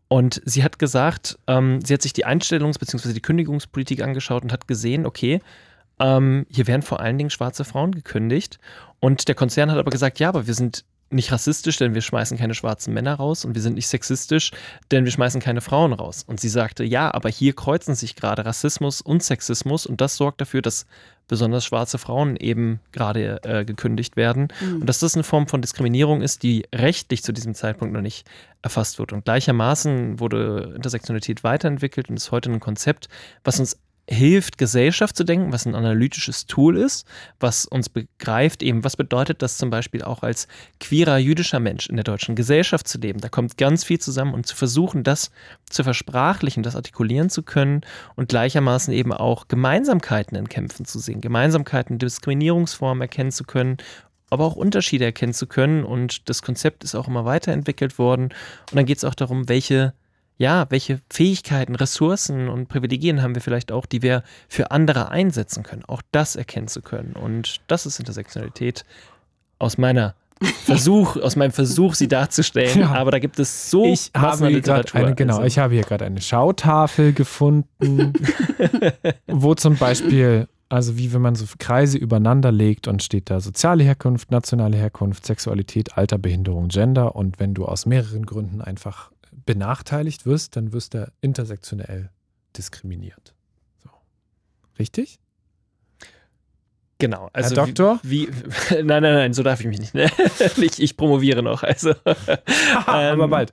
Und sie hat gesagt, ähm, sie hat sich die Einstellungs- bzw. die Kündigungspolitik angeschaut und hat gesehen, okay, ähm, hier werden vor allen Dingen schwarze Frauen gekündigt. Und der Konzern hat aber gesagt, ja, aber wir sind nicht rassistisch, denn wir schmeißen keine schwarzen Männer raus und wir sind nicht sexistisch, denn wir schmeißen keine Frauen raus. Und sie sagte, ja, aber hier kreuzen sich gerade Rassismus und Sexismus und das sorgt dafür, dass besonders schwarze Frauen eben gerade äh, gekündigt werden mhm. und dass das eine Form von Diskriminierung ist, die rechtlich zu diesem Zeitpunkt noch nicht erfasst wird. Und gleichermaßen wurde Intersektionalität weiterentwickelt und ist heute ein Konzept, was uns hilft, Gesellschaft zu denken, was ein analytisches Tool ist, was uns begreift, eben, was bedeutet das zum Beispiel auch als queerer jüdischer Mensch in der deutschen Gesellschaft zu leben. Da kommt ganz viel zusammen und zu versuchen, das zu versprachlichen, das artikulieren zu können und gleichermaßen eben auch Gemeinsamkeiten in Kämpfen zu sehen, Gemeinsamkeiten, Diskriminierungsformen erkennen zu können aber auch Unterschiede erkennen zu können. Und das Konzept ist auch immer weiterentwickelt worden. Und dann geht es auch darum, welche ja, welche Fähigkeiten, Ressourcen und Privilegien haben wir vielleicht auch, die wir für andere einsetzen können. Auch das erkennen zu können. Und das ist Intersektionalität aus meiner Versuch, aus meinem Versuch, sie darzustellen. Ja. Aber da gibt es so ich habe Literatur. Eine, genau, also. ich habe hier gerade eine Schautafel gefunden, wo zum Beispiel, also wie wenn man so Kreise übereinander legt und steht da soziale Herkunft, nationale Herkunft, Sexualität, Alter, Behinderung, Gender. Und wenn du aus mehreren Gründen einfach benachteiligt wirst, dann wirst du intersektionell diskriminiert. So. Richtig? Genau. Also Herr Doktor? Wie, wie, nein, nein, nein, so darf ich mich nicht. Ne? ich, ich promoviere noch. Also, aber bald.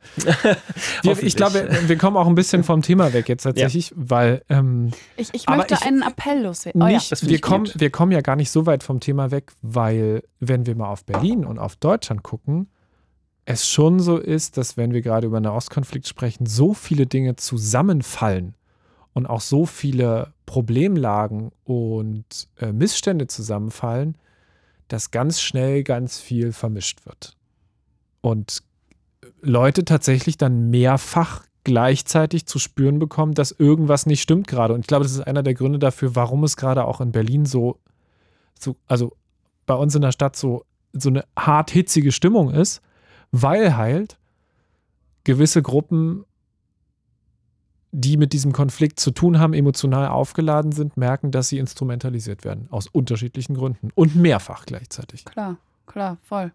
Wir, ich glaube, wir kommen auch ein bisschen vom Thema weg jetzt tatsächlich, ja. weil. Ähm, ich, ich möchte ich, einen Appell loswerden. Oh, ja. wir, kommen, wir kommen ja gar nicht so weit vom Thema weg, weil, wenn wir mal auf Berlin und auf Deutschland gucken, es schon so ist, dass wenn wir gerade über einen Ostkonflikt sprechen, so viele Dinge zusammenfallen und auch so viele Problemlagen und äh, Missstände zusammenfallen, dass ganz schnell ganz viel vermischt wird. Und Leute tatsächlich dann mehrfach gleichzeitig zu spüren bekommen, dass irgendwas nicht stimmt gerade. Und ich glaube, das ist einer der Gründe dafür, warum es gerade auch in Berlin so, so also bei uns in der Stadt so, so eine hart hitzige Stimmung ist, weil halt gewisse Gruppen, die mit diesem Konflikt zu tun haben, emotional aufgeladen sind, merken, dass sie instrumentalisiert werden. Aus unterschiedlichen Gründen. Und mehrfach gleichzeitig. Klar, klar, voll.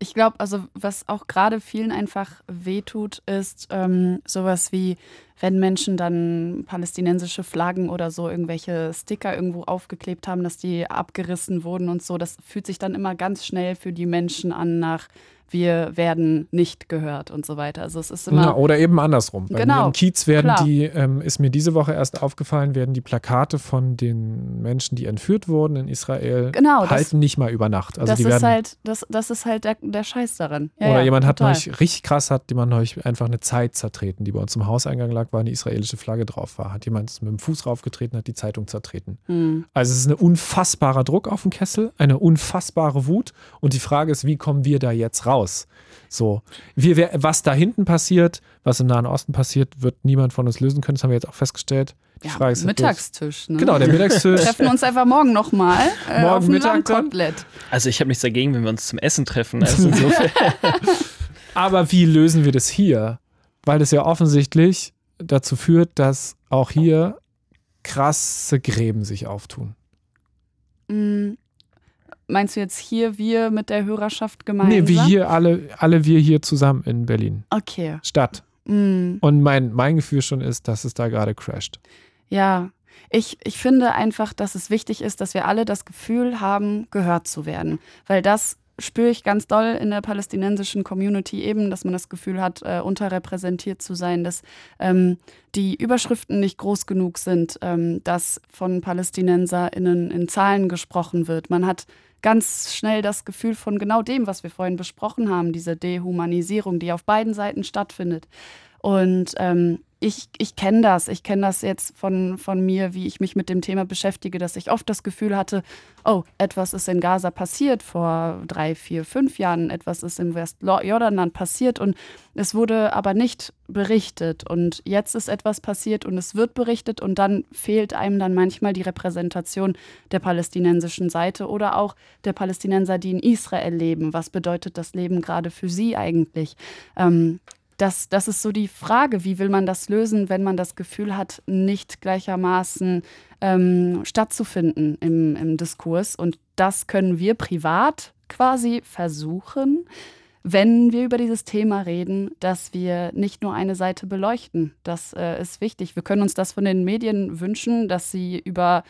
Ich glaube, also was auch gerade vielen einfach wehtut, ist ähm, sowas wie, wenn Menschen dann palästinensische Flaggen oder so irgendwelche Sticker irgendwo aufgeklebt haben, dass die abgerissen wurden und so. Das fühlt sich dann immer ganz schnell für die Menschen an nach wir werden nicht gehört und so weiter. Also es ist immer. Ja, oder eben andersrum. Bei genau, mir im Kiez werden klar. die, ähm, ist mir diese Woche erst aufgefallen, werden die Plakate von den Menschen, die entführt wurden in Israel, genau, halten das, nicht mal über Nacht. Also das, die werden, ist halt, das, das ist halt der, der Scheiß daran. Ja, oder ja, jemand total. hat neulich, richtig krass hat jemand neulich einfach eine Zeit zertreten, die bei uns im Hauseingang lag, weil eine israelische Flagge drauf war. Hat jemand mit dem Fuß raufgetreten, hat die Zeitung zertreten. Mhm. Also es ist ein unfassbarer Druck auf dem Kessel, eine unfassbare Wut. Und die Frage ist, wie kommen wir da jetzt raus? Raus. So, wir, was da hinten passiert, was im Nahen Osten passiert, wird niemand von uns lösen können. Das haben wir jetzt auch festgestellt. Die ja, Frage ist Mittagstisch. Ne? Genau, der Mittagstisch. Wir treffen uns einfach morgen nochmal. Äh, morgen Mittag Kotelett. Also ich habe nichts dagegen, wenn wir uns zum Essen treffen. Also Aber wie lösen wir das hier? Weil das ja offensichtlich dazu führt, dass auch hier krasse Gräben sich auftun. Mm, Meinst du jetzt hier wir mit der Hörerschaft gemeinsam? Nee, wie hier alle, alle wir hier zusammen in Berlin. Okay. Stadt. Mm. Und mein, mein Gefühl schon ist, dass es da gerade crasht. Ja, ich, ich finde einfach, dass es wichtig ist, dass wir alle das Gefühl haben, gehört zu werden. Weil das spüre ich ganz doll in der palästinensischen Community eben, dass man das Gefühl hat, äh, unterrepräsentiert zu sein, dass ähm, die Überschriften nicht groß genug sind, ähm, dass von PalästinenserInnen in Zahlen gesprochen wird. Man hat ganz schnell das Gefühl von genau dem, was wir vorhin besprochen haben, diese Dehumanisierung, die auf beiden Seiten stattfindet. Und ähm, ich, ich kenne das. Ich kenne das jetzt von, von mir, wie ich mich mit dem Thema beschäftige, dass ich oft das Gefühl hatte, oh, etwas ist in Gaza passiert vor drei, vier, fünf Jahren, etwas ist im Westjordanland passiert und es wurde aber nicht berichtet. Und jetzt ist etwas passiert und es wird berichtet und dann fehlt einem dann manchmal die Repräsentation der palästinensischen Seite oder auch der Palästinenser, die in Israel leben. Was bedeutet das Leben gerade für sie eigentlich? Ähm, das, das ist so die Frage, wie will man das lösen, wenn man das Gefühl hat, nicht gleichermaßen ähm, stattzufinden im, im Diskurs. Und das können wir privat quasi versuchen, wenn wir über dieses Thema reden, dass wir nicht nur eine Seite beleuchten. Das äh, ist wichtig. Wir können uns das von den Medien wünschen, dass sie über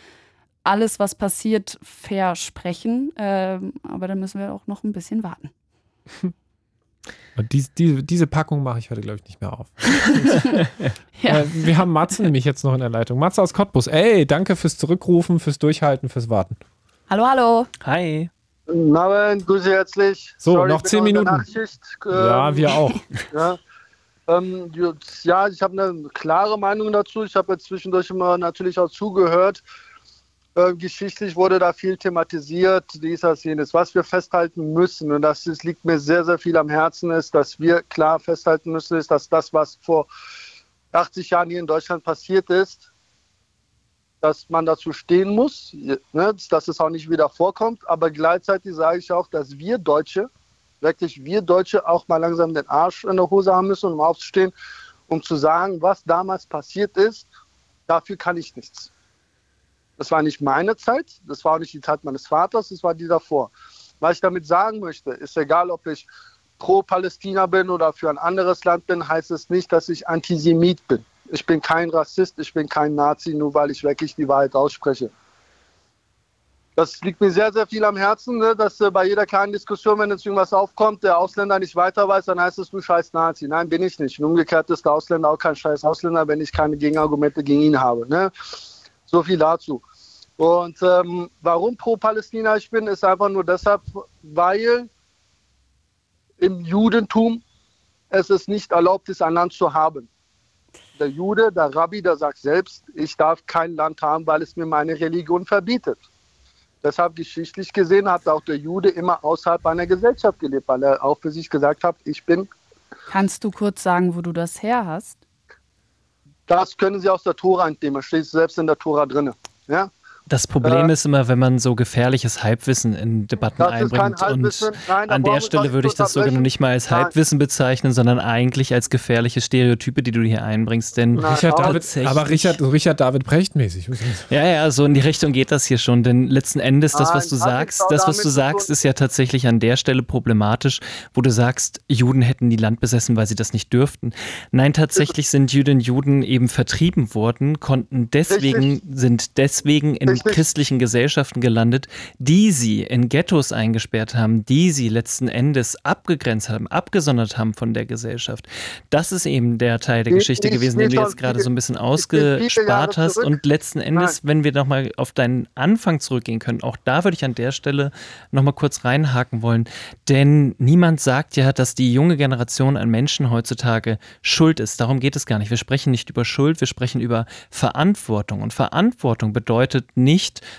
alles, was passiert, fair sprechen. Ähm, aber da müssen wir auch noch ein bisschen warten. Und die, die, diese Packung mache ich heute, glaube ich, nicht mehr auf. ja. äh, wir haben Matze nämlich jetzt noch in der Leitung. Matze aus Cottbus. Ey, danke fürs Zurückrufen, fürs Durchhalten, fürs Warten. Hallo, hallo. Hi. Guten Abend, grüße herzlich. So, Sorry, noch zehn Minuten. Ähm, ja, wir auch. Ja, ähm, ja ich habe eine klare Meinung dazu. Ich habe jetzt zwischendurch immer natürlich auch zugehört. Äh, geschichtlich wurde da viel thematisiert, dies, das, jenes. Was wir festhalten müssen, und das ist, liegt mir sehr, sehr viel am Herzen, ist, dass wir klar festhalten müssen, ist, dass das, was vor 80 Jahren hier in Deutschland passiert ist, dass man dazu stehen muss, ne, dass es auch nicht wieder vorkommt. Aber gleichzeitig sage ich auch, dass wir Deutsche, wirklich wir Deutsche, auch mal langsam den Arsch in der Hose haben müssen, um aufzustehen, um zu sagen, was damals passiert ist, dafür kann ich nichts. Das war nicht meine Zeit, das war auch nicht die Zeit meines Vaters, das war die davor. Was ich damit sagen möchte, ist egal, ob ich pro Palästina bin oder für ein anderes Land bin, heißt es nicht, dass ich Antisemit bin. Ich bin kein Rassist, ich bin kein Nazi, nur weil ich wirklich die Wahrheit ausspreche. Das liegt mir sehr, sehr viel am Herzen, ne? dass äh, bei jeder kleinen Diskussion, wenn jetzt irgendwas aufkommt, der Ausländer nicht weiter weiß, dann heißt es, du scheiß Nazi. Nein, bin ich nicht. Und umgekehrt ist der Ausländer auch kein scheiß Ausländer, wenn ich keine Gegenargumente gegen ihn habe. Ne? So viel dazu. Und ähm, warum pro Palästina ich bin, ist einfach nur deshalb, weil im Judentum es ist nicht erlaubt ist, ein Land zu haben. Der Jude, der Rabbi, der sagt selbst, ich darf kein Land haben, weil es mir meine Religion verbietet. Deshalb geschichtlich gesehen hat auch der Jude immer außerhalb einer Gesellschaft gelebt, weil er auch für sich gesagt hat, ich bin. Kannst du kurz sagen, wo du das her hast? Das können Sie aus der Tora entnehmen. Steht selbst in der Tora drin. Ja? Das Problem äh, ist immer, wenn man so gefährliches Halbwissen in Debatten einbringt. Und Nein, an der Stelle würde ich das sogar noch nicht mal als Halbwissen Nein. bezeichnen, sondern eigentlich als gefährliche Stereotype, die du hier einbringst. Denn Richard David, aber Richard, Richard David Precht mäßig. Ja, ja, so in die Richtung geht das hier schon. Denn letzten Endes, das, was du sagst, das, was du sagst, ist ja tatsächlich an der Stelle problematisch, wo du sagst, Juden hätten die Land besessen, weil sie das nicht dürften. Nein, tatsächlich sind Jüdinnen und Juden eben vertrieben worden, konnten deswegen, sind deswegen in in christlichen Gesellschaften gelandet, die sie in Ghettos eingesperrt haben, die sie letzten Endes abgegrenzt haben, abgesondert haben von der Gesellschaft. Das ist eben der Teil der Geschichte gewesen, den du jetzt gerade so ein bisschen ausgespart hast. Und letzten Endes, Nein. wenn wir nochmal auf deinen Anfang zurückgehen können, auch da würde ich an der Stelle nochmal kurz reinhaken wollen. Denn niemand sagt ja, dass die junge Generation an Menschen heutzutage schuld ist. Darum geht es gar nicht. Wir sprechen nicht über Schuld, wir sprechen über Verantwortung. Und Verantwortung bedeutet nicht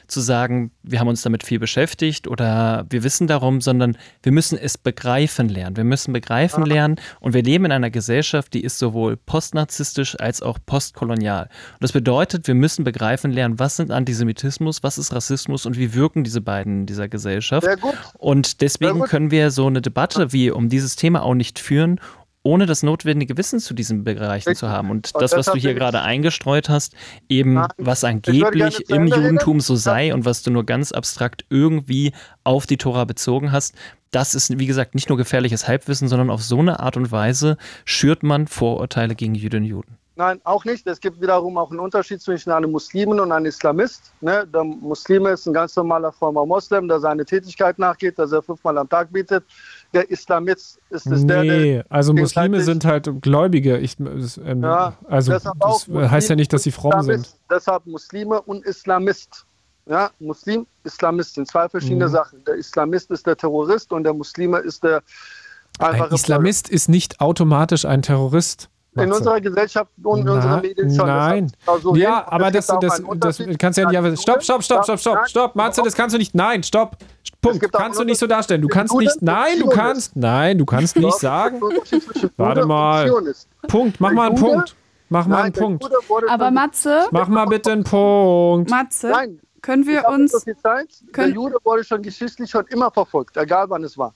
zu sagen, wir haben uns damit viel beschäftigt oder wir wissen darum, sondern wir müssen es begreifen lernen. Wir müssen begreifen Aha. lernen und wir leben in einer Gesellschaft, die ist sowohl postnarzisstisch als auch postkolonial. Und das bedeutet, wir müssen begreifen lernen, was sind Antisemitismus, was ist Rassismus und wie wirken diese beiden in dieser Gesellschaft. Und deswegen können wir so eine Debatte wie um dieses Thema auch nicht führen, ohne das notwendige Wissen zu diesen Bereichen zu haben. Und das, was du hier gerade eingestreut hast, eben was angeblich im Judentum so sei und was du nur ganz abstrakt irgendwie auf die Tora bezogen hast, das ist, wie gesagt, nicht nur gefährliches Halbwissen, sondern auf so eine Art und Weise schürt man Vorurteile gegen Jüdinnen und Juden. Nein, auch nicht. Es gibt wiederum auch einen Unterschied zwischen einem Muslimen und einem Islamist. Ne? Der Muslime ist ein ganz normaler frommer Moslem, der seine Tätigkeit nachgeht, dass er fünfmal am Tag betet der Islamist ist es nee, der, der also Muslime sind halt Gläubige. Ich, ähm, ja, also das Muslim, heißt ja nicht, dass sie fromm Islamist, sind. Deshalb Muslime und Islamist. Ja, Muslim, Islamist sind zwei verschiedene mhm. Sachen. Der Islamist ist der Terrorist und der Muslime ist der einfache. Ein Islamist ist nicht automatisch ein Terrorist. In unserer Gesellschaft und in unseren Medien schon. Nein. So ja, hin. aber das, das, das kannst du ja nicht. Stopp, stopp, stopp, stopp, stopp, Nein, stopp. Matze, das kannst du nicht. Nein, stopp. Punkt. Kannst du nicht so darstellen. Du kannst nicht. Nein, du kannst. Nein, du kannst nicht sagen. Warte mal. Punkt. Mach mal einen Punkt. Mach mal einen Punkt. Aber Matze, Mach mal bitte einen Punkt. Matze, Nein, können wir so uns. viel Zeit. können- der Jude wurde schon geschichtlich schon immer verfolgt, egal wann es war.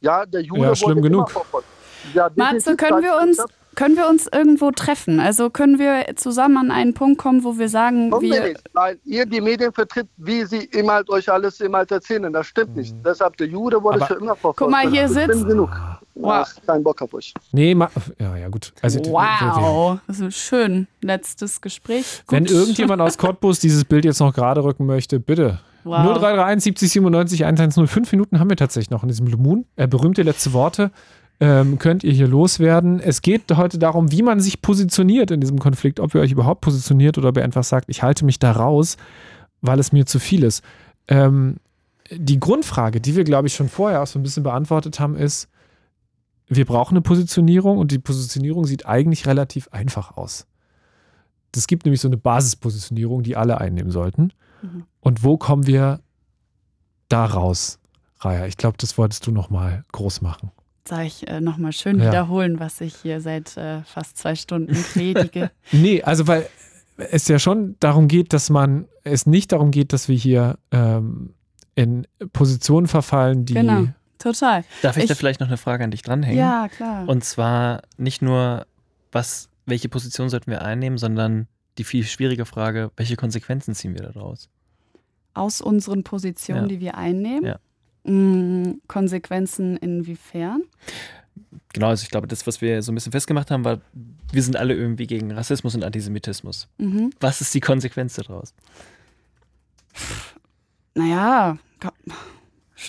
Ja, der Jude Ja, schlimm wurde genug. immer verfolgt. Ja, Matze, können wir uns, können wir uns irgendwo treffen? Also können wir zusammen an einen Punkt kommen, wo wir sagen, Kommen wir weil ihr die Medien vertritt, wie sie immer halt euch alles immer halt erzählen. Das stimmt nicht. Deshalb, der Jude wurde Aber- schon immer verfolgt. Guck mal, hier Das ist sitzt- genug. Wow. Ja, kein Bock auf euch. Nee, ma ja, ja, gut. Also, Wow, das ist schön. Letztes Gespräch. Gut. Wenn irgendjemand aus Cottbus dieses Bild jetzt noch gerade rücken möchte, bitte. Wow. 0331 70 97 110. Fünf Minuten haben wir tatsächlich noch in diesem Blue Moon. Äh, berühmte letzte Worte ähm, könnt ihr hier loswerden. Es geht heute darum, wie man sich positioniert in diesem Konflikt. Ob ihr euch überhaupt positioniert oder ob ihr einfach sagt, ich halte mich da raus, weil es mir zu viel ist. Ähm, die Grundfrage, die wir, glaube ich, schon vorher auch so ein bisschen beantwortet haben, ist, wir brauchen eine Positionierung und die Positionierung sieht eigentlich relativ einfach aus. Es gibt nämlich so eine Basispositionierung, die alle einnehmen sollten. Mhm. Und wo kommen wir da raus, Raya? Ich glaube, das wolltest du noch mal groß machen. Sag ich äh, nochmal schön Ja. wiederholen, was ich hier seit äh, fast zwei Stunden predige. Nee, also weil es ja schon darum geht, dass man, es nicht darum geht, dass wir hier ähm, in Positionen verfallen, die Genau. Total. Darf ich, da Ich- vielleicht noch eine Frage an dich dranhängen? Ja, klar. Und zwar nicht nur, was, welche Position sollten wir einnehmen, sondern die viel schwierige Frage, welche Konsequenzen ziehen wir daraus? Aus unseren Positionen, Ja. die wir einnehmen. Ja. Mm, Konsequenzen inwiefern? Genau, also ich glaube, das, was wir so ein bisschen festgemacht haben, war, wir sind alle irgendwie gegen Rassismus und Antisemitismus. Mhm. Was ist die Konsequenz daraus? Naja,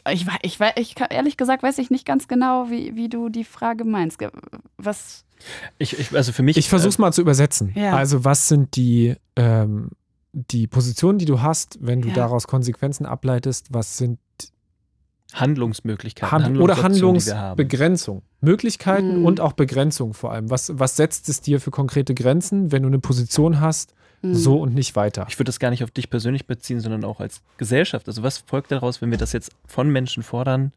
ich, ich, ich, kann- ehrlich gesagt weiß ich nicht ganz genau, wie, wie du die Frage meinst. Was? Ich, ich, also für mich. Ich versuche es mal zu übersetzen. Ja. Also, was sind die, ähm, die Positionen, die du hast, wenn du Ja. daraus Konsequenzen ableitest? Was sind Handlungsmöglichkeiten Hand oder. Handlungsbegrenzung? Möglichkeiten Mhm. und auch Begrenzung vor allem. Was, was setzt es dir für konkrete Grenzen, wenn du eine Position hast, Hm. so und nicht weiter? Ich würde das gar nicht auf dich persönlich beziehen, sondern auch als Gesellschaft. Also was folgt daraus, wenn wir das jetzt von Menschen fordern?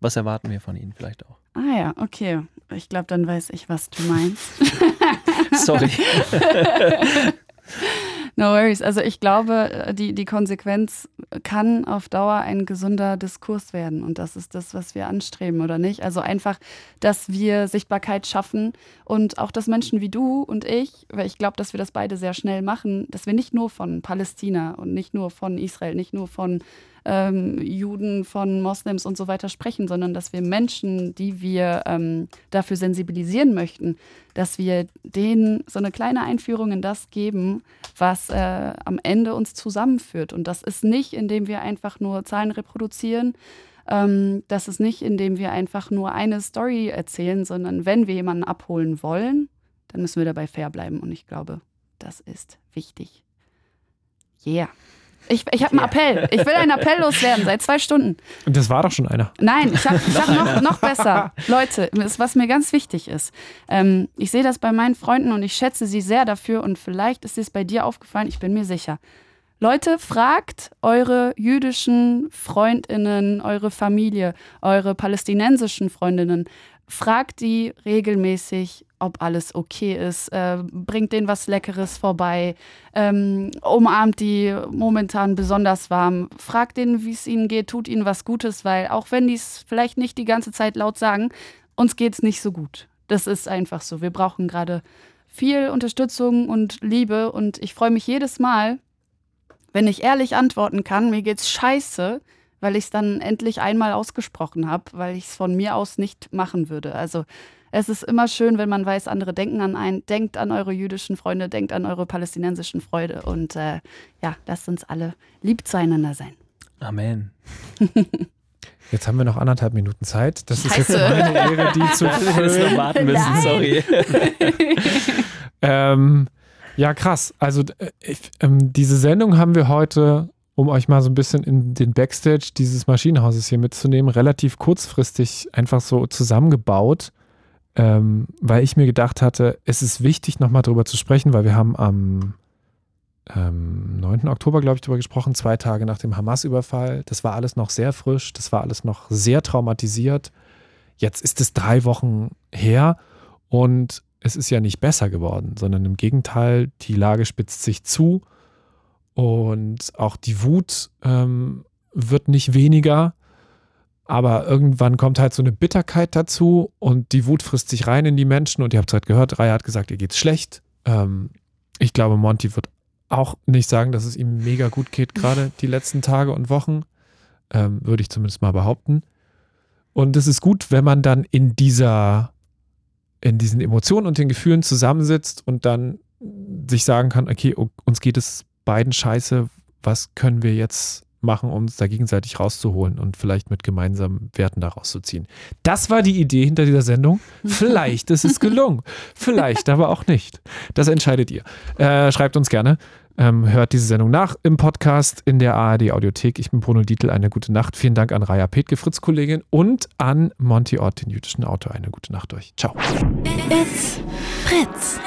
Was erwarten wir von ihnen vielleicht auch? Ah ja, okay. Ich glaube, dann weiß ich, was du meinst. Sorry. No worries. Also ich glaube, äh, die, die Konsequenz kann auf Dauer ein gesunder Diskurs werden. Und das ist das, was wir anstreben, oder nicht? Also einfach, dass wir Sichtbarkeit schaffen und auch, dass Menschen wie du und ich, weil ich glaube, dass wir das beide sehr schnell machen, dass wir nicht nur von Palästina und nicht nur von Israel, nicht nur von ähm, Juden, von Moslems und so weiter sprechen, sondern dass wir Menschen, die wir ähm, dafür sensibilisieren möchten, dass wir denen so eine kleine Einführung in das geben, was äh, am Ende uns zusammenführt. Und das ist nicht, indem wir einfach nur Zahlen reproduzieren. Ähm, das ist nicht, indem wir einfach nur eine Story erzählen, sondern wenn wir jemanden abholen wollen, dann müssen wir dabei fair bleiben. Und ich glaube, das ist wichtig. Yeah. Ich, ich habe einen Appell. Ich will einen Appell loswerden seit zwei Stunden. Und das war doch schon einer. Nein, ich habe ich hab noch, noch besser. Leute, was mir ganz wichtig ist. Ähm, ich sehe das bei meinen Freunden und ich schätze sie sehr dafür und vielleicht ist es bei dir aufgefallen, ich bin mir sicher. Leute, fragt eure jüdischen Freundinnen, eure Familie, eure palästinensischen Freundinnen, fragt die regelmäßig, ob alles okay ist, äh, bringt denen was Leckeres vorbei, ähm, umarmt die momentan besonders warm, fragt denen, wie es ihnen geht, tut ihnen was Gutes, weil auch wenn die es vielleicht nicht die ganze Zeit laut sagen, uns geht es nicht so gut. Das ist einfach so. Wir brauchen gerade viel Unterstützung und Liebe und ich freue mich jedes Mal, wenn ich ehrlich antworten kann, mir geht's scheiße, weil ich es dann endlich einmal ausgesprochen habe, weil ich es von mir aus nicht machen würde. Also es ist immer schön, wenn man weiß, andere denken an einen, denkt an eure jüdischen Freunde, denkt an eure palästinensischen Freunde und äh, ja, lasst uns alle lieb zueinander sein. Amen. Jetzt haben wir noch anderthalb Minuten Zeit. Das ist jetzt Scheiße. meine Ehre, die zu noch füllen. warten müssen, Nein. sorry. Ähm, ja, krass. Also äh, ich, ähm, diese Sendung haben wir heute, um euch mal so ein bisschen in den Backstage dieses Maschinenhauses hier mitzunehmen, relativ kurzfristig einfach so zusammengebaut. ähm, weil ich mir gedacht hatte, es ist wichtig, nochmal drüber zu sprechen, weil wir haben am ähm, 9. Oktober, glaube ich, darüber gesprochen, zwei Tage nach dem Hamas-Überfall. Das war alles noch sehr frisch, das war alles noch sehr traumatisiert. Jetzt ist es drei Wochen her und es ist ja nicht besser geworden, sondern im Gegenteil, die Lage spitzt sich zu und auch die Wut ähm, wird nicht weniger. Aber irgendwann kommt halt so eine Bitterkeit dazu und die Wut frisst sich rein in die Menschen. Und ihr habt es halt gehört, Raya hat gesagt, ihr geht's schlecht. Ähm, ich glaube, Monty wird auch nicht sagen, dass es ihm mega gut geht, gerade die letzten Tage und Wochen. Ähm, würde ich zumindest mal behaupten. Und es ist gut, wenn man dann in dieser, in diesen Emotionen und den Gefühlen zusammensitzt und dann sich sagen kann, okay, uns geht es beiden scheiße, was können wir jetzt machen, um uns da gegenseitig rauszuholen und vielleicht mit gemeinsamen Werten da rauszuziehen. Das war die Idee hinter dieser Sendung. Vielleicht ist es gelungen. Vielleicht aber auch nicht. Das entscheidet ihr. Äh, schreibt uns gerne. Ähm, hört diese Sendung nach im Podcast in der ARD Audiothek. Ich bin Bruno Dietl. Eine gute Nacht. Vielen Dank an Raya Petke, Fritz-Kollegin und an Monty Ott, den jüdischen Autor. Eine gute Nacht euch. Ciao. It's Fritz.